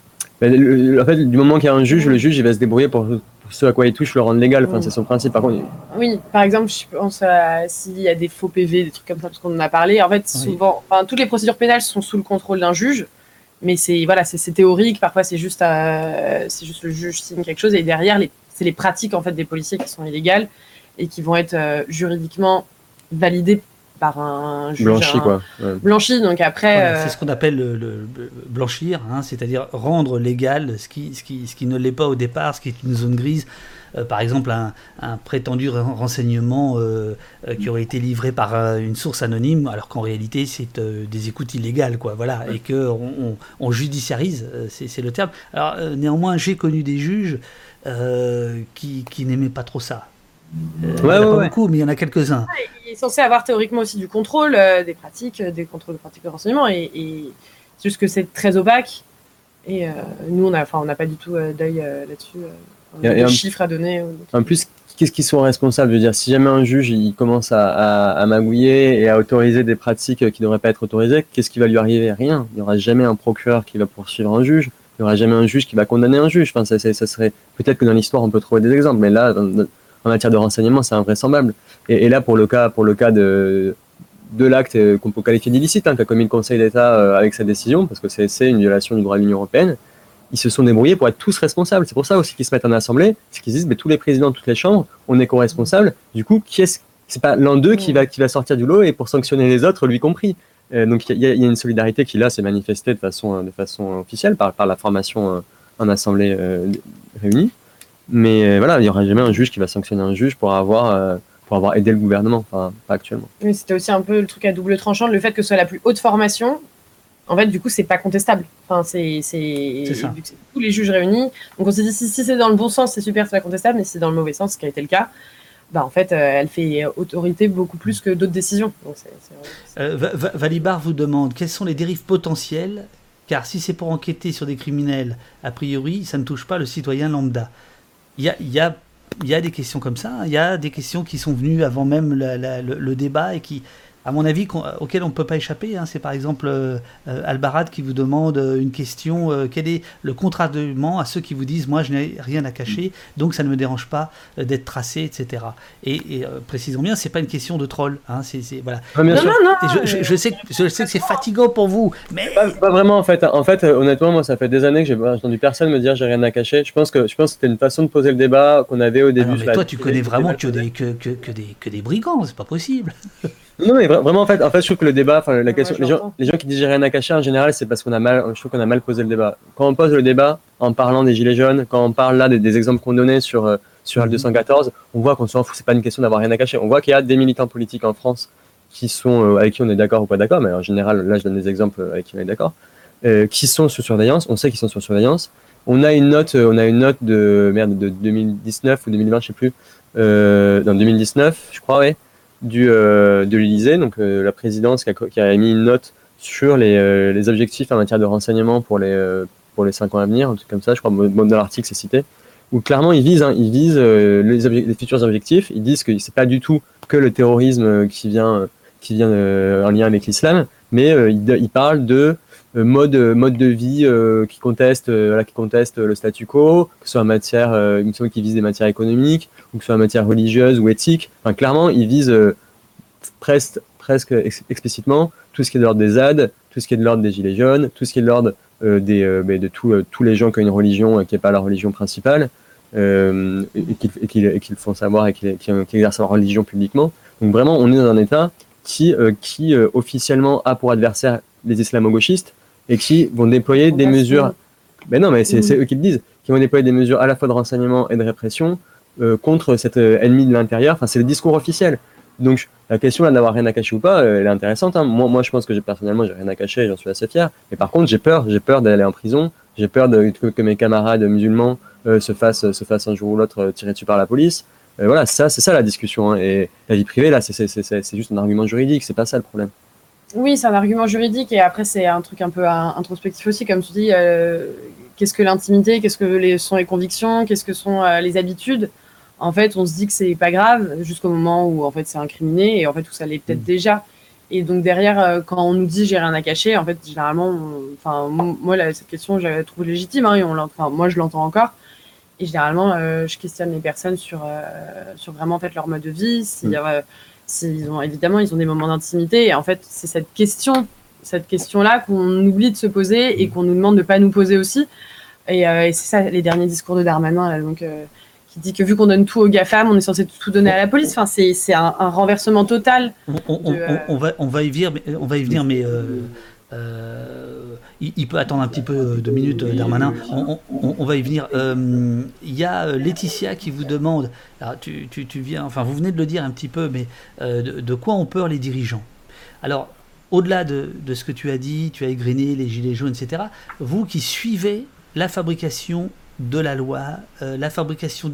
Speaker 9: Mais le, le, en fait, du moment qu'il y a un juge, le juge il va se débrouiller pour, pour ce à quoi il touche le rendre légal. Enfin,
Speaker 8: Oui.
Speaker 9: c'est son principe. Par contre,
Speaker 8: Oui, par exemple, je pense à s'il y a des faux PV, des trucs comme ça, parce qu'on en a parlé. En fait, souvent, enfin, toutes les procédures pénales sont sous le contrôle d'un juge, mais c'est voilà, c'est théorique. Parfois, c'est juste, euh, c'est juste le juge signe quelque chose, et derrière, c'est les pratiques en fait des policiers qui sont illégales et qui vont être euh, juridiquement validées par un juge
Speaker 9: blanchi
Speaker 8: un,
Speaker 9: quoi
Speaker 8: ouais. blanchi donc après
Speaker 1: voilà, euh... c'est ce qu'on appelle le, blanchir hein, c'est-à-dire rendre légal ce qui ce qui ce qui ne l'est pas au départ ce qui est une zone grise euh, par exemple un, un prétendu renseignement euh, qui aurait été livré par euh, une source anonyme alors qu'en réalité c'est euh, des écoutes illégales quoi voilà ouais. et que on, on, on judiciarise euh, c'est le terme alors euh, néanmoins j'ai connu des juges qui, qui n'aimaient pas trop ça euh,
Speaker 9: ouais,
Speaker 1: il n'y en a
Speaker 9: ouais,
Speaker 1: pas
Speaker 9: ouais.
Speaker 1: beaucoup, mais il y en a quelques-uns.
Speaker 8: Il est censé avoir théoriquement aussi du contrôle euh, des pratiques, des contrôles de pratiques de renseignement, et, et c'est juste que c'est très opaque. Et euh, nous, on n'a on n'a pas du tout euh, d'œil là-dessus. on a des chiffres à donner.
Speaker 9: En plus, qu'est-ce qu'ils sont responsables? Je veux dire, si jamais un juge il commence à, à, à magouiller et à autoriser des pratiques qui ne devraient pas être autorisées, qu'est-ce qui va lui arriver? Rien. Il n'y aura jamais un procureur qui va poursuivre un juge. Il n'y aura jamais un juge qui va condamner un juge. Enfin, ça, ça serait peut-être que dans l'histoire on peut trouver des exemples, mais là, dans, en matière de renseignement, c'est invraisemblable. Et, et, là, pour le cas, pour le cas de, de l'acte qu'on peut qualifier d'illicite, hein, qu'a commis le Conseil d'État euh, avec sa décision, parce que c'est une violation du droit de l'Union européenne, ils se sont débrouillés pour être tous responsables. C'est pour ça aussi qu'ils se mettent en assemblée, c'est qu'ils disent, mais tous les présidents de toutes les chambres, on est co-responsables. Du coup, qui est-ce c'est pas l'un d'eux qui va, qui va sortir du lot et pour sanctionner les autres, lui compris. Euh, donc il y, y, a une solidarité qui là s'est manifestée de façon, de façon officielle par, par la formation euh, en assemblée euh, réunie. Mais euh, voilà, il n'y aura jamais un juge qui va sanctionner un juge pour avoir, euh, pour avoir aidé le gouvernement, enfin, pas actuellement.
Speaker 8: Mais c'était aussi un peu le truc à double tranchant, le fait que ce soit la plus haute formation. En fait, du coup, c'est pas contestable. Enfin, c'est tous les juges réunis. Donc, on s'est dit, si, si c'est dans le bon sens, c'est super, c'est pas contestable, mais si c'est dans le mauvais sens, ce qui a été le cas, bah, en fait, euh, elle fait autorité beaucoup plus que d'autres décisions. Donc, c est, c est...
Speaker 1: Euh, Valibar vous demande quelles sont les dérives potentielles, car si c'est pour enquêter sur des criminels, a priori, ça ne touche pas le citoyen lambda il y a, des questions comme ça. Il y a des questions qui sont venues avant même le, débat et qui, à mon avis, qu auxquelles on ne peut pas échapper. Hein. C'est par exemple euh, Albarad qui vous demande une question euh, quel est le contradement à ceux qui vous disent Moi, je n'ai rien à cacher, donc ça ne me dérange pas euh, d'être tracé, etc. Et, et euh, précisons bien, c'est pas une question de troll. Hein. C'est voilà.
Speaker 8: Ah, non, non, non,
Speaker 1: je, je, je, sais, je sais que c'est fatigant pour vous, mais
Speaker 9: pas, pas, vraiment en fait. En fait, honnêtement, moi, ça fait des années que j'ai entendu personne me dire j'ai rien à cacher. Je pense que je pense que c'était une façon de poser le débat qu'on avait au début.
Speaker 1: Ah non, mais toi, tu connais vraiment que des, que, que, que, des, que des brigands, c'est pas possible.
Speaker 9: Non, mais vraiment, en fait, en fait, je trouve que le débat, enfin, la question, les gens, les gens qui disent j'ai rien à cacher, en général, c'est parce qu'on a mal, je trouve qu'on a mal posé le débat. Quand on pose le débat en parlant des gilets jaunes, quand on parle là des, des exemples qu'on donnait sur, euh, sur L214, on voit qu'on s'en fout, c'est pas une question d'avoir rien à cacher. On voit qu'il y a des militants politiques en France qui sont, euh, avec qui on est d'accord ou pas d'accord, mais en général, là, je donne des exemples avec qui on est d'accord, euh, qui sont sous surveillance, on sait qu'ils sont sous surveillance. On a une note, on a une note de, merde, de 2019 ou 2020, je sais plus, euh, dans 2019, je crois, ouais du, euh, de l'Élysée, donc euh, la présidence qui a, qui a, émis une note sur les, euh, les, objectifs en matière de renseignement pour les, pour les 5 ans à venir, un truc comme ça, je crois, dans l'article c'est cité, où clairement ils visent, hein, ils visent les, les, futurs objectifs, ils disent que c'est pas du tout que le terrorisme qui vient, qui vient en lien avec l'islam, mais ils, ils, parlent de mode, mode de vie qui conteste, voilà, qui conteste le statu quo, que ce soit en matière, semble qu'ils visent des matières économiques, ou que ce soit en matière religieuse ou éthique. Clairement, ils visent presque, explicitement tout ce qui est de l'ordre des ZAD, tout ce qui est de l'ordre des Gilets jaunes, tout ce qui est de l'ordre euh, des, euh, de euh, tous les gens qui ont une religion qui n'est pas la religion principale, et qu'ils font savoir et qui, exercent leur religion publiquement. Donc vraiment, on est dans un État qui, qui officiellement a pour adversaire les islamo-gauchistes et qui vont déployer des mesures. Ben non, mais c'est eux qui le disent, qui vont déployer des mesures à la fois de renseignement et de répression contre cet ennemi de l'intérieur. Enfin, c'est le discours officiel. Donc la question là d'avoir rien à cacher ou pas, euh, elle est intéressante. Hein. Moi, moi, je pense que personnellement, j'ai rien à cacher, j'en suis assez fier. Mais par contre, j'ai peur, j'ai peur d'aller en prison, j'ai peur de, que, mes camarades musulmans euh, se fassent, se fassent un jour ou l'autre euh, tirer dessus par la police. voilà, ça, c'est ça la discussion. Hein. Et la vie privée là, c'est juste un argument juridique, c'est pas ça le problème.
Speaker 8: Oui, c'est un argument juridique et après c'est un truc un peu introspectif aussi, comme tu dis. qu'est-ce que l'intimité Qu'est-ce que les, sont les convictions Qu'est-ce que sont les habitudes en fait, on se dit que c'est pas grave jusqu'au moment où en fait c'est incriminé et en fait où ça l'est peut-être mm. déjà. Et donc derrière, euh, quand on nous dit j'ai rien à cacher, en fait généralement, enfin moi cette question je la trouve légitime, hein, et on enfin, moi je l'entends encore. Et généralement, euh, je questionne les personnes sur euh, sur vraiment en fait leur mode de vie, s'ils mm. ont évidemment ils ont des moments d'intimité. Et en fait, c'est cette question, cette question là qu'on oublie de se poser et mm. qu'on nous demande de pas nous poser aussi. Et, et c'est ça les derniers discours de Darmanin. Là, donc qui dit que vu qu'on donne tout aux GAFAM, on est censé tout donner à la police. Enfin, c'est un, un, renversement total.
Speaker 1: On, on, on, va, on va y venir, mais, on va y venir, mais euh, euh, il, peut attendre un petit peu de minutes, euh, Darmanin. On, va y venir. Il y a Laetitia qui vous demande, alors tu, tu, tu, viens, enfin vous venez de le dire un petit peu, mais de, de, quoi ont peur les dirigeants? Alors, au-delà de, de, ce que tu as dit, tu as égrené les gilets jaunes, etc., vous qui suivez la fabrication de la loi, euh, la fabrication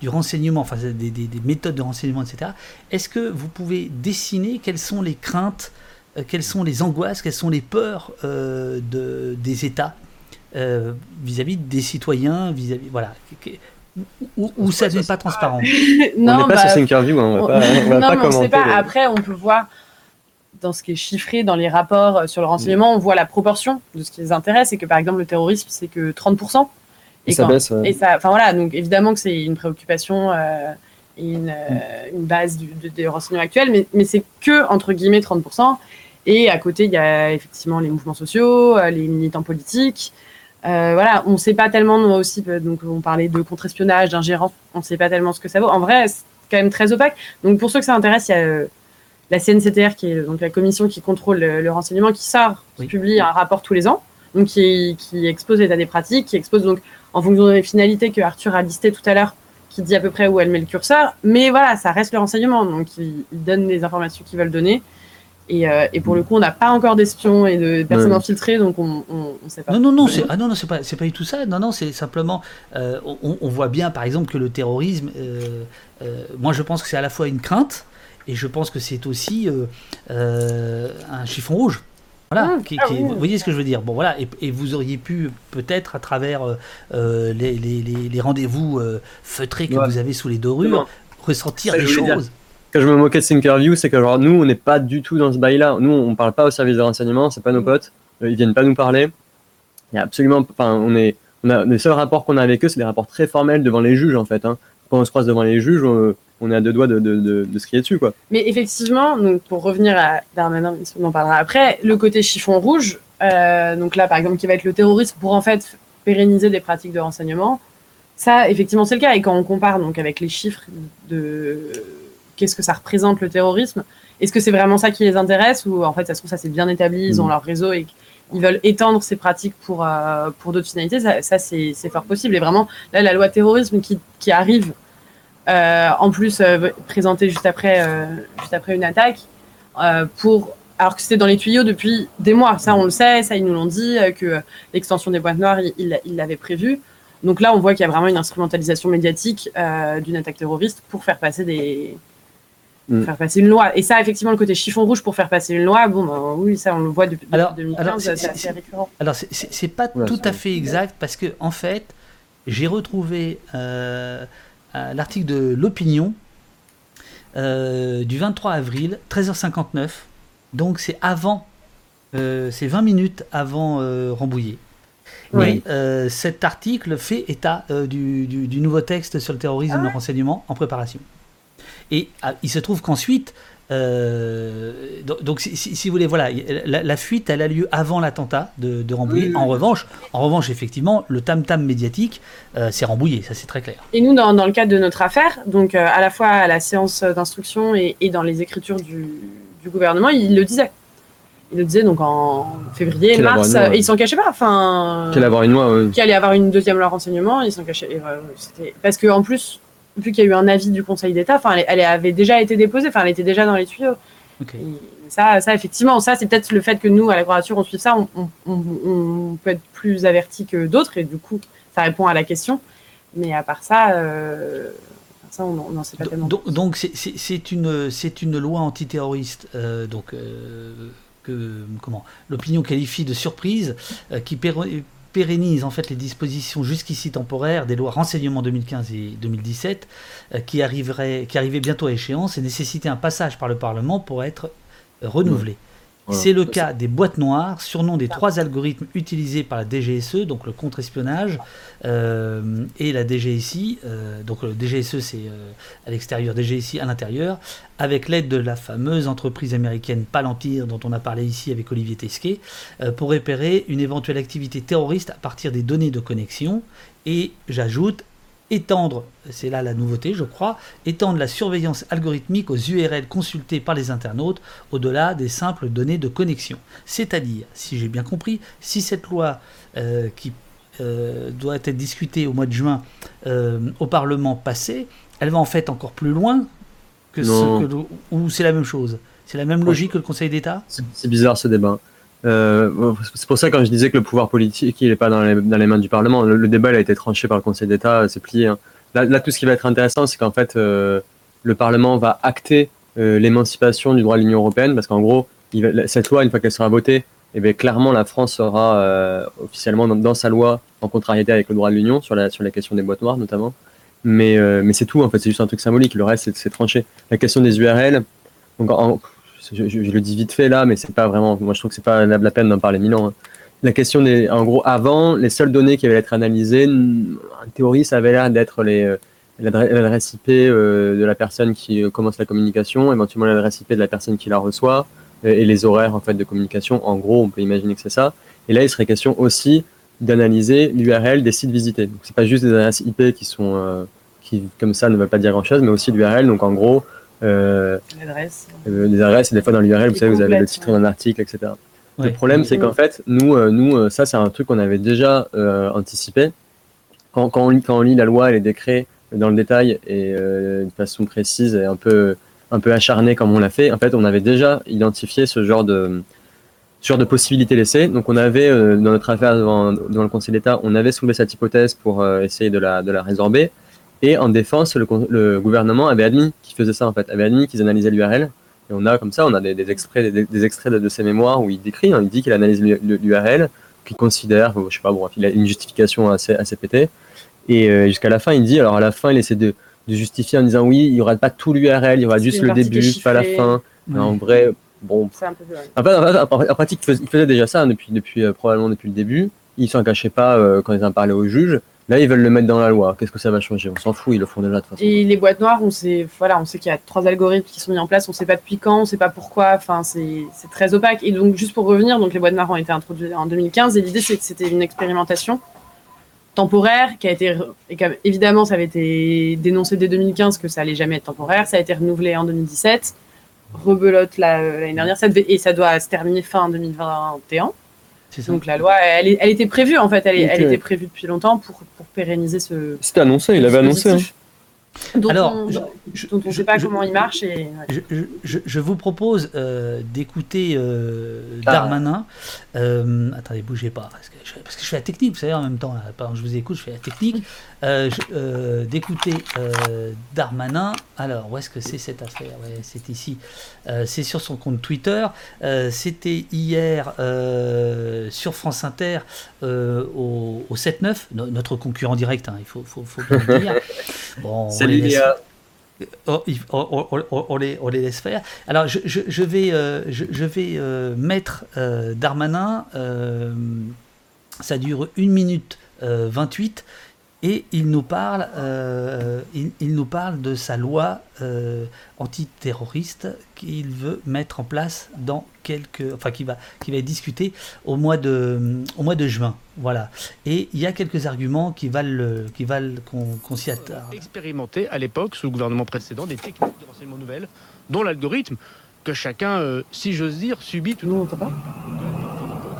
Speaker 1: du, renseignement, enfin des, méthodes de renseignement, etc. Est-ce que vous pouvez dessiner quelles sont les craintes, euh, quelles sont les angoisses, quelles sont les peurs euh, de, des États vis-à-vis des citoyens, vis-à-vis voilà, où, ça n'est pas transparent?
Speaker 8: non,
Speaker 9: on n'est pas sur Thinkerview, hein, on va pas, on va
Speaker 8: pas commenter. Pas. Après, on peut voir dans ce qui est chiffré dans les rapports sur le renseignement, on voit la proportion de ce qui les intéresse et que par exemple le terrorisme, c'est que 30%.
Speaker 9: Et, ça baisse.
Speaker 8: Et ça, enfin voilà, donc évidemment que c'est une préoccupation euh, et une, euh, une, base du, des renseignements actuels, mais, mais c'est que entre guillemets 30%. Et à côté, il y a effectivement les mouvements sociaux, euh, les militants politiques. voilà, on ne sait pas tellement, nous aussi, donc on parlait de contre-espionnage, d'ingérence, on ne sait pas tellement ce que ça vaut. En vrai, c'est quand même très opaque. Donc pour ceux que ça intéresse, il y a la CNCTR, qui est donc la commission qui contrôle le, renseignement, qui sort, qui publie un rapport tous les ans, donc qui, qui expose l'état des pratiques, qui expose donc en fonction des finalités que Arthur a listées tout à l'heure, qui dit à peu près où elle met le curseur. Mais voilà, ça reste le renseignement. Donc, ils, donnent les informations qu'ils veulent donner. Et, euh, et, pour le coup, on n'a pas encore d'espions et de personnes infiltrées, donc on ne sait pas.
Speaker 1: Non, non, non, c'est ah non, pas, pas du tout ça. Non, non, c'est simplement, euh, on, on, voit bien, par exemple, que le terrorisme, euh, moi, je pense que c'est à la fois une crainte, et je pense que c'est aussi un chiffon rouge. Voilà, ah, ah vous voyez ce que je veux dire. Bon, voilà, et, vous auriez pu peut-être à travers les, les, les, rendez-vous euh, feutrés que vous avez sous les dorures ressentir des choses.
Speaker 9: Quand je me moquais de Thinkerview, c'est que genre, nous, on n'est pas du tout dans ce bail-là. Nous, on parle pas au service de renseignement, c'est pas nos mm. potes. ils viennent pas nous parler. Il y a absolument, enfin, on est, on a les seuls rapports qu'on a avec eux, c'est des rapports très formels devant les juges en fait. Hein. Quand on se croise devant les juges, on est à deux doigts de, de, de, se crier dessus. Quoi.
Speaker 8: Mais effectivement, donc pour revenir à Darmanin, on en parlera après, le côté chiffon rouge, euh, donc là par exemple qui va être le terrorisme pour en fait pérenniser des pratiques de renseignement, ça effectivement c'est le cas. Et quand on compare donc avec les chiffres de qu'est-ce que ça représente le terrorisme, est-ce que c'est vraiment ça qui les intéresse ou en fait ça se trouve ça c'est bien établi, ils ont mm. leur réseau et ils veulent étendre ces pratiques pour, euh, pour d'autres finalités, ça, ça c'est fort possible. Et vraiment, là, la loi terrorisme qui, qui arrive euh, en plus euh, présenté juste après, juste après une attaque, pour alors que c'était dans les tuyaux depuis des mois. Ça, on le sait, ça, ils nous l'ont dit, que l'extension des boîtes noires, il l'avait prévu. Donc là, on voit qu'il y a vraiment une instrumentalisation médiatique d'une attaque terroriste pour faire passer des,
Speaker 9: Mm.
Speaker 8: faire passer une loi. Et ça, effectivement, le côté chiffon rouge pour faire passer une loi, bon, ben, oui, ça, on le voit depuis,
Speaker 1: Alors-
Speaker 8: 2015,
Speaker 1: alors, c'est-
Speaker 8: assez récurrent.
Speaker 1: Alors, c'est- pas
Speaker 9: Ouais,
Speaker 1: tout à fait exact parce que, en fait, j'ai retrouvé euh, euh, l'article de l'opinion euh, du 23 avril, 13h59. Donc, c'est avant, euh, c'est 20 minutes avant euh, Rambouillet.
Speaker 8: Oui.
Speaker 1: Mais euh, cet article fait état euh, du, du- du nouveau texte sur le terrorisme et le renseignement en préparation. Et ah, il se trouve qu'ensuite, euh, donc, donc, si, si- si vous voulez, voilà, la, la fuite, elle a lieu avant l'attentat de, de Rambouillet. En revanche, en revanche, effectivement, le tam-tam médiatique, euh, c'est Rambouillet, ça c'est très clair.
Speaker 8: Et nous, dans, dans le cadre de notre affaire, donc euh, à la fois à la séance d'instruction et, et dans les écritures du, du gouvernement, il le disait. Il le disait donc en février, mars,
Speaker 9: allait loi,
Speaker 8: euh, et il s'en cachait pas. Enfin,
Speaker 9: Qu'il avoir une loi, ouais.
Speaker 8: qu'il allait avoir une deuxième loi renseignement, il s'en et, euh, c'était- Parce que en plus, vu qu'il y a eu un avis du Conseil d'État, enfin, elle, elle avait déjà été déposée, enfin, elle était déjà dans les tuyaux. Ça, ça, effectivement, ça, c'est peut-être le fait que nous, à la Quadrature, on suive ça, on, on- on- on peut être plus averti que d'autres, et du coup, ça répond à la question. Mais à part ça, euh, ça on n'en sait pas tellement.
Speaker 1: Donc, c'est- une, une loi antiterroriste euh, donc, euh, que comment l'opinion qualifie de surprise, qui péro- pérennise en fait les dispositions jusqu'ici temporaires des lois renseignement 2015 et 2017 euh, qui, arriveraient, qui arrivaient bientôt à échéance et nécessitaient un passage par le Parlement pour être renouvelées. C'est le cas des boîtes noires, surnom des trois algorithmes utilisés par la DGSE, donc le contre-espionnage, euh, et la DGSI, euh, donc le DGSE c'est euh, à l'extérieur, DGSI à l'intérieur, avec l'aide de la fameuse entreprise américaine Palantir dont on a parlé ici avec Olivier Tesquet, pour repérer une éventuelle activité terroriste à partir des données de connexion, et j'ajoute étendre, c'est là la nouveauté je crois, étendre la surveillance algorithmique aux URL consultées par les internautes au-delà des simples données de connexion. C'est-à-dire, si j'ai bien compris, si cette loi euh, qui euh, doit être discutée au mois de juin euh, au Parlement passé, elle va en fait encore plus loin que
Speaker 9: Non.
Speaker 1: ce que ou c'est la même chose? C'est la même logique que le Conseil d'État?
Speaker 9: C'est bizarre ce débat. Euh, c'est pour ça quand je disais que le pouvoir politique il n'est pas dans les, mains du Parlement, le, débat a été tranché par le Conseil d'État, c'est plié. hein. Là, tout ce qui va être intéressant, c'est qu'en fait euh, le Parlement va acter euh, l'émancipation du droit de l'Union européenne, parce qu'en gros, cette loi, une fois qu'elle sera votée, eh bien, clairement la France sera officiellement dans, sa loi en contrariété avec le droit de l'Union sur la, question des boîtes noires notamment. Mais, mais c'est tout, en fait, c'est juste un truc symbolique, le reste c'est tranché. La question des URL, donc en- je, le dis vite fait là, mais c'est pas vraiment. Moi, je trouve que c'est pas la, peine d'en parler mille ans. hein. La question des, en gros, avant, les seules données qui allaient être analysées, en théorie, ça avait l'air d'être les euh, l'adre- l'adresse IP euh, de la personne qui euh, commence la communication, éventuellement l'adresse IP de la personne qui la reçoit et les horaires en fait de communication. En gros, on peut imaginer que c'est ça. Et là, il serait question aussi d'analyser l'URL des sites visités. Donc, c'est pas juste des adresses IP qui sont qui comme ça ne veulent pas dire grand chose, mais aussi l'URL. Donc, en gros. Euh, euh, des adresses, et des fois dans l'URL, vous savez, vous avez le titre d'un article, etc.
Speaker 1: Ouais.
Speaker 9: Le problème, c'est qu'en fait, nous, euh, nous euh, ça, c'est un truc qu'on avait déjà euh, anticipé. Quand, quand, on lit, quand on lit la loi et les décrets dans le détail et euh, de façon précise et un peu, un peu acharnée comme on l'a fait, en fait, on avait déjà identifié ce genre de, ce genre de possibilités laissées. Donc, on avait, euh, dans notre affaire devant, devant le Conseil d'État, on avait soulevé cette hypothèse pour euh, essayer de la, de la résorber. Et en défense, le, gouvernement avait admis qu'ils faisaient ça, en fait, avait admis qu'ils analysaient l'URL. Et on a comme ça, on a des, des extraits, des, des extraits de, de ses mémoires où il décrit, hein, il dit qu'il analyse l'URL, qu'il considère, je sais pas, bon, il a une justification assez, assez pétée. Et euh, jusqu'à la fin, il dit, alors à la fin, il essaie de, de justifier en disant oui, il y aura pas tout l'URL, il y aura juste le début, pas la fin. En vrai, bon,
Speaker 8: un peu.
Speaker 9: en, fait, en, en pratique, il faisait, il faisait déjà ça hein, depuis, depuis euh, probablement depuis le début. Ils s'en cachaient pas euh, quand ils en parlaient au juge. Là, ils veulent le mettre dans la loi. Qu'est-ce que ça va changer? On s'en fout, ils le font déjà de toute façon.
Speaker 8: Et les boîtes noires, on sait, voilà, sait qu'il y a trois algorithmes qui sont mis en place, on sait pas depuis quand, on sait pas pourquoi, enfin, c'est très opaque. Et donc, juste pour revenir, donc les boîtes noires ont été introduites en 2015, et l'idée, c'est que c'était une expérimentation temporaire qui a été, et comme- évidemment, ça avait été dénoncé dès 2015 que ça allait jamais être temporaire, ça a été renouvelé en 2017, rebelote la- l'année dernière, et ça doit se terminer fin 2021.
Speaker 1: C'est ça.
Speaker 8: Donc la loi, elle, était prévue en fait, elle, était prévue depuis longtemps pour, pour pérenniser ce.
Speaker 9: C'était annoncé, il avait annoncé. hein.
Speaker 8: dont
Speaker 1: Alors,
Speaker 8: on ne sait pas
Speaker 1: je-
Speaker 8: comment il marche. Et, ouais.
Speaker 1: Je, je- je- je vous propose euh, d'écouter euh,
Speaker 9: Ah.
Speaker 1: Darmanin. Euh, attendez, bougez pas, parce que, je, parce que je fais la technique, vous savez, en même temps, là, pendant que je vous écoute, je fais la technique. Euh, euh, d'écouter euh, Darmanin. Alors, où est-ce que c'est cette affaire? Ouais, C'est ici. C'est sur son compte Twitter. C'était hier sur France Inter au, au 7-9, no- notre concurrent direct, hein, il faut, faut, faut bien le dire. Bon, on
Speaker 9: Salut
Speaker 1: les on, on- on- on les, on les laisse faire. Alors, je, je- je vais, euh, je, je vais euh, mettre euh, Darmanin. ça dure 1 minute euh, 28 et il nous parle, euh, il, il nous parle de sa loi euh, antiterroriste qu'il veut mettre en place dans quelques, enfin qui va, qui va être discuté au mois de, au mois de juin. Voilà. Et il y a quelques arguments qui valent, le- qui valent qu'on qu'on s'y attarde.
Speaker 5: expérimenté à l'époque, sous le gouvernement précédent, des techniques de renseignement nouvelles, dont l'algorithme que chacun, euh, si j'ose dire, subit tout
Speaker 8: Nous, on entend pas?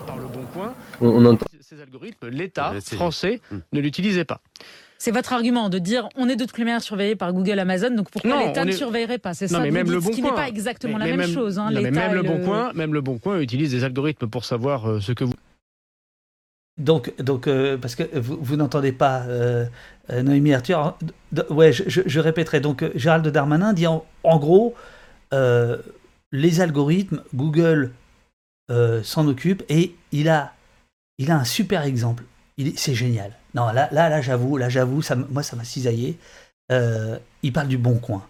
Speaker 5: Par le bon coin.
Speaker 9: On, on entend.
Speaker 5: Ces algorithmes, l'État français
Speaker 4: Hmm.
Speaker 5: ne l'utilisait pas.
Speaker 10: C'est votre argument de dire on est de toute manière surveillé par Google, Amazon, donc pourquoi
Speaker 5: Non,
Speaker 10: l'État
Speaker 5: on
Speaker 10: ne
Speaker 5: est-
Speaker 10: surveillerait pas? C'est
Speaker 5: Non,
Speaker 10: ça
Speaker 5: mais même le bon
Speaker 10: ce qui n'est
Speaker 5: coin.
Speaker 10: pas exactement
Speaker 5: Mais-
Speaker 10: la
Speaker 5: mais
Speaker 10: même
Speaker 5: même-
Speaker 10: chose. hein,
Speaker 5: non, mais
Speaker 10: l'État
Speaker 5: même le bon
Speaker 10: le-
Speaker 5: coin, même le bon coin utilise des algorithmes pour savoir euh, ce que vous.
Speaker 1: Donc, donc euh, parce que vous, vous n'entendez pas euh, euh, Noémie Arthur. D- ouais, je, je- je répéterai. Donc, euh, Gérald Darmanin dit en, en gros, euh, les algorithmes, Google euh, s'en occupe et il a, il a un super exemple. C'est génial. Non, là, là, là, j'avoue, là, j'avoue, moi, ça m'a cisaillé. Euh, il parle du Bon Coin.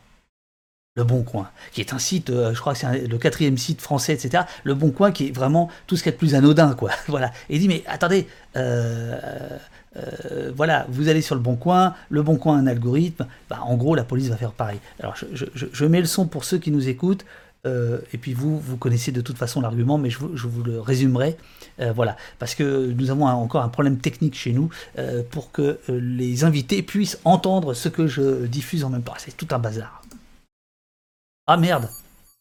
Speaker 1: Le Bon Coin, qui est un site, euh, je crois que c'est le quatrième site français, etc. Le Bon Coin, qui est vraiment tout ce qu'il y a de plus anodin, quoi. voilà. Et il dit, mais attendez, euh, voilà, vous allez sur le Bon Coin, le Bon Coin un algorithme, bah, en gros, la police va faire pareil. Alors, je, mets le son pour ceux qui nous écoutent, et puis vous, vous connaissez de toute façon l'argument, mais je vous le résumerai. Euh, voilà, parce que nous avons un- encore un problème technique chez nous euh, pour que euh, les invités puissent entendre ce que je diffuse en même temps. C'est tout un bazar. Ah merde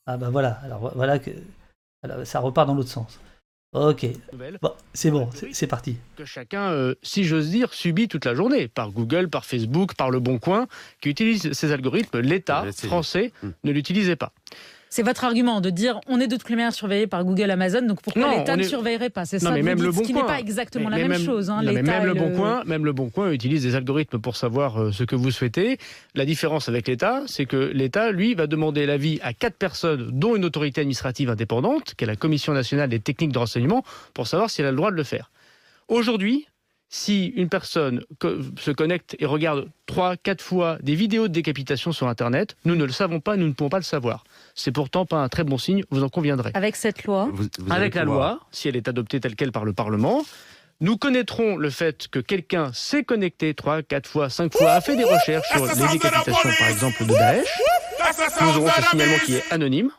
Speaker 1: Ah bah voilà, alors voilà que alors, ça repart dans l'autre sens. Ok, bon, c'est bon, c'est parti.
Speaker 5: que chacun, euh, si j'ose dire, subit toute la journée par Google, par Facebook, par Le Bon Coin, qui utilise ces algorithmes. L'État français
Speaker 4: Hmm.
Speaker 5: ne l'utilisait pas.
Speaker 10: C'est votre argument de dire on est de toute manière surveillé par Google, Amazon, donc pourquoi l'État ne surveillerait pas? C'est ça
Speaker 5: mais même
Speaker 10: dites,
Speaker 5: le
Speaker 10: ce
Speaker 5: Bon
Speaker 10: qui n'est pas exactement
Speaker 5: Mais-
Speaker 10: la
Speaker 5: mais
Speaker 10: même
Speaker 5: même-
Speaker 10: chose. hein,
Speaker 5: non, mais
Speaker 10: l'État
Speaker 5: même le bon coin, même le bon coin utilise des algorithmes pour savoir euh, ce que vous souhaitez. La différence avec l'État, c'est que l'État, lui, va demander l'avis à quatre personnes, dont une autorité administrative indépendante, qui est la Commission nationale des techniques de renseignement, pour savoir si elle a le droit de le faire. Aujourd'hui, si une personne se connecte et regarde trois, quatre fois des vidéos de décapitation sur Internet, nous ne le savons pas, nous ne pouvons pas le savoir. C'est pourtant pas un très bon signe, vous en conviendrez.
Speaker 10: Avec cette loi,
Speaker 4: Vous- vous allez
Speaker 5: Avec la
Speaker 4: pouvoir-
Speaker 5: loi, si elle est adoptée telle qu'elle par le Parlement, nous connaîtrons le fait que quelqu'un s'est connecté trois, quatre fois, cinq fois, a fait des recherches sur les décapitations, par exemple, de Daesh. Nous aurons ce signalement qui est anonyme.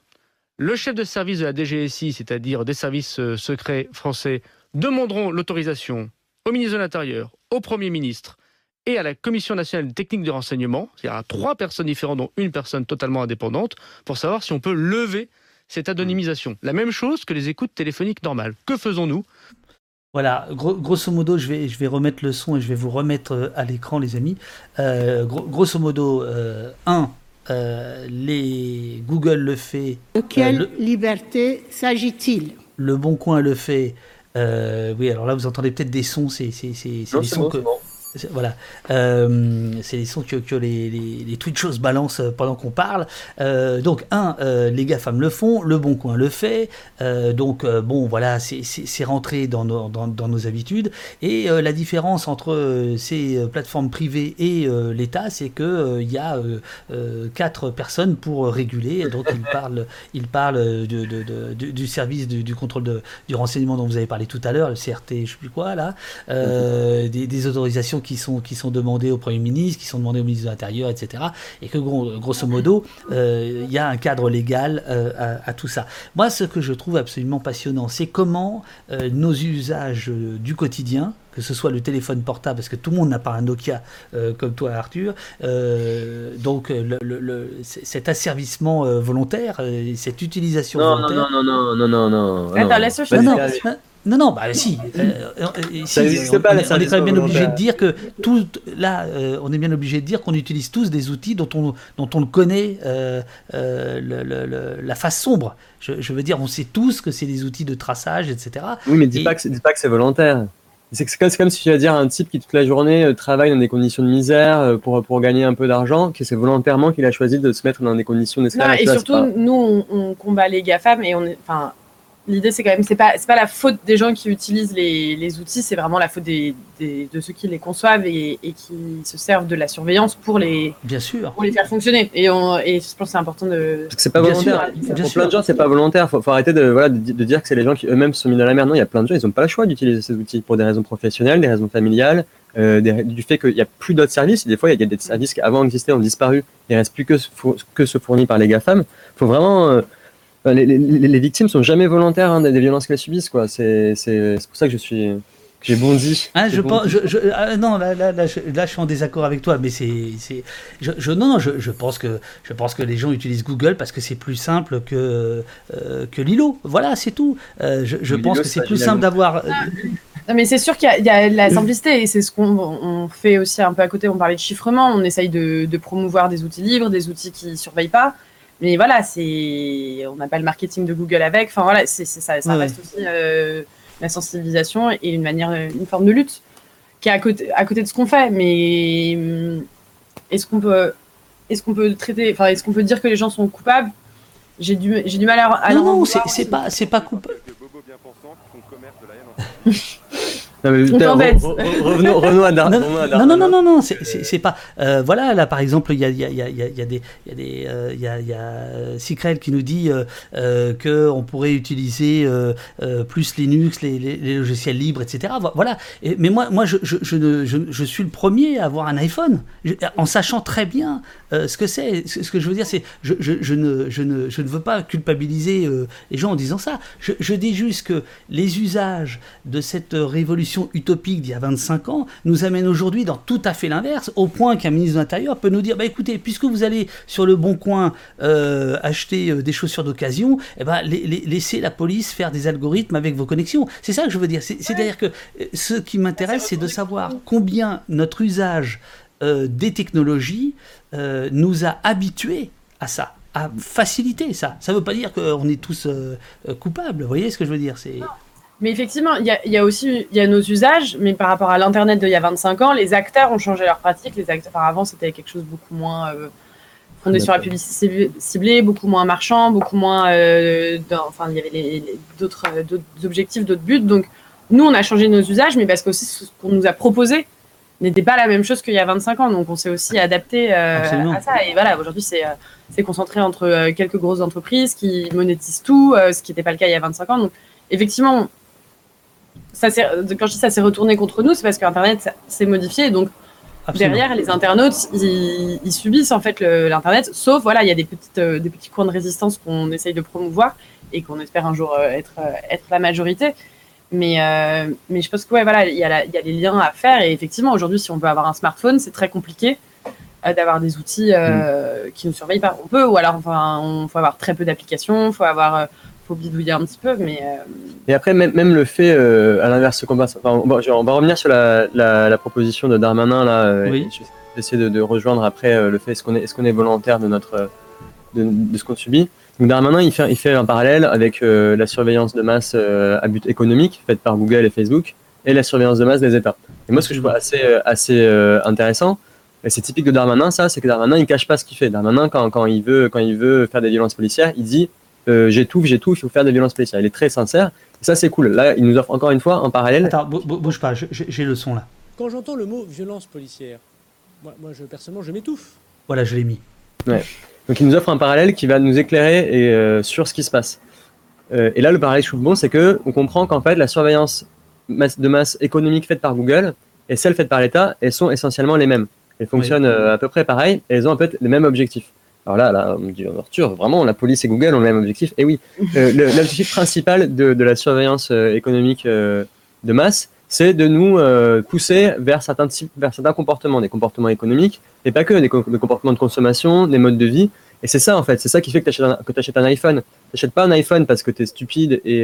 Speaker 5: Le chef de service de la DGSI, c'est-à-dire des services euh, secrets français, demanderont l'autorisation au ministre de l'Intérieur, au Premier ministre et à la Commission nationale des techniques de renseignement, c'est-à-dire à trois personnes différentes, dont une personne totalement indépendante, pour savoir si on peut lever cette anonymisation. La même chose que les écoutes téléphoniques normales. Que faisons-nous?
Speaker 1: Voilà, gros- grosso modo, je vais, je vais remettre le son et je vais vous remettre euh, à l'écran, les amis. Euh, gro- grosso modo, euh, un, euh, les Google le fait,
Speaker 3: De quelle
Speaker 1: le-
Speaker 3: liberté s'agit-il?
Speaker 1: Le Bon Coin le fait. euh, oui, alors là, vous entendez peut-être des sons, c'est des sons
Speaker 9: bon,
Speaker 1: que.
Speaker 9: bon.
Speaker 1: Voilà, Euh, c'est les sons que, que les, les, les Twitchos balancent euh, pendant qu'on parle. Euh, donc, un, euh, les GAFAM le font, le Bon Coin le fait. Donc, bon, voilà, c'est- rentré dans nos, dans, dans nos habitudes. Et la différence entre ces plateformes privées et l'État, c'est que euh, il y a quatre personnes pour réguler. Donc, ils parlent, ils parlent de, de- de- du- service du, du contrôle de, du renseignement dont vous avez parlé tout à l'heure, le CRT, je sais plus quoi, là, euh, des, des autorisations qui sont, qui sont demandées au Premier ministre, qui sont demandées au ministre de l'Intérieur, etc. Et que gros- grosso modo, euh, il y a un cadre légal euh, à, à tout ça. Moi, ce que je trouve absolument passionnant, c'est comment euh, nos usages euh, du quotidien, que ce soit le téléphone portable, parce que tout le monde n'a pas un Nokia euh, comme toi, Arthur, euh, donc euh, le- le- le- c- cet asservissement euh, volontaire, euh, cette utilisation
Speaker 9: Non, non,
Speaker 1: volontaire.
Speaker 9: non, non, non, non, non, non.
Speaker 8: Attends,
Speaker 9: non.
Speaker 1: Non, non,
Speaker 9: d'esclavage.
Speaker 1: Non, Non, bah si. euh, euh, si,
Speaker 9: n'existe
Speaker 1: on,
Speaker 9: pas,
Speaker 1: on
Speaker 9: la
Speaker 1: est, on est
Speaker 9: service
Speaker 1: quand même bien obligé de dire que tout, là, euh, on est bien obligé de dire qu'on utilise tous des outils dont on, dont on le connaît euh, euh, le- le- le- la face sombre. Je, je veux dire, on sait tous que c'est des outils de traçage, etc.
Speaker 9: Oui, mais dis
Speaker 1: Et-
Speaker 9: pas que c'est dis pas que c'est volontaire. C'est comme, c'est comme si tu vas dire à un type qui toute la journée euh, travaille dans des conditions de misère euh, pour, pour gagner un peu d'argent, que c'est volontairement qu'il a choisi de se mettre dans des conditions d'esclavage.
Speaker 8: et surtout,
Speaker 9: pas-
Speaker 8: nous, on, on combat les GAFAM et on est. Enfin, l'idée, c'est quand même. C'est pas, c'est pas la faute des gens qui utilisent les, les outils, c'est vraiment la faute des, des- de ceux qui les conçoivent et, et qui se servent de la surveillance pour les,
Speaker 1: Bien sûr.
Speaker 8: pour les faire fonctionner. Et, on, et je pense que c'est important de.
Speaker 9: Parce que c'est pas
Speaker 1: Bien
Speaker 9: volontaire.
Speaker 1: sûr, bien
Speaker 9: pour
Speaker 1: sûr.
Speaker 9: plein de gens, c'est pas volontaire. Faut, faut arrêter de, voilà, de, di- de dire que c'est les gens qui eux-mêmes se sont mis dans la merde. Non, il y a plein de gens, ils n'ont pas le choix d'utiliser ces outils pour des raisons professionnelles, des raisons familiales, euh, des- du fait qu'il n'y a plus d'autres services. Des fois, il y a des services qui avant existaient, ont disparu. Il reste plus que ce, que ce fourni par les GAFAM. faut vraiment. euh, les, les, les- victimes sont jamais volontaires hein, des, des violences qu'elles subissent. quoi. C'est pour ça que je suis. que j'ai bondi.
Speaker 1: Je
Speaker 9: bondi.
Speaker 1: pense, je, je- ah, non, là, là, là, je, là, je suis en désaccord avec toi, mais c'est, je, je- non, non, je, je pense que, je pense que les gens utilisent Google parce que c'est plus simple que, euh, que Lilo. Voilà, c'est tout. Euh, je pense
Speaker 9: Lilo,
Speaker 1: que
Speaker 9: c'est
Speaker 1: plus simple d'avoir. euh,
Speaker 8: Non, mais c'est sûr qu'il y, a- il y a la simplicité et c'est ce qu'on on fait aussi un peu à côté. On parlait de chiffrement, on essaye de, de promouvoir des outils libres, des outils qui surveillent pas. Mais voilà, c'est on n'a pas le marketing de Google avec. Enfin voilà, c'est ça, ça
Speaker 1: Ouais,
Speaker 8: reste aussi euh, la sensibilisation et une manière, une forme de lutte qui est à côté, à côté de ce qu'on fait. Mais hum, est-ce qu'on peut, est-ce qu'on peut traiter, enfin est-ce qu'on peut dire que les gens sont coupables? J'ai du, j'ai du mal à, à
Speaker 1: non, non, c'est, pas, c'est pas coupable.
Speaker 9: Non, mais, revenons, revenons à Dar-
Speaker 1: Non, non, non, non, non, non, c'est- pas. euh, voilà, là, par exemple, il y a, il y, a, il y, a, y a- des, il y a des, euh, il y a, il y a euh, Cicrel qui nous dit euh, euh, que on pourrait utiliser euh, euh, plus Linux, les, les, les logiciels libres, etc. Vo- Voilà. Et- mais moi, moi, je, je, je, ne- je, je suis le premier à avoir un iPhone, en sachant très bien euh, ce que c'est. Ce, ce que je veux dire, c'est, je, je, je ne, je ne, je ne veux pas culpabiliser euh, les gens en disant ça. Je, je dis juste que les usages de cette euh, utopique d'il y a 25 ans nous amènent aujourd'hui dans tout à fait l'inverse, au point qu'un ministre de l'Intérieur peut nous dire, bah écoutez, puisque vous allez sur le bon coin euh, acheter euh, des chaussures d'occasion, eh ben, la- la- laissez la police faire des algorithmes avec vos connexions. C'est ça que je veux dire. C'est- C'est-à-dire que euh, ce qui m'intéresse, c'est de savoir combien notre usage des technologies nous a habitués à ça à faciliter ça. Ça ne veut pas dire qu'on est tous coupables. Vous voyez ce que je veux dire C'est
Speaker 8: Mais effectivement, il y a, il y a aussi y a nos usages, mais par rapport à l'Internet d'il y a 25 ans, les acteurs ont changé leurs pratiques. Les acteurs, enfin, avant, c'était quelque chose beaucoup moins euh, fondé sur la publicité ciblée, beaucoup moins marchand, beaucoup moins. euh, enfin, il y avait d'autres euh, d'autres objectifs, d'autres buts. Donc, nous, on a changé nos usages, mais parce que aussi ce qu'on nous a proposé n'était pas la même chose qu'il y a 25 ans. Donc, on s'est aussi adapté euh, à ça. Et voilà, aujourd'hui, c'est c'est concentré entre quelques grosses entreprises qui monétisent tout, ce qui n'était pas le cas il y a 25 ans. Donc, effectivement, ça s'est- quand je dis ça s'est retourné contre nous, c'est parce qu'Internet s'est modifié. Donc,
Speaker 1: Absolument.
Speaker 8: derrière, les internautes, ils, ils subissent en fait l'Internet. Sauf, voilà, il y a des, petites, euh, des petits coins de résistance qu'on essaye de promouvoir et qu'on espère un jour euh, être, euh, être la majorité. Mais, euh, mais je pense que ouais, voilà, il y, a la- il y a les liens à faire. Et effectivement, aujourd'hui, si on veut avoir un smartphone, c'est très compliqué euh, d'avoir des outils euh, qui ne nous surveillent pas. On peut, ou alors, enfin, on faut avoir très peu d'applications, faut avoir, euh, faut bidouiller un petit peu, mais euh,
Speaker 9: Et après, même, même le fait, euh, à l'inverse, qu'on passe- enfin, on, va, on va revenir sur la, la, la proposition de Darmanin, là, euh,
Speaker 1: Oui.
Speaker 9: et je vais essayer de, de rejoindre après euh, le fait est-ce qu'on est, est, qu'on est volontaire de, notre, de, de ce qu'on subit. Donc Darmanin, il fait, il fait un parallèle avec euh, la surveillance de masse euh, à but économique faite par Google et Facebook et la surveillance de masse des États. Et moi, ce que je assez, euh, assez euh, intéressant, et c'est typique de Darmanin, ça, c'est que Darmanin, il cache pas ce qu'il fait. Darmanin, quand, quand, il veut, quand il veut faire des violences policières, il dit euh, j'étouffe, j'étouffe, il faut faire des violences policières. Il est très sincère. Et ça, c'est cool. Là, il nous offre encore une fois en parallèle.
Speaker 1: Attends, bou- bou- bouge pas, j'ai le son là.
Speaker 11: Quand j'entends le mot violence policière, moi, moi je, personnellement, je m'étouffe.
Speaker 1: Voilà, je l'ai mis.
Speaker 9: Ouais. Donc il nous offre un parallèle qui va nous éclairer et, euh, sur ce qui se passe. Euh, et là, le parallèle que je trouve bon, c'est que on comprend qu'en fait, la surveillance masse- de masse économique faite par Google et celle faite par l'État, elles sont essentiellement les mêmes. Elles fonctionnent euh, à peu près pareil et elles ont en fait les mêmes objectifs. Alors là, là, on me dit, Arthur, vraiment, la police et Google ont le même objectif. Et oui, euh, l'objectif principal de, de la surveillance euh, économique euh, de masse, c'est de nous euh, pousser vers certains, types, vers certains comportements, des comportements économiques, et pas que, des, co- des comportements de consommation, des modes de vie. Et c'est ça, en fait, c'est ça qui fait que tu achètes, un iPhone. Tu n'achètes pas un iPhone parce que tu es stupide et,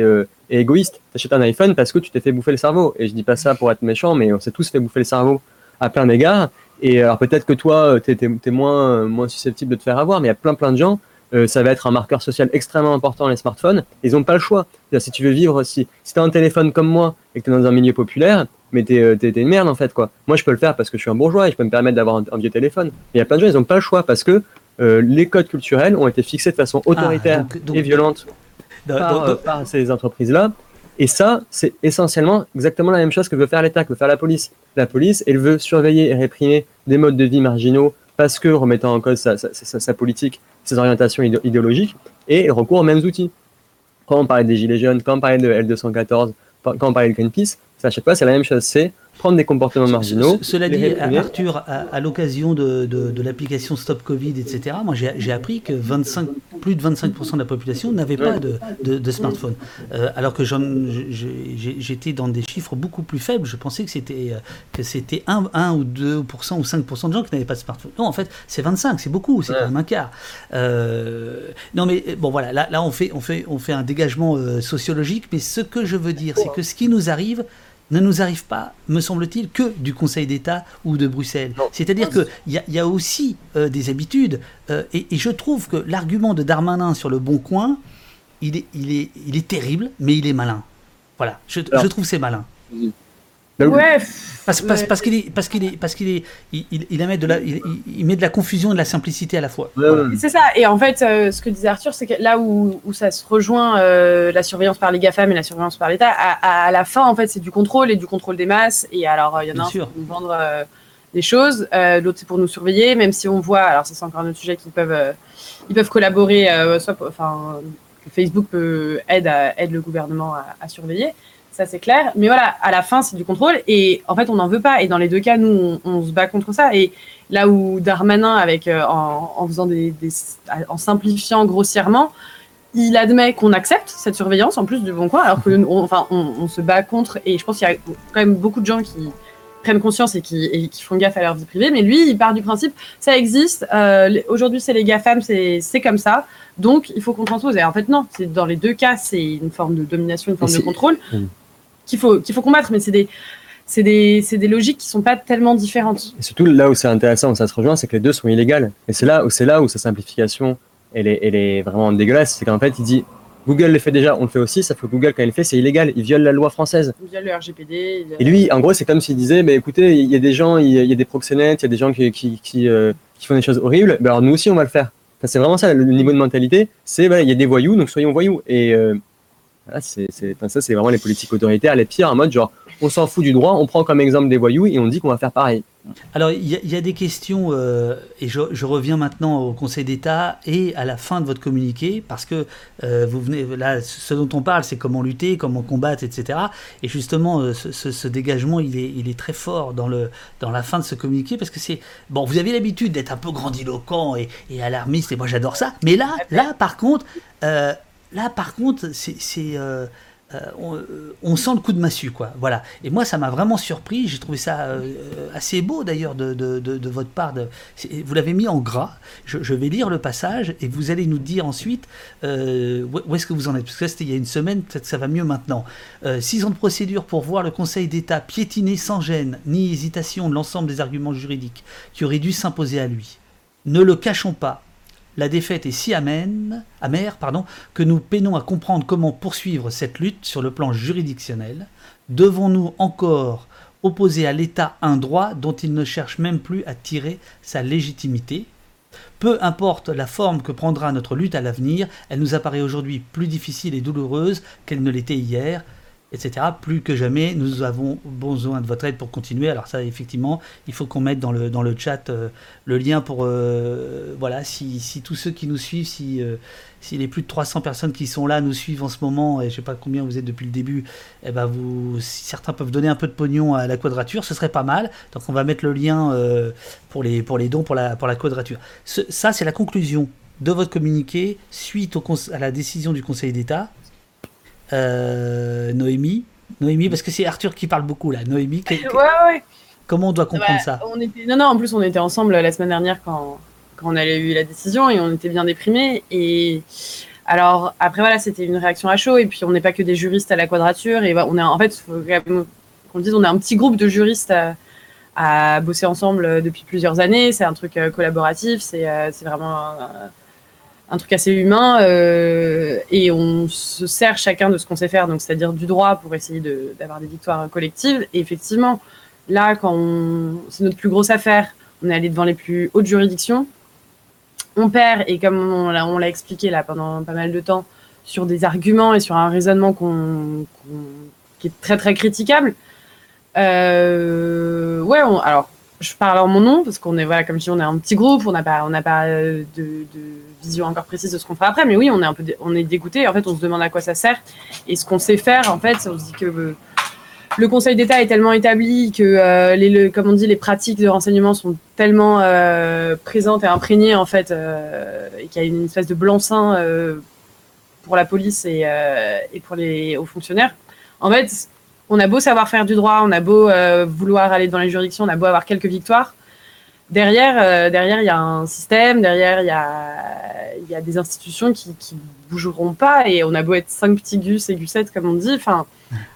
Speaker 9: et égoïste. Tu achètes un iPhone parce que tu t'es fait bouffer le cerveau. Et je dis pas ça pour être méchant, mais on s'est tous fait bouffer le cerveau à plein d'égards. Et alors peut-être que toi, tu es, moins, moins susceptible de te faire avoir, mais il y a plein plein de gens, euh, ça va être un marqueur social extrêmement important, les smartphones. Ils n'ont pas le choix. Si tu veux vivre, si, si tu as un téléphone comme moi et que tu es dans un milieu populaire, mais t'es es, une merde en fait quoi. Moi je peux le faire parce que je suis un bourgeois et je peux me permettre d'avoir un, vieux téléphone. Mais il y a plein de gens, ils n'ont pas le choix parce que euh, les codes culturels ont été fixés de façon ah, autoritaire et violente par, par, ces entreprises-là. Et ça, c'est essentiellement exactement la même chose que veut faire l'État, que veut faire la police. La police, elle veut surveiller et réprimer des modes de vie marginaux parce que remettant en cause sa, politique, ses orientations idéologiques, et elle recourt aux mêmes outils. Quand on parlait des Gilets jaunes, quand on parlait de L214, quand on parlait de Greenpeace, à chaque fois, c'est la même chose. C'est prendre des comportements marginaux.
Speaker 1: cela dit, Arthur, à, l'occasion de, de, l'application Stop Covid, etc., moi j'ai appris que 25, plus de 25% de la population n'avait pas de, de smartphone. Euh, alors que j'étais dans des chiffres beaucoup plus faibles. Je pensais que c'était que c'était 1, 1 ou 2% ou 5% de gens qui n'avaient pas de smartphone. Non, en fait, c'est 25, c'est beaucoup, c'est quand même un quart. Euh, non, mais bon, voilà, là, là on, fait, on, fait, on fait un dégagement euh, sociologique, mais ce que je veux dire, c'est que ce qui nous arrive, ne nous arrive pas, me semble-t-il, que du Conseil d'État ou de Bruxelles. C'est-à-dire qu'il y, y, a aussi euh, des habitudes, euh, et, je trouve que l'argument de Darmanin sur le bon coin, il est, il est, il est terrible, mais il est malin. Voilà, je, je trouve c'est malin.
Speaker 8: Ouais.
Speaker 1: Parce, parce, qu'il est, parce qu'il est, parce qu'il est, il, il, met de la, il, met de la confusion et de la simplicité à la fois.
Speaker 8: C'est ça. Et en fait, euh, ce que disait Arthur, c'est que là où, où ça se rejoint euh, la surveillance par les GAFAM et la surveillance par l'État, à, à, la fin, en fait, c'est du contrôle et du contrôle des masses. Et alors, il y en a un pour nous vendre euh, des choses, l'autre c'est pour nous surveiller, même si on voit, alors ça c'est encore un autre sujet qu'ils peuvent, ils peuvent collaborer, soit, enfin, Facebook peut aide, aide le gouvernement à, à surveiller ça c'est clair. Mais voilà, à la fin, c'est du contrôle. Et en fait, on n'en veut pas. Et dans les deux cas, nous, on, se bat contre ça. Et là où Darmanin, avec, euh, en, faisant des, en simplifiant grossièrement, il admet qu'on accepte cette surveillance en plus du bon coin, alors que on, enfin, on, se bat contre. Et je pense qu'il y a quand même beaucoup de gens qui prennent conscience et qui, qui, font gaffe à leur vie privée. Mais lui, il part du principe, ça existe. Euh, aujourd'hui, c'est les GAFAM, c'est comme ça. Donc, il faut qu'on transpose. Et en fait, non. Dans les deux cas, c'est une forme de domination, une forme de contrôle qu'il faut, qu'il faut combattre, mais c'est des, c'est des, des, logiques qui sont pas tellement différentes.
Speaker 9: Et surtout, là où c'est intéressant, où ça se rejoint, c'est que les deux sont illégales. Et c'est là, où, c'est là où sa simplification, elle est, elle est vraiment dégueulasse. C'est qu'en fait, il dit Google le fait déjà, on le fait aussi, ça fait Google, quand il le fait, c'est illégal, il viole la loi française.
Speaker 8: Il viole le RGPD.
Speaker 9: Et lui, en gros, c'est comme s'il disait bah, écoutez, il y a des gens, il y a des proxénètes, il y a des gens qui, qui, qui, euh, qui font des choses horribles, bah, alors nous aussi, on va le faire. c'est vraiment ça, le, niveau de mentalité, c'est il y a des voyous, donc soyons voyous. Et. Euh, ça, c'est vraiment les politiques autoritaires, les pires, en mode genre, on s'en fout du droit, on prend comme exemple des voyous et on dit qu'on va faire pareil.
Speaker 1: Alors, il y, a des questions, euh, et je, reviens maintenant au Conseil d'État et à la fin de votre communiqué, parce que euh, vous venez, là, ce dont on parle, c'est comment lutter, comment combattre, etc. Et justement, euh, ce, dégagement, il est, très fort dans la fin de ce communiqué, parce que c'est. Bon, vous avez l'habitude d'être un peu grandiloquent et, et alarmiste, et moi j'adore ça, mais là, là, par contre, Là, par contre, c'est, euh, euh, euh, on, sent le coup de massue, quoi. Voilà. Et moi, ça m'a vraiment surpris. J'ai trouvé ça assez beau, d'ailleurs, de, votre part. vous l'avez mis en gras. Je, vais lire le passage et vous allez nous dire ensuite où, est-ce que vous en êtes? Parce que c'était il y a une semaine, peut-être que ça va mieux maintenant. six ans de procédure pour voir le Conseil d'État piétiner sans gêne ni hésitation l'ensemble des arguments juridiques qui auraient dû s'imposer à lui. Ne le cachons pas, la défaite est si amène, amère que nous peinons à comprendre comment poursuivre cette lutte sur le plan juridictionnel. Devons-nous encore opposer à l'État un droit dont il ne cherche même plus à tirer sa légitimité? Peu importe la forme que prendra notre lutte à l'avenir, elle nous apparaît aujourd'hui plus difficile et douloureuse qu'elle ne l'était hier etc. Plus que jamais, nous avons besoin de votre aide pour continuer. Alors ça, effectivement, il faut qu'on mette dans le, dans le chat euh, le lien pour... Euh, voilà, si, si, tous ceux qui nous suivent, si, euh, si les plus de 300 personnes qui sont là nous suivent en ce moment, et je sais pas combien vous êtes depuis le début, eh ben vous, si certains peuvent donner un peu de pognon à la quadrature, ce serait pas mal. Donc on va mettre le lien pour, les, pour les dons pour la, pour la quadrature. ça, c'est la conclusion de votre communiqué suite au, à la décision du Conseil d'État euh, Noémie. Noémie, parce que c'est Arthur qui parle beaucoup là. Noémie,
Speaker 8: ouais, ouais.
Speaker 1: comment on doit comprendre ça
Speaker 8: on était... Non, non, en plus, on était ensemble la semaine dernière quand, quand on a eu la décision et on était bien déprimés. Et alors, après, voilà, c'était une réaction à chaud. Et puis, on n'est pas que des juristes à la quadrature. Et on est, en fait, faut qu'on dise, on est un petit groupe de juristes à, à bosser ensemble depuis plusieurs années. C'est un truc euh, collaboratif. C'est euh, c'est vraiment un, un truc assez humain. euh, et on se sert chacun de ce qu'on sait faire, donc c'est-à-dire du droit pour essayer d'avoir des victoires collectives. Et effectivement, là, quand c'est notre plus grosse affaire, on est allé devant les plus hautes juridictions on perd, et comme on l'a expliqué là pendant pas mal de temps, sur des arguments et sur un raisonnement qui est très très critiquable. Euh, ouais, on- alors je parle en mon nom parce qu'on est voilà comme dis, on est un petit groupe, on n'a pas on n'a pas euh, de vision encore précise de ce qu'on fera après, mais oui, on est un peu on est dégoûté. En fait, on se demande à quoi ça sert et ce qu'on sait faire. En fait, on se dit que le Conseil d'État est tellement établi que euh, les, le- comme on dit, les pratiques de renseignement sont tellement euh, présentes et imprégnées en fait, euh, et qu'il y a une espèce de blanc-seing pour la police et, et pour les hauts fonctionnaires. En fait, on a beau savoir faire du droit, on a beau vouloir aller dans les juridictions, on a beau avoir quelques victoires. Derrière, euh, derrière, il y a un système, derrière, il y a, il y a des institutions qui, qui bougeront pas, et on a beau être cinq petits gus et gussettes, comme on dit. Enfin,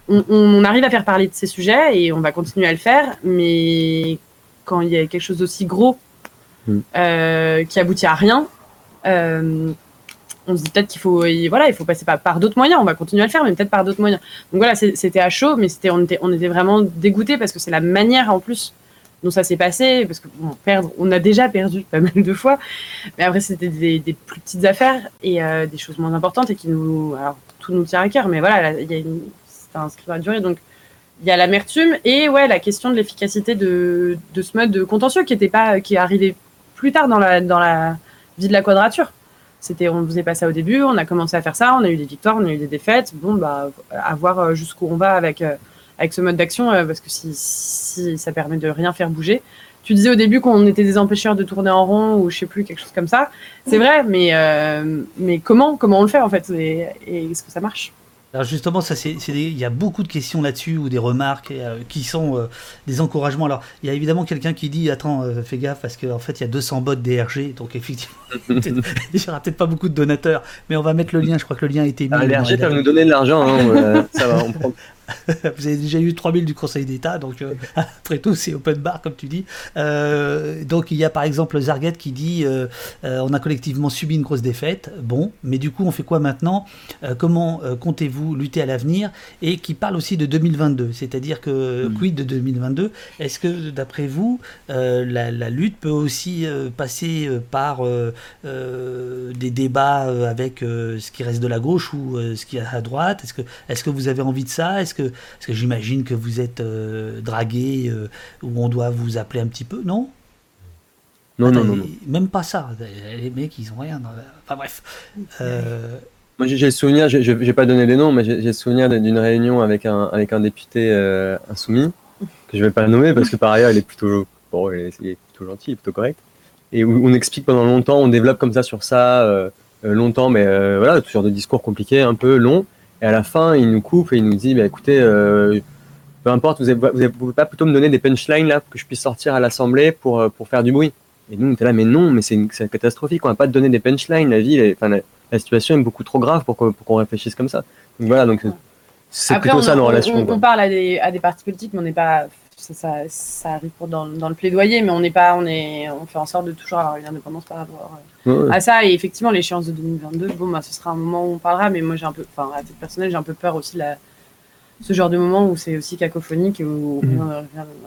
Speaker 8: on, on arrive à faire parler de ces sujets et on va continuer à le faire, mais quand il y a quelque chose d'aussi gros
Speaker 9: Mm.
Speaker 8: euh, qui aboutit à rien, euh, on se dit peut-être qu'il faut, voilà, il faut passer par, par d'autres moyens. On va continuer à le faire, mais peut-être par d'autres moyens. Donc voilà, c'était à chaud, mais c'était, on était, on était vraiment dégoûtés parce que c'est la manière en plus dont ça s'est passé, parce que perdre, on a déjà perdu pas mal de fois, mais après c'était des, plus petites affaires et euh, des choses moins importantes et qui nous, alors tout nous tient à cœur, mais voilà, c'est un script à durée, donc il y a l'amertume et ouais la question de l'efficacité de, de ce mode de contentieux qui était pas, qui est arrivé plus tard dans la dans la vie de la quadrature. C'était, on faisait pas ça au début, on a commencé à faire ça, on a eu des victoires, on a eu des défaites. Bon, bah, à voir euh, jusqu'où on va avec, euh, avec ce mode d'action, euh, parce que si, si ça permet de rien faire bouger. Tu disais au début qu'on était des empêcheurs de tourner en rond ou je sais plus, quelque chose comme ça. C'est vrai, mais, euh, mais comment, comment on le fait en fait et, et est-ce que ça marche?
Speaker 1: Alors justement, ça, c'est, il y a beaucoup de questions là-dessus ou des remarques euh, qui sont euh, des encouragements. Alors, il y a évidemment quelqu'un qui dit Attends, euh, fais gaffe parce qu'en fait, il y a 200 bots DRG, donc effectivement, il n'y aura peut-être pas beaucoup de donateurs, mais on va mettre le lien. Je crois que le lien a été mis.
Speaker 9: Ah, les
Speaker 1: dans
Speaker 9: RG
Speaker 1: la-
Speaker 9: peuvent nous donner de l'argent, hein, euh, ça va, on prend.
Speaker 1: Vous avez déjà eu 3000 du Conseil d'État, donc euh, après tout, c'est open bar, comme tu dis. Euh, donc il y a par exemple Zarget qui dit euh, On a collectivement subi une grosse défaite. Bon, mais du coup, on fait quoi maintenant? Comment comptez-vous lutter à l'avenir? Et qui parle aussi de 2022, c'est-à-dire que quid de 2022 Est-ce que d'après vous, la, la lutte peut aussi passer par des débats avec ce qui reste de la gauche ou ce qui est à droite? Est-ce que, est que vous avez envie de ça? Est-ce que, est que j'imagine que vous êtes euh, dragué euh, ou on doit vous appeler un petit peu Non?
Speaker 9: Non,
Speaker 1: Attends,
Speaker 9: non, non, non.
Speaker 1: Même pas ça. Les mecs, ils ont rien. dans la- Enfin bref. Euh,
Speaker 9: Moi, j'ai le souvenir, je vais pas donné les noms, mais j'ai le souvenir d'une réunion avec un, avec un député euh, insoumis, que je vais pas nommer parce que par ailleurs, il est plutôt, bon, il est, il est plutôt gentil, il est plutôt correct. Et où on explique pendant longtemps, on développe comme ça sur ça, euh, euh, longtemps, mais euh, voilà, tout genre de discours compliqués, un peu long. Et à la fin, il nous coupe et il nous dit, bah, écoutez, euh, peu importe, vous ne pouvez pas plutôt me donner des punchlines là, que je puisse sortir à l'Assemblée pour, euh, pour faire du bruit. Et nous, on était là, mais non, mais c'est catastrophique, on va pas te donner des punchlines, la vie, enfin, la, la situation est beaucoup trop grave pour qu'on pour réfléchisse comme ça. Donc voilà, donc c'est plutôt
Speaker 8: on,
Speaker 9: ça nos
Speaker 8: on-
Speaker 9: relations.
Speaker 8: on- on parle à des, à des partis politiques, mais on n'est pas. Ça, arrive pour dans, dans le plaidoyer, mais on n'est pas. On, est, on fait en sorte de toujours avoir une indépendance par rapport euh,
Speaker 9: Ouais, ouais.
Speaker 8: à ça. Et effectivement, l'échéance de 2022, bon, bah, ce sera un moment où on parlera, mais moi, j'ai un peu. Enfin, à titre personnel, j'ai un peu peur aussi de la, ce genre de moment où c'est aussi cacophonique et où
Speaker 9: Mhm.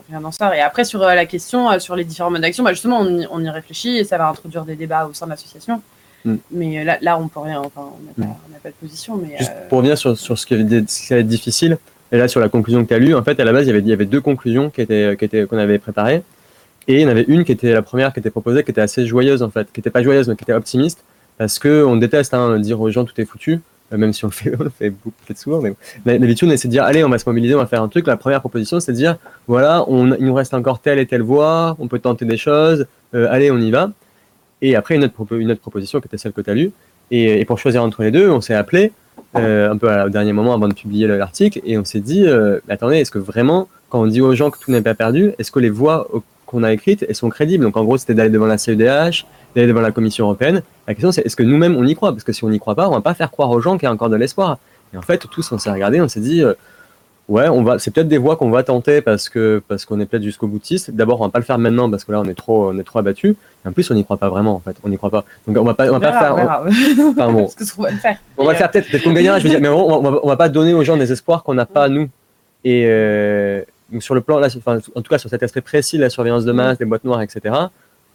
Speaker 8: rien, n'en sort. Et après, sur euh, la question, sur les différents modes d'action, bah, justement, on y, on y réfléchit et ça va introduire des débats au sein de l'association.
Speaker 9: Mm.
Speaker 8: Mais là, là, on peut rien. Enfin, on n'a pas, de position. Mais,
Speaker 9: Juste
Speaker 8: euh,
Speaker 9: pour revenir sur, sur ce, qui ce allait être difficile, et là sur la conclusion que tu as lue, en fait, à la base, il y avait, il y avait deux conclusions qu'on avait préparées. Et il y en avait une qui était la première qui était proposée, qui était assez joyeuse, en fait, qui n'était pas joyeuse, mais qui était optimiste, parce que on déteste hein, dire aux gens tout est foutu, euh, même si on le fait, on le fait beaucoup peut-être souvent, mais d'habitude, on essaie de dire allez, on va se mobiliser, on va faire un truc. La première proposition, c'est de dire voilà, il nous reste encore telle et telle voie, on peut tenter des choses, euh, allez, on y va. Et après, une autre, propo- une autre proposition qui était celle que tu as lue. Et, et pour choisir entre les deux, on s'est appelé euh, un peu au dernier moment avant de publier le- l'article et on s'est dit euh, attendez, est-ce que vraiment, quand on dit aux gens que tout n'est pas perdu, est-ce que les au- qu'on a écrites, elles sont crédibles? Donc en gros, c'était d'aller devant la CEDH, d'aller devant la Commission européenne. La question, c'est est-ce que nous-mêmes on y croit? Parce que si on n'y croit pas, on va pas faire croire aux gens qu'il y a encore de l'espoir. Et en fait, tous, on s'est regardé, on s'est dit, euh, ouais, on va, c'est peut-être des voies qu'on va tenter parce que parce qu'on est peut-être jusqu'au boutiste. D'abord, on va pas le faire maintenant parce que là, on est trop, on est trop abattu. Et en plus, on n'y croit pas vraiment. En fait, on n'y croit pas. Donc, on va pas, on va pas faire. on- Enfin, bon.
Speaker 8: qu'on va le faire.
Speaker 9: On va le faire peut-être, peut-être qu'on gagnera, je veux dire, mais on, on va, on va pas donner aux gens des espoirs qu'on n'a pas nous. Et euh, donc sur le plan, là, enfin, en tout cas sur cet aspect précis, la surveillance de masse, des boîtes noires, etc.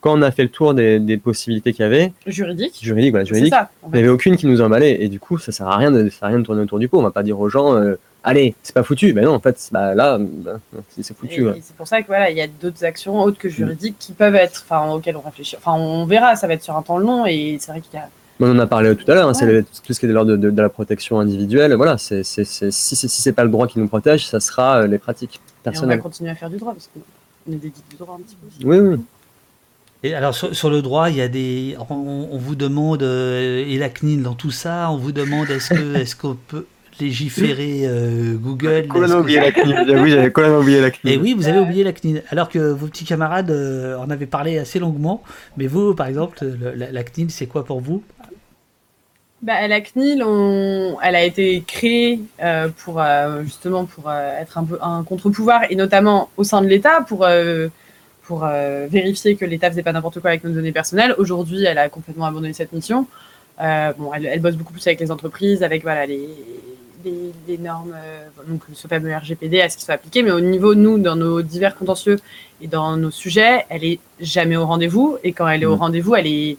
Speaker 9: Quand on a fait le tour des, des possibilités qu'il y avait,
Speaker 8: Juridique.
Speaker 9: juridiques, voilà,
Speaker 8: ça, en
Speaker 9: il n'y avait aucune qui nous emballait. Et du coup, ça sert à rien de, ça sert à rien de tourner autour du pot. On va pas dire aux gens, euh, allez, c'est pas foutu. Ben non, en fait, bah, là, bah, c'est foutu. Ouais.
Speaker 8: c'est pour ça que voilà, il y a d'autres actions autres que juridiques qui peuvent être, enfin, auxquelles on réfléchit. Enfin, on verra, ça va être sur un temps long et c'est vrai qu'il y a.
Speaker 9: On en a parlé tout à l'heure, hein, c'est
Speaker 8: Ouais.
Speaker 9: tout ce qui est de l'ordre de, de- de la protection individuelle. Voilà, c'est, c'est, c'est- si, c'est- si c'est pas le droit qui nous protège, ça sera euh, les pratiques
Speaker 8: Et on va
Speaker 9: personnelles.
Speaker 8: continuer à faire du droit parce qu'on est des guides du droit un petit peu aussi.
Speaker 9: Oui, oui.
Speaker 1: Et alors sur, sur le droit, il y a des, on, on vous demande euh, et la CNIL dans tout ça, on vous demande est-ce que est-ce qu'on peut légiférer euh, Google
Speaker 9: Colin a oublié la CNIL. Oui, j'avais Colin a oublié la CNIL.
Speaker 1: Et oui, vous avez oublié la CNIL, alors que vos petits camarades euh, en avaient parlé assez longuement. Mais vous, par exemple, le- la, la CNIL, c'est quoi pour vous?
Speaker 8: Bah, la CNIL, on... elle a été créée euh, pour euh, justement pour euh, être un peu un contre-pouvoir et notamment au sein de l'État pour euh, pour euh, vérifier que l'État faisait pas n'importe quoi avec nos données personnelles. Aujourd'hui, elle a complètement abandonné cette mission. Euh, bon, elle, elle bosse beaucoup plus avec les entreprises, avec voilà les les, normes, euh, donc ce fameux RGPD, à ce qui soit appliqué. Mais au niveau nous, dans nos divers contentieux et dans nos sujets, elle est jamais au rendez-vous. Et quand elle est au
Speaker 9: Mhm.
Speaker 8: rendez-vous, elle est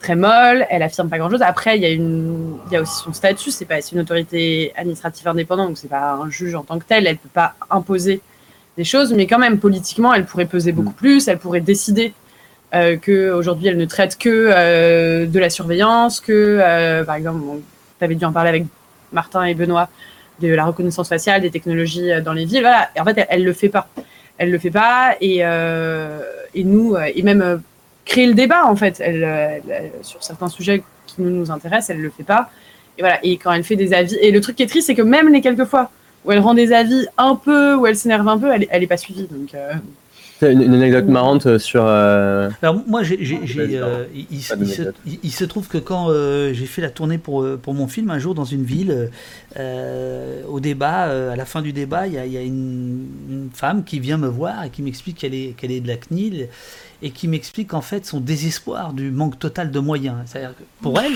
Speaker 8: très molle, elle affirme pas grand chose. Après, il y a une, il y a aussi son statut, c'est pas, une autorité administrative indépendante, donc c'est pas un juge en tant que tel, elle peut pas imposer des choses, mais quand même, politiquement, elle pourrait peser beaucoup plus, elle pourrait décider euh, que aujourd'hui elle ne traite que euh, de la surveillance, que, euh, par exemple, tu avais dû en parler avec Martin et Benoît, de la reconnaissance faciale, des technologies euh, dans les villes, voilà. En fait, elle, elle le fait pas. Elle le fait pas, et, euh, et nous, euh, et même créer le débat en fait. Elle, sur certains sujets qui nous, nous intéressent, elle le fait pas. Et voilà. Et quand elle fait des avis, et le truc qui est triste, c'est que même les quelques fois où elle rend des avis un peu, où elle s'énerve un peu, elle, elle est pas suivie. Donc
Speaker 9: Une, une anecdote marrante sur. euh,
Speaker 1: Alors moi, j'ai, j'ai- j'ai,
Speaker 9: Vas-y,
Speaker 1: euh, il, il se- il il- trouve que quand euh, j'ai fait la tournée pour, euh, pour mon film, un jour dans une ville, euh, au débat, euh, à la fin du débat, il y a, il y a une, une femme qui vient me voir et qui m'explique qu'elle est, qu'elle est de la CNIL et qui m'explique en fait son désespoir du manque total de moyens. C'est-à-dire que pour elle,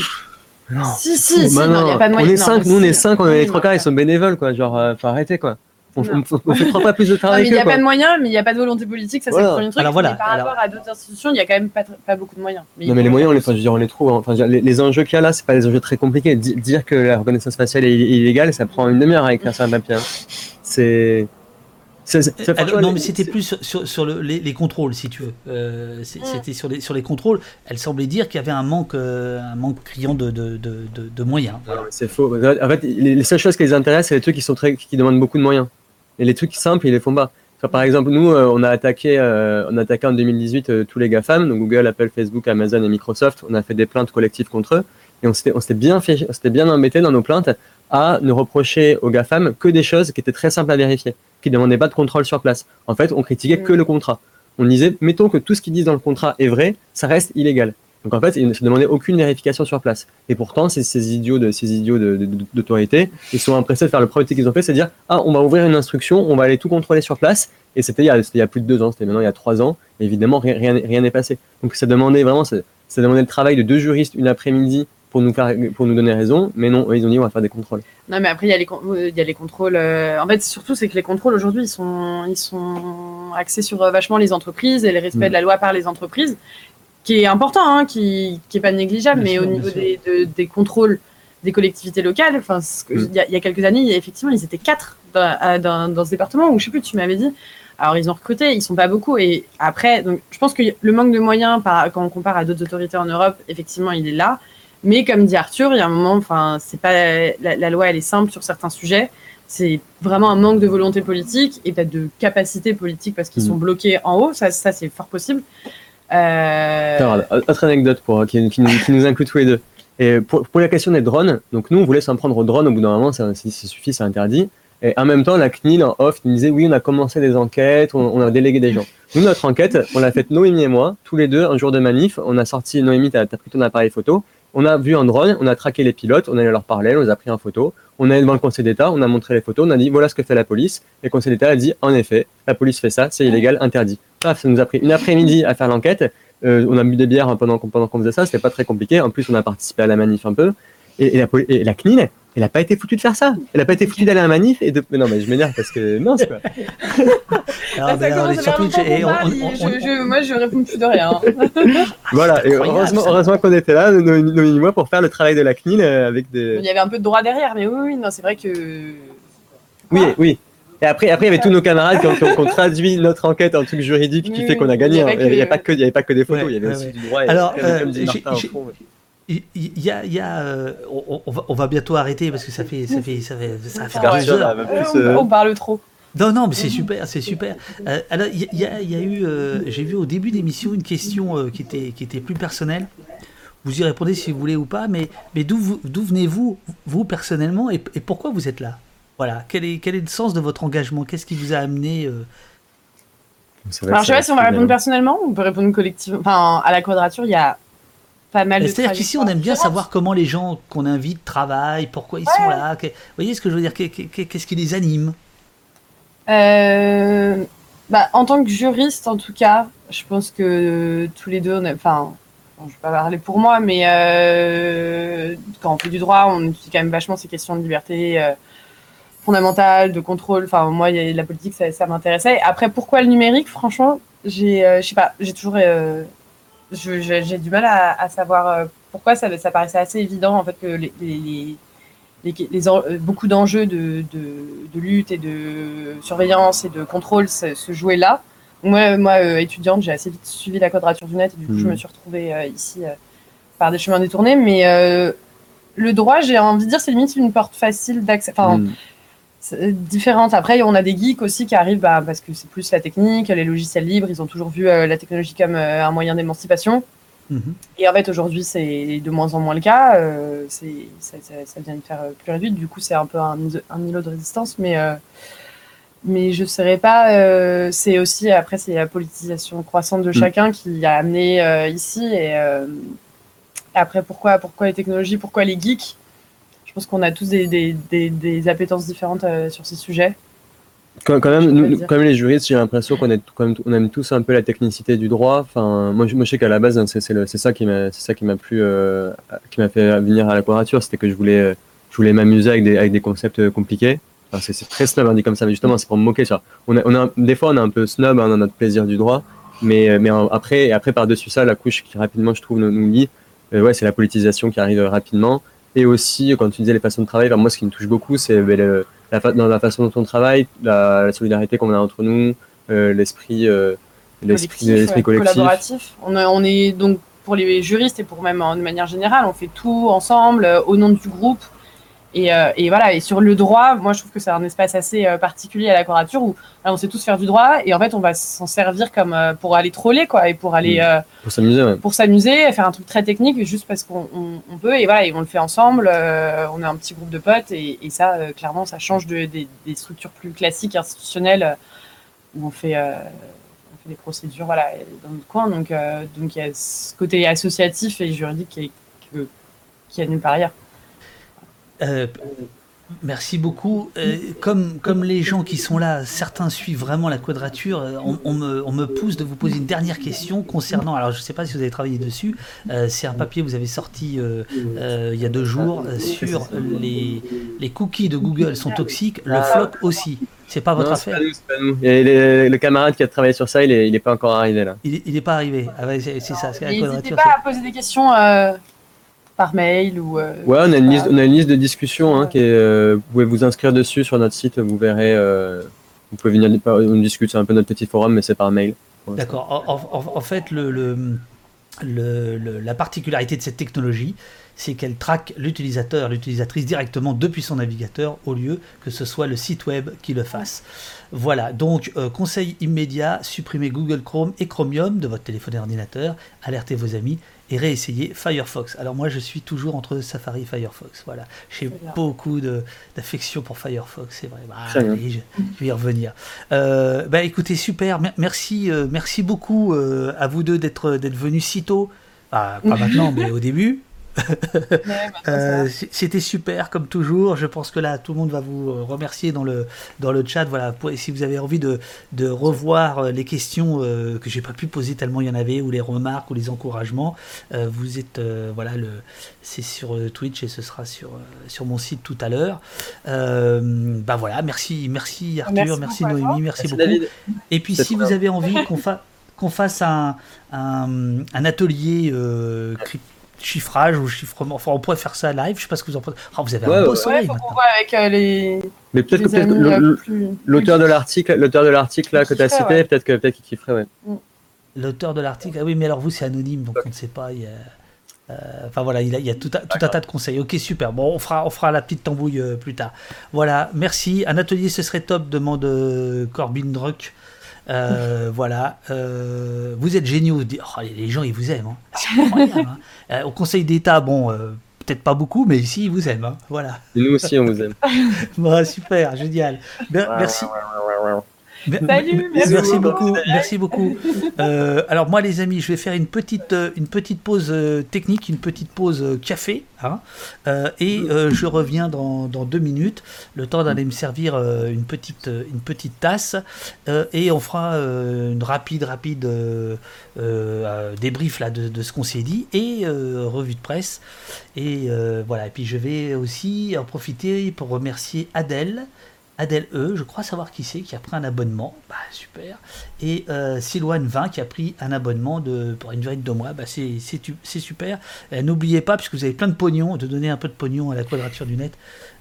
Speaker 9: Non.
Speaker 8: si, si, si,
Speaker 9: Bah
Speaker 8: non,
Speaker 9: non,
Speaker 8: il y a pas de
Speaker 9: on
Speaker 8: moyen.
Speaker 9: est
Speaker 8: non,
Speaker 9: cinq,
Speaker 8: mais
Speaker 9: nous on est cinq, on est les trois quarts, ils sont bénévoles quoi. Genre, euh, faut arrêter quoi. On, on- on fait trois fois plus de
Speaker 8: Non,
Speaker 9: travail
Speaker 8: mais il n'y a
Speaker 9: quoi.
Speaker 8: pas de moyens, mais il n'y a pas de volonté politique, ça
Speaker 9: Voilà.
Speaker 8: c'est le premier truc.
Speaker 1: Alors voilà,
Speaker 8: par
Speaker 1: alors-
Speaker 8: rapport à d'autres institutions, il y a quand même pas, beaucoup de moyens.
Speaker 9: Non mais les moyens, on les, enfin, je veux dire, on les trouve. hein. Enfin, je veux dire, les, les enjeux qu'il y a là, c'est pas des enjeux très compliqués. Di- dire que la reconnaissance faciale est illégale, ça prend une demi-heure à écrire sur un papier. hein. C'est. c'est- c'est- c'est-
Speaker 1: Alors, non, mais c'était plus sur, sur, sur le- les, les contrôles, si tu veux. Euh,
Speaker 8: Mm.
Speaker 1: C'était sur les, sur les contrôles. Elle semblait dire qu'il y avait un manque, euh, un manque criant de, de, de, de- moyens.
Speaker 9: Non, mais C'est faux. En fait, les, les seules choses qui les intéressent, c'est les trucs qui sont très, qui demandent beaucoup de moyens. Et les trucs simples, ils les font pas. Enfin, par exemple, nous, euh, on a attaqué, euh, on a attaqué en 2018 euh, tous les GAFAM, donc Google, Apple, Facebook, Amazon et Microsoft. On a fait des plaintes collectives contre eux. Et on s'était, on s'était bien fait, on s'était bien embêté dans nos plaintes à ne reprocher aux GAFAM que des choses qui étaient très simples à vérifier, qui demandaient pas de contrôle sur place. En fait, on critiquait que le contrat. On disait, mettons que tout ce qu'ils disent dans le contrat est vrai, ça reste illégal. Donc en fait, ils ne se demandaient aucune vérification sur place. Et pourtant, ces, ces idiots de ces idiots d'autorité, ils sont impressés de faire le premier truc qu'ils ont fait, c'est dire ah on va ouvrir une instruction, on va aller tout contrôler sur place. Et c'était il, y a- c'était il y a plus de deux ans, c'était maintenant il y a trois ans. Et évidemment, rien rien n'est- rien n'est passé. Donc ça demandait vraiment, ça, ça demandait le travail de deux juristes une après-midi pour nous faire pour nous donner raison. Mais non, ils ont dit on va faire des contrôles.
Speaker 8: Non, mais après, il y a les, il y a les contrôles. euh, En fait, surtout, c'est que les contrôles aujourd'hui, ils sont, ils sont axés sur euh, vachement les entreprises et le respect
Speaker 9: Mm.
Speaker 8: de la loi par les entreprises, qui est important, hein, qui, qui est pas négligeable,
Speaker 1: Bien
Speaker 8: mais
Speaker 1: sûr,
Speaker 8: au niveau des, de- des contrôles des collectivités locales, enfin,
Speaker 9: Mm.
Speaker 8: il y, a- il y a quelques années, effectivement, ils étaient quatre dans, dans, dans ce département, ou je sais plus, tu m'avais dit. Alors, ils ont recruté, ils sont pas beaucoup. Et après, donc, je pense que le manque de moyens, par, quand on compare à d'autres autorités en Europe, effectivement, il est là. Mais comme dit Arthur, il y a un moment, enfin, c'est pas la, la loi, elle est simple sur certains sujets. C'est vraiment un manque de volonté politique et peut-être de capacité politique parce qu'ils
Speaker 9: Mhm.
Speaker 8: sont bloqués en haut. Ça, ça c'est fort possible. Euh,
Speaker 9: regarde, autre anecdote pour, qui, nous, inclut tous les deux. Et pour, la question des drones, donc nous on voulait s'en prendre aux drones au bout d'un moment, ça, ça, suffit, c'est interdit. Et en même temps, la CNIL en off nous disait oui, on a commencé des enquêtes, on, a délégué des gens. Nous, notre enquête, on l'a faite Noémie et moi, tous les deux, un jour de manif. On a sorti, Noémie, tu as, pris ton appareil photo. On a vu un drone, on a traqué les pilotes, on allait leur parler, on les a pris en photo. On est allé devant le Conseil d'État, on a montré les photos, on a dit voilà ce que fait la police. Et le Conseil d'État a dit en effet, la police fait ça, c'est illégal, interdit. Paf, ça nous a pris une après-midi à faire l'enquête. Euh, on a bu des bières pendant, pendant qu'on faisait ça, c'était pas très compliqué. En plus, on a participé à la manif un peu. Et, et la, poli- et la CNIL, elle n'a pas été foutue de faire ça. Elle n'a pas été foutue d'aller à la manif et de. mais non, mais je m'énerve parce que mince quoi.
Speaker 1: Alors, ben, on est sur Twitch et on-
Speaker 8: parle,
Speaker 1: on-
Speaker 8: et
Speaker 1: on-
Speaker 8: je- je- Moi, je réponds plus de rien.
Speaker 9: Voilà, et heureusement, qu'on était là, Noémie et moi, pour faire le travail de la CNIL euh, avec des.
Speaker 8: Il y avait un peu de droit derrière, mais oui, oui, non, c'est vrai que.
Speaker 9: Oui, oui. Et après, après, il y avait tous nos camarades qui ont, qui ont- qui ont traduit notre enquête en truc juridique qui
Speaker 8: Oui,
Speaker 9: fait qu'on a gagné.
Speaker 8: il y
Speaker 9: hein.
Speaker 8: avait
Speaker 9: n'y pas que, il y avait pas que des photos,
Speaker 1: Ouais,
Speaker 9: il y avait
Speaker 1: ouais,
Speaker 9: aussi
Speaker 1: ouais.
Speaker 9: du droit. et-
Speaker 1: Alors, euh, Il y a, il y a, euh, on, on va, on va bientôt arrêter parce que ça fait, ça fait, ça fait, ça deux
Speaker 9: sûr,
Speaker 1: heures.
Speaker 8: Euh,
Speaker 9: euh,
Speaker 8: on, on parle trop.
Speaker 1: Non, non, mais c'est super, c'est super. Euh, alors, il y, a- y y eu, euh, j'ai vu au début d'émission une question euh, qui était, qui était plus personnelle. Vous y répondez si vous voulez ou pas, mais, mais d'où vous- d'où venez-vous, vous personnellement, et, et pourquoi vous êtes là? Voilà, quel est, quel est le sens de votre engagement? Qu'est-ce qui vous a amené euh,
Speaker 8: Alors, je sais pas si on
Speaker 9: va
Speaker 8: répondre personnellement ou on peut répondre collectivement. Enfin, à la quadrature, il y a pas mal de.
Speaker 1: C'est-à-dire qu'ici, on aime bien savoir comment les gens qu'on invite travaillent, pourquoi ils sont là. que- vous voyez ce que je veux dire Qu'est- qu'est- Qu'est-ce qui les anime?
Speaker 8: Euh, bah, en tant que juriste, en tout cas, je pense que tous les deux, on a, enfin, bon, je vais pas parler pour moi, mais euh, quand on fait du droit, on étudie quand même vachement ces questions de liberté euh, fondamentale, de contrôle. Enfin, moi, la politique, ça, ça m'intéressait. Après, pourquoi le numérique? Franchement, j'ai, euh, je sais pas, j'ai toujours, euh, j'ai du mal à, à savoir euh, pourquoi ça, ça paraissait assez évident en fait que les, les- les- les- les en- euh, beaucoup d'enjeux de, de, de lutte et de surveillance et de contrôle se, se jouaient là. Moi, moi euh, étudiante, j'ai assez vite suivi la quadrature du net et du coup, je
Speaker 9: Mhm.
Speaker 8: me suis retrouvée euh, ici euh, par des chemins détournés. Mais le droit, j'ai envie de dire, c'est limite une porte facile d'accès. Enfin,
Speaker 9: Mm.
Speaker 8: C'est différente. Après, on a des geeks aussi qui arrivent bah, parce que c'est plus la technique, les logiciels libres, ils ont toujours vu euh, la technologie comme euh, un moyen d'émancipation.
Speaker 1: Mhm.
Speaker 8: Et en fait, aujourd'hui, c'est de moins en moins le cas. Euh, ça, ça, ça vient de faire euh, plus réduit. Du coup, c'est un peu un, un îlot de résistance. Mais, euh, mais je ne saurais pas. euh, c'est aussi, après, c'est la politisation croissante de
Speaker 9: Mm.
Speaker 8: chacun qui a amené euh, ici. Et euh, après, pourquoi, pourquoi les technologies Pourquoi les geeks? Je pense qu'on a tous des, des, des, des appétences différentes euh, sur ces sujets.
Speaker 9: Quand, quand même, nous, quand même, les juristes, j'ai l'impression qu'on est, quand même, on aime tous un peu la technicité du droit. Enfin, moi, je, moi, je sais qu'à la base, hein, c'est ça qui m'a, c'est ça qui m'a plu, euh, qui m'a fait venir à la quadrature, c'était que je voulais, je voulais m'amuser avec des, avec des concepts euh, compliqués. Enfin, c'est c'est très snob, hein, dit comme ça, mais justement, c'est pour me moquer. ça. On a, on a, des fois, on est un peu snob hein, dans notre plaisir du droit, mais, mais après, et après par-dessus ça, la couche qui rapidement, je trouve, nous, nous lie, euh, ouais, c'est la politisation qui arrive rapidement. Et aussi, quand tu disais les façons de travailler, enfin, moi, ce qui me touche beaucoup, c'est ben, la, fa- dans la façon dont on travaille, la, la solidarité qu'on a entre nous, euh, l'esprit, euh, l'esprit,
Speaker 8: collectif,
Speaker 9: l'esprit
Speaker 8: ouais,
Speaker 9: collectif.
Speaker 8: collaboratif. On, est- on est donc pour les juristes et pour même de manière générale, on fait tout ensemble euh, au nom du groupe. Et, euh, et voilà. Et sur le droit, moi je trouve que c'est un espace assez euh, particulier à la quadrature où là, on sait tous faire du droit et en fait on va s'en servir comme euh, pour aller troller quoi et pour aller
Speaker 9: Mm. Pour s'amuser, ouais.
Speaker 8: pour s'amuser, faire un truc très technique juste parce qu'on on- on peut et voilà et on le fait ensemble. on est un petit groupe de potes et, et ça clairement ça change de, des- des structures plus classiques institutionnelles où on fait, on fait des procédures voilà dans notre coin. Donc donc il y a ce côté associatif et juridique qui est qui est nulle part ailleurs.
Speaker 1: Euh, Merci beaucoup. Euh, comme, comme les gens qui sont là, certains suivent vraiment la quadrature, euh, on, on me, on me pousse de vous poser une dernière question concernant, alors je ne sais pas si vous avez travaillé dessus, euh, c'est un papier que vous avez sorti euh, euh, il y a deux jours euh, sur les, les cookies de Google sont toxiques, le floc aussi. C'est pas votre
Speaker 9: Non,
Speaker 1: affaire?
Speaker 9: pas nous, pas nous. Le camarade qui a travaillé sur ça, il est, il est pas encore arrivé là.
Speaker 1: Il n'est pas arrivé. Ah c'est ça,
Speaker 8: N'hésitez pas à poser des questions euh, par mail ou. euh,
Speaker 9: Ouais, on a une liste, on a une liste de discussions hein, qui est, euh, vous pouvez vous inscrire dessus sur notre site, vous verrez. euh, vous pouvez venir, on discute, c'est un peu notre petit forum, mais c'est par mail. Ouais,
Speaker 1: D'accord. En, en- en fait, le, le- le- le- la particularité de cette technologie, c'est qu'elle traque l'utilisateur, l'utilisatrice directement depuis son navigateur, au lieu que ce soit le site web qui le fasse. Voilà, donc euh, conseil immédiat, supprimez Google Chrome et Chromium de votre téléphone et ordinateur, alertez vos amis et réessayer Firefox. Alors moi je suis toujours entre Safari et Firefox. Voilà, j'ai beaucoup de- d'affection pour Firefox, c'est vrai. Bah,
Speaker 9: Très bien.
Speaker 1: allez, je, je vais y revenir. Euh, bah écoutez, super, Mer- merci, euh, merci beaucoup euh, à vous deux d'être d'être venus si tôt. Bah, pas maintenant, mais au début. Euh, C'était super comme toujours. Je pense que là tout le monde va vous euh, remercier dans le dans le chat. Voilà, pour- si vous avez envie de, de revoir euh, les questions euh, que j'ai pas pu poser tellement il y en avait ou les remarques ou les encouragements, euh, vous êtes euh, voilà le c'est sur Twitch et ce sera sur sur mon site tout à l'heure. Euh, bah voilà, merci merci Arthur,
Speaker 8: Merci.
Speaker 1: Noémie, merci,
Speaker 9: Merci,
Speaker 1: beaucoup.
Speaker 9: David.
Speaker 1: Et puis si vous avez envie qu'on fasse qu'on fasse un, un, un atelier euh, cryp- chiffrage ou chiffrement, enfin on pourrait faire ça live, je sais pas ce que vous en pensez. Ah, vous avez
Speaker 9: Ouais,
Speaker 1: un beau
Speaker 9: ouais.
Speaker 1: soleil
Speaker 8: Ouais, voit avec euh, les.
Speaker 9: Mais peut-être que
Speaker 8: euh,
Speaker 9: l'auteur de l'article, l'auteur de l'article là que tu as cité,
Speaker 8: ouais.
Speaker 9: peut-être que peut-être qu'il kifferait, ouais.
Speaker 1: L'auteur de l'article, ah oui, mais alors vous c'est anonyme, donc on ne sait pas. Il y a, euh, enfin voilà, il, y a tout, un- tout un tas de conseils. Ok, super. Bon, on fera, on fera la petite tambouille euh, plus tard. Voilà, merci. Un atelier, ce serait top, demande euh, Corbin Druck. Euh, voilà, Euh, vous êtes géniaux. Oh, les- gens, ils vous aiment. hein. C'est incroyable. hein. Euh, au Conseil d'État, bon, euh, peut-être pas beaucoup, mais ici, ils vous aiment. hein. Voilà.
Speaker 9: Et nous aussi, on vous aime.
Speaker 1: Bon, super, génial. Mer- merci.
Speaker 8: Salut, merci
Speaker 1: merci
Speaker 8: beaucoup.
Speaker 1: beaucoup, merci beaucoup. Euh, alors moi les amis, je vais faire une petite, euh, une petite pause euh, technique, une petite pause café, hein, euh, et euh, je reviens dans, dans deux minutes, le temps d'aller me servir une petite, une petite tasse, et on fera une rapide, rapide débrief là de, de ce qu'on s'est dit et revue de presse. Et voilà. Et puis je vais aussi en profiter pour remercier Adèle. Adèle E, je crois savoir qui c'est, qui a pris un abonnement, bah super. Et euh, Silouane 20 qui a pris un abonnement de, pour une durée de deux mois, bah c'est super. Euh, N'oubliez pas, puisque vous avez plein de pognon, de donner un peu de pognon à la quadrature du net,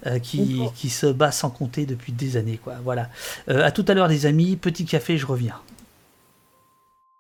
Speaker 1: euh, qui, qui se bat sans compter depuis des années. Quoi. Voilà. Euh, à tout à l'heure les amis, petit café, je reviens.